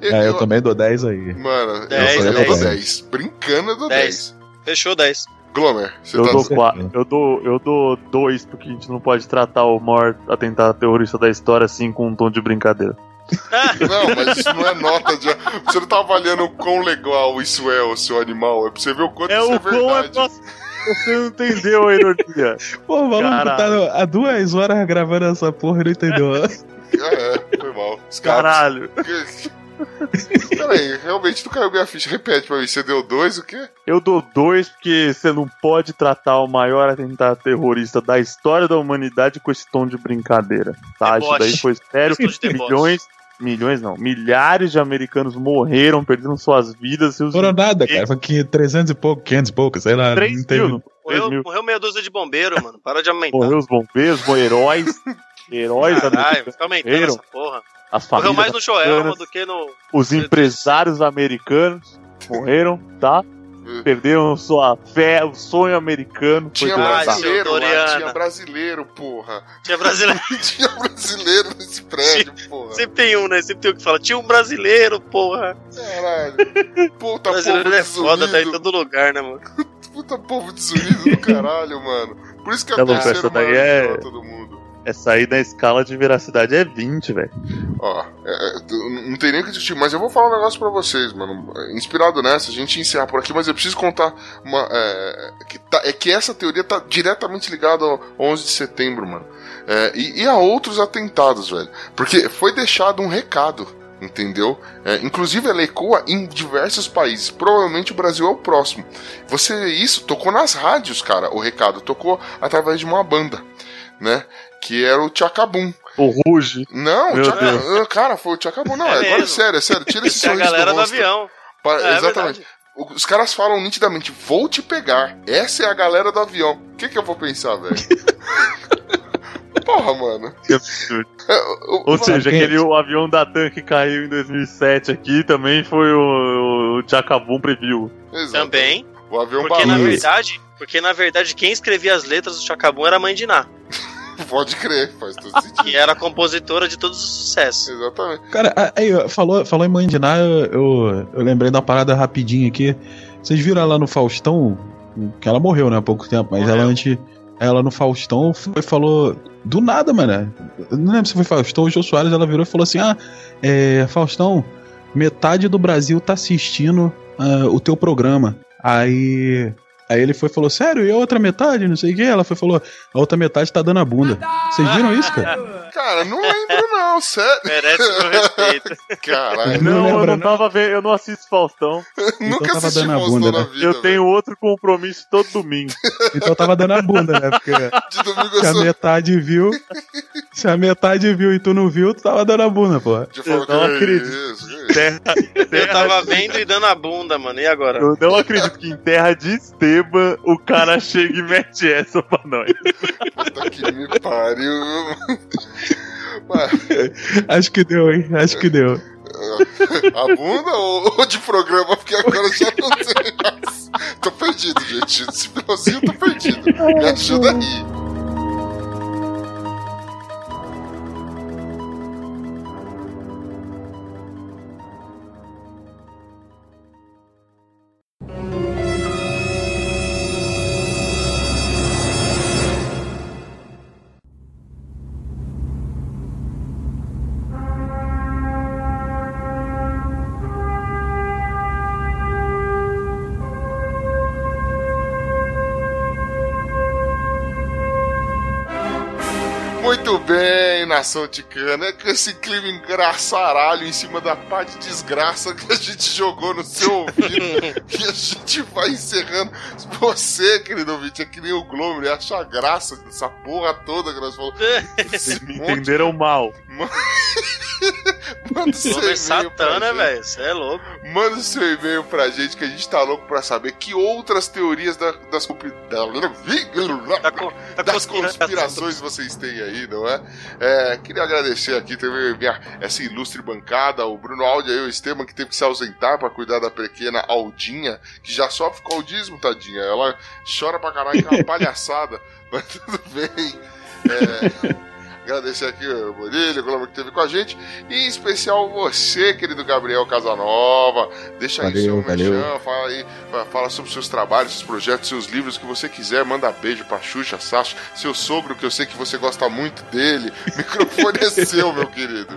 eu, É, eu eu- também dou 10 aí. Mano, Dez, eu, eu dou dez. 10. Brincando, eu dou 10. Dez. Fechou 10. Glomer, você Eu tá dou, quatro, eu, dou, eu dou dois, porque a gente não pode tratar o maior atentado terrorista da história assim com um tom de brincadeira. Não, mas isso não é nota de. Você não tá avaliando o quão legal isso é, o seu animal. É pra você ver o quanto isso é verdade. Nossa, você não entendeu a ironia. Pô, o maluco tá no- há duas horas gravando essa porra e não entendeu. É, é, foi mal. Escapes. Caralho. Peraí, realmente não caiu minha ficha. Repete pra mim, você deu dois o quê? Eu dou dois porque você não pode tratar o maior atentado terrorista da história da humanidade com esse tom de brincadeira. Tá? Isso Deboche. daí foi sério. Milhões, milhões não, milhares de americanos morreram, perderam suas vidas. Seus Foram nada, cara. Foi que 300 e pouco, 500 e pouco, sei lá. 3 não teve... mil, não, 3 Morreu, mil. morreu meia dúzia de bombeiro, mano. Para de aumentar. Morreu os bombeiros, heróis. Heróis Caralho, fica aumentando essa porra. As Morreu famílias mais no Joelma do que no. os empresários americanos morreram, tá? Perderam sua fé, o sonho americano. foi Tinha brasileiro lá, tinha brasileiro, porra. Tinha brasileiro. Tinha brasileiro nesse prédio, porra. Sempre tem um, né? Sempre tem um que fala. Tinha um brasileiro, porra. Caralho. Puta brasileiro povo é foda, tá em desunido. todo lugar, né, mano? Puta povo desunido do caralho, mano. Por isso que é Tá maior é- todo mundo. Essa aí na escala de veracidade é 20, velho. Ó, é, é, não tem nem o que discutir, mas eu vou falar um negócio pra vocês, mano. Inspirado nessa, a gente encerra por aqui, mas eu preciso contar uma. É, que, tá- é que essa teoria tá diretamente ligada ao 11 de setembro, mano. É, e, e a outros atentados, velho. Porque foi deixado um recado. Entendeu? É, inclusive ela ecoa em diversos países. Provavelmente o Brasil é o próximo. Você isso tocou nas rádios, cara. O recado tocou através de uma banda, né? Que era o Tchacabum. O Ruge. Não, Meu Tchaka- Deus. ah, cara, foi o Tchacabum. Não, É agora é mesmo. sério, é sério. Tira esse Essa é a galera do do avião. Pa- É, exatamente. verdade. Os caras falam nitidamente, vou te pegar. Essa é a galera do avião. O que, que eu vou pensar, velho? Porra, mano. Que absurdo. É, Ou seja, quem- aquele o avião da TAM que caiu em 2007 aqui também foi o, o Tchacabum Preview. Exato. Também. O avião Porque na verdade. Porque na verdade quem escrevia as letras do Chacabum era a mãe de Ná, Pode crer, faz todo sentido. que era a compositora de todos os sucessos. Exatamente. Cara, aí, falou, falou em Mandiná, eu, eu, eu lembrei da parada rapidinho aqui. Vocês viram ela no Faustão? Que ela morreu, né, há pouco tempo, mas Morreu. ela antes. Ela no Faustão foi, falou. Do nada, mano. Eu não lembro se foi Faustão ou Jô Soares, ela virou e falou assim: Ah, é, Faustão, metade do Brasil tá assistindo ah, o teu programa. Aí. Aí ele foi e falou, sério, e a outra metade? Não sei o que. Ela foi e falou, a outra metade tá dando a bunda. Vocês viram isso, cara? Cara, não lembro não, sério. Merece meu respeito. Caralho. Não Não, eu não tava vendo, eu não assisto Faustão. Nunca tava assisti dando a bunda, na né? vida. eu velho. tenho outro compromisso todo domingo. Então tava dando a bunda, né? Porque De domingo eu se a sou. metade viu. Se a metade viu e tu não viu, tu tava dando a bunda, pô. Eu não que acredito. Que terra, Eu terra tava vendo e dando a bunda, mano. E agora? Eu não acredito que em terra de Esteban o cara chega e mete essa pra nós. Puta que me pariu. Acho que deu, hein? Acho que deu. a bunda ou, ou de programa? Porque agora eu já não sei mais. Tô perdido, gente. Esse finalzinho eu tô perdido. Me ajuda aí. Muito bem, nação ticana. É com esse clima engraçaralho em cima da pá de desgraça que a gente jogou no seu ouvido que a gente vai encerrando. Você, querido ouvinte, é que nem o Glomer, acha graça dessa porra toda que nós falamos. Entenderam mal. Manda seu Glomer e-mail pra Satã, né, velho? Você é louco. Manda o seu e-mail pra gente que a gente tá louco pra saber que outras teorias da- das, da- tá das conspirações vocês têm aí, não é? É, Queria agradecer aqui também minha, essa ilustre bancada, o Bruno Aldi e o Esteban, que teve que se ausentar pra cuidar da pequena Aldinha, que já sofre com audismo, tadinha. Ela chora pra caralho, que é uma palhaçada, mas tudo bem. É, Agradecer aqui o Bonilha, o Globo que esteve com a gente. E em especial você, querido Gabriel Casanova. Deixa aí Valeu, seu valeu. merchan, fala aí, fa- fala sobre seus trabalhos, seus projetos, seus livros, o que você quiser. Manda beijo pra Xuxa, Sasha, seu sogro, que eu sei que você gosta muito dele. O microfone é seu, meu querido.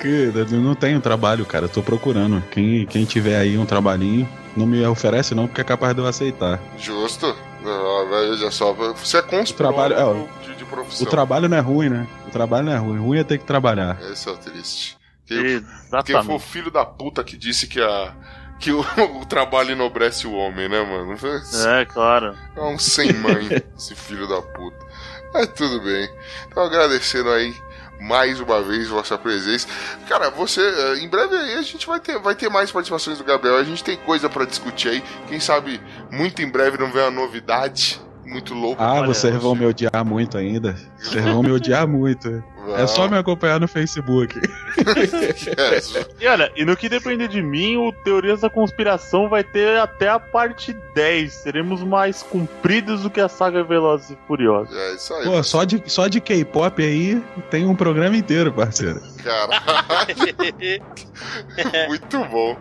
Que eu não tenho trabalho, cara. Eu tô procurando. Quem, quem tiver aí um trabalhinho, não me oferece não, porque é capaz de eu aceitar. Justo. Ah, Veja só, você é conspirado trabalho- é, profissão. O trabalho não é ruim, né? O trabalho não é ruim. Ruim é ter que trabalhar. Esse é o triste. Quem, Quem foi o filho da puta que disse que, a, que o, o trabalho enobrece o homem, né, mano? É, claro. É um sem mãe, esse filho da puta. Mas tudo bem. Então agradecendo aí mais uma vez vossa presença. Cara, você, eh, em breve aí a gente vai ter, vai ter mais participações do Gabriel. A gente tem coisa pra discutir aí. Quem sabe muito em breve não vem uma novidade muito louca. Ah, vocês vão me odiar muito ainda. Vocês vão me odiar muito. É só me acompanhar no Facebook. E olha, e no que depender de mim, o Teorias da Conspiração vai ter até a parte 10. Seremos mais compridos do que a saga Velozes e Furiosos. é isso aí. Pô, só de, só de K-pop aí tem um programa inteiro, parceiro. Caralho, muito bom.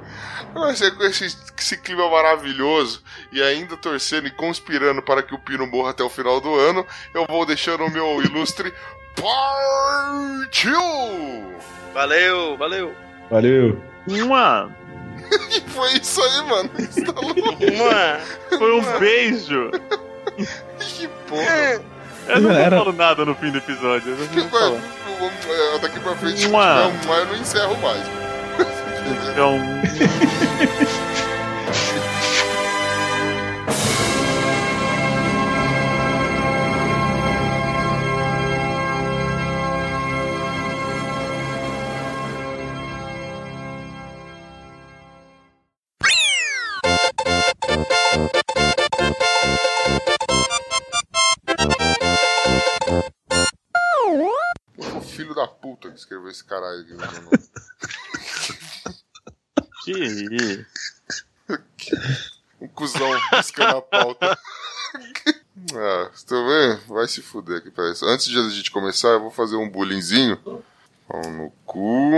Mas é com esse, esse clima maravilhoso e ainda torcendo e conspirando para que o Pino morra até o final do ano, eu vou deixando o meu ilustre Partiu! Valeu, valeu. Valeu. Uma, E foi isso aí, mano. Você tá louco? Uma. foi um beijo. Que porra. Eu não Era- falo nada no fim do episódio. Eu não Que, vou vamos- é, daqui pra frente, Uma. não, mas eu não encerro mais. Então, puta que escreveu esse caralho aqui. no nome. que. Um cuzão buscando a pauta. ah, tô vendo? Vai se fuder aqui, peraí. Antes de a gente começar, eu vou fazer um bullyingzinho. Pau no cu.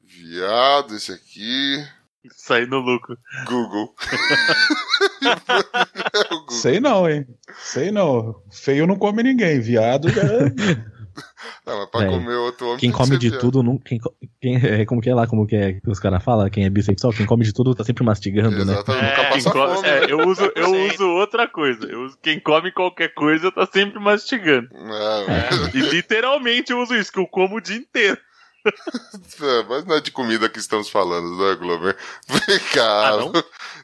Viado, esse aqui. Sair no lucro. Google. É Google. Sei não, hein? Sei não. Feio não come ninguém. Viado já. Não, mas pra É. comer outro homem Quem come de viado. tudo, não, quem, quem, é, como que é lá, como que é que os caras falam, quem é bissexual, quem come de tudo tá sempre mastigando, né? Exatamente, nunca É, passa quem co- fome. é, né? eu, uso, eu Sim. uso outra coisa. Eu uso- quem come qualquer coisa tá sempre mastigando. É, E literalmente eu uso isso, que eu como o dia inteiro. É, mas não é de comida que estamos falando, não é, Glover? Cara, Ah, não?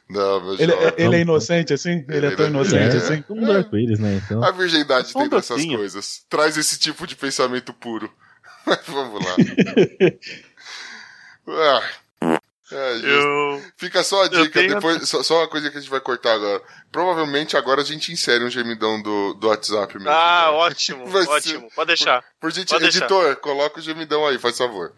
não, meu Ele, jovem. ele é inocente assim? Ele é tão Ele é- inocente É, assim? todo mundo arco-íris, né? Então, A virgindade um tem dessas coisas. Traz esse tipo de pensamento puro. Mas vamos lá. Ah, é. Eu. Fica só a dica, tenho- depois, só, só uma coisa que a gente vai cortar agora. Provavelmente agora a gente insere um gemidão do, do WhatsApp mesmo. Ah, né? ótimo, Vai ser- ótimo. Pode deixar. Por gente, pode deixar. editor, coloca o gemidão aí, faz favor.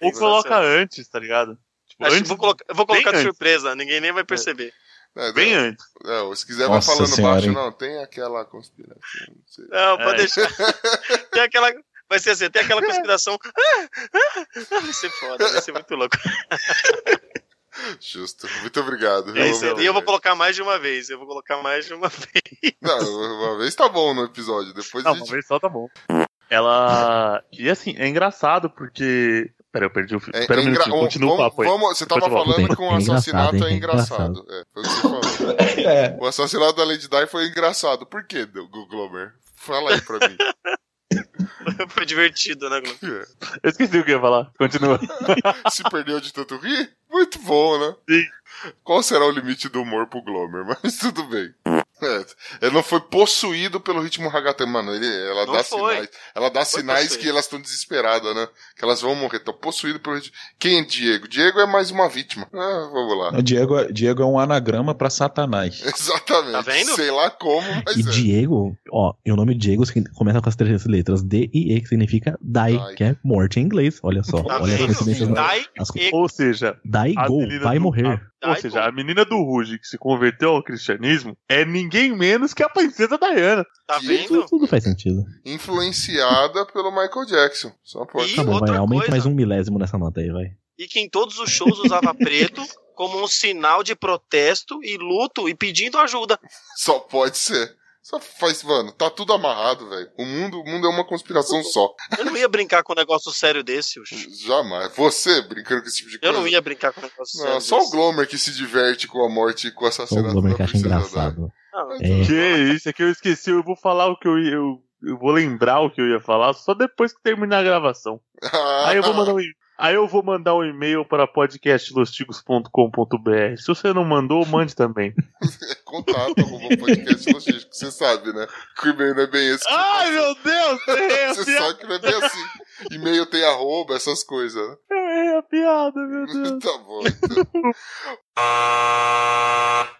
Ou coloca tá antes, tá ligado? Tipo, antes, vou colocar, eu vou colocar de antes. surpresa, ninguém nem vai perceber. É, bem é, antes. é, ou se quiser Nossa vai falando senhora, baixo, hein? não, tem aquela conspiração. não sei. Não, pode É. deixar. Tem aquela. Vai ser assim, tem aquela conspiração. Ah, ah, ah, Vai ser foda, vai ser muito louco. Justo. Muito obrigado. É isso, e eu vou colocar mais de uma vez. Eu vou colocar mais de uma vez. Não, uma vez tá bom no episódio, depois Não, uma gente... vez só tá bom. Ela. E assim, é engraçado porque. Pera, eu perdi o fio. É, é um engra- minutinho, continua o papo aí. vamos- você tava falando que um é engraçado, assassinato é É engraçado. É, foi o que você falou. É. O assassinato da Lady Di foi engraçado. Por quê, Google Glomer? Fala aí pra mim. Foi divertido, né, Globo? Eu esqueci o que eu ia falar. Continua. Se perdeu de tanto rir? Muito bom, né? Sim. Qual será o limite do humor pro Glomer? Mas tudo bem. É, ele não foi possuído pelo ritmo Hagatan, mano. Ele, ela Não dá foi. sinais. Ela dá sinais que elas estão desesperadas, né? Que elas vão morrer. Estão possuídas pelo ritmo. Quem é Diego? Diego é mais uma vítima. Ah, vamos lá. O Diego, é- Diego é um anagrama pra Satanás. Exatamente. Tá vendo? Sei lá como, mas E é. Diego, ó, e o nome Diego começa com as três letras D e E, que significa die, Die. que é morte em inglês. Olha só, Tá olha as vendo? As co- e Ou seja, Die go, vai do- morrer. Ou seja, a menina do Ruge que se converteu ao cristianismo é ninguém menos que a princesa Diana. Tá vendo? Tudo, tudo faz sentido. Influenciada pelo Michael Jackson. Só pode. E Tá bom, vai, outra aumenta coisa. mais um milésimo nessa nota aí, vai. E que em todos os shows usava preto como um sinal de protesto e luto e pedindo ajuda. Só pode ser. Só faz, mano, tá tudo amarrado, velho. O mundo, o mundo é uma conspiração só. Eu não ia brincar com um negócio sério desse, Ucho. Jamais. Você brincando com esse tipo de Eu coisa. não ia brincar com um negócio Não, sério só o desse. Glomer que se diverte com a morte e com o Só o assassinato Glomer da que acha engraçado. Não, É. Que isso, é que eu esqueci, eu vou falar o que eu ia. Eu, eu vou lembrar o que eu ia falar só depois que terminar a gravação. Diana. Aí eu vou mandar um, aí eu vou mandar um e-mail para podcastlostigos.com.br. Se você não mandou, mande também. Contato, arroba podcast logístico. Você sabe, né? Que o e-mail não é bem esse. Ai meu Deus, Você sabe que não é bem assim. E-mail tem arroba, essas coisas, né? eu errei a piada, meu Deus. Tá bom. Então.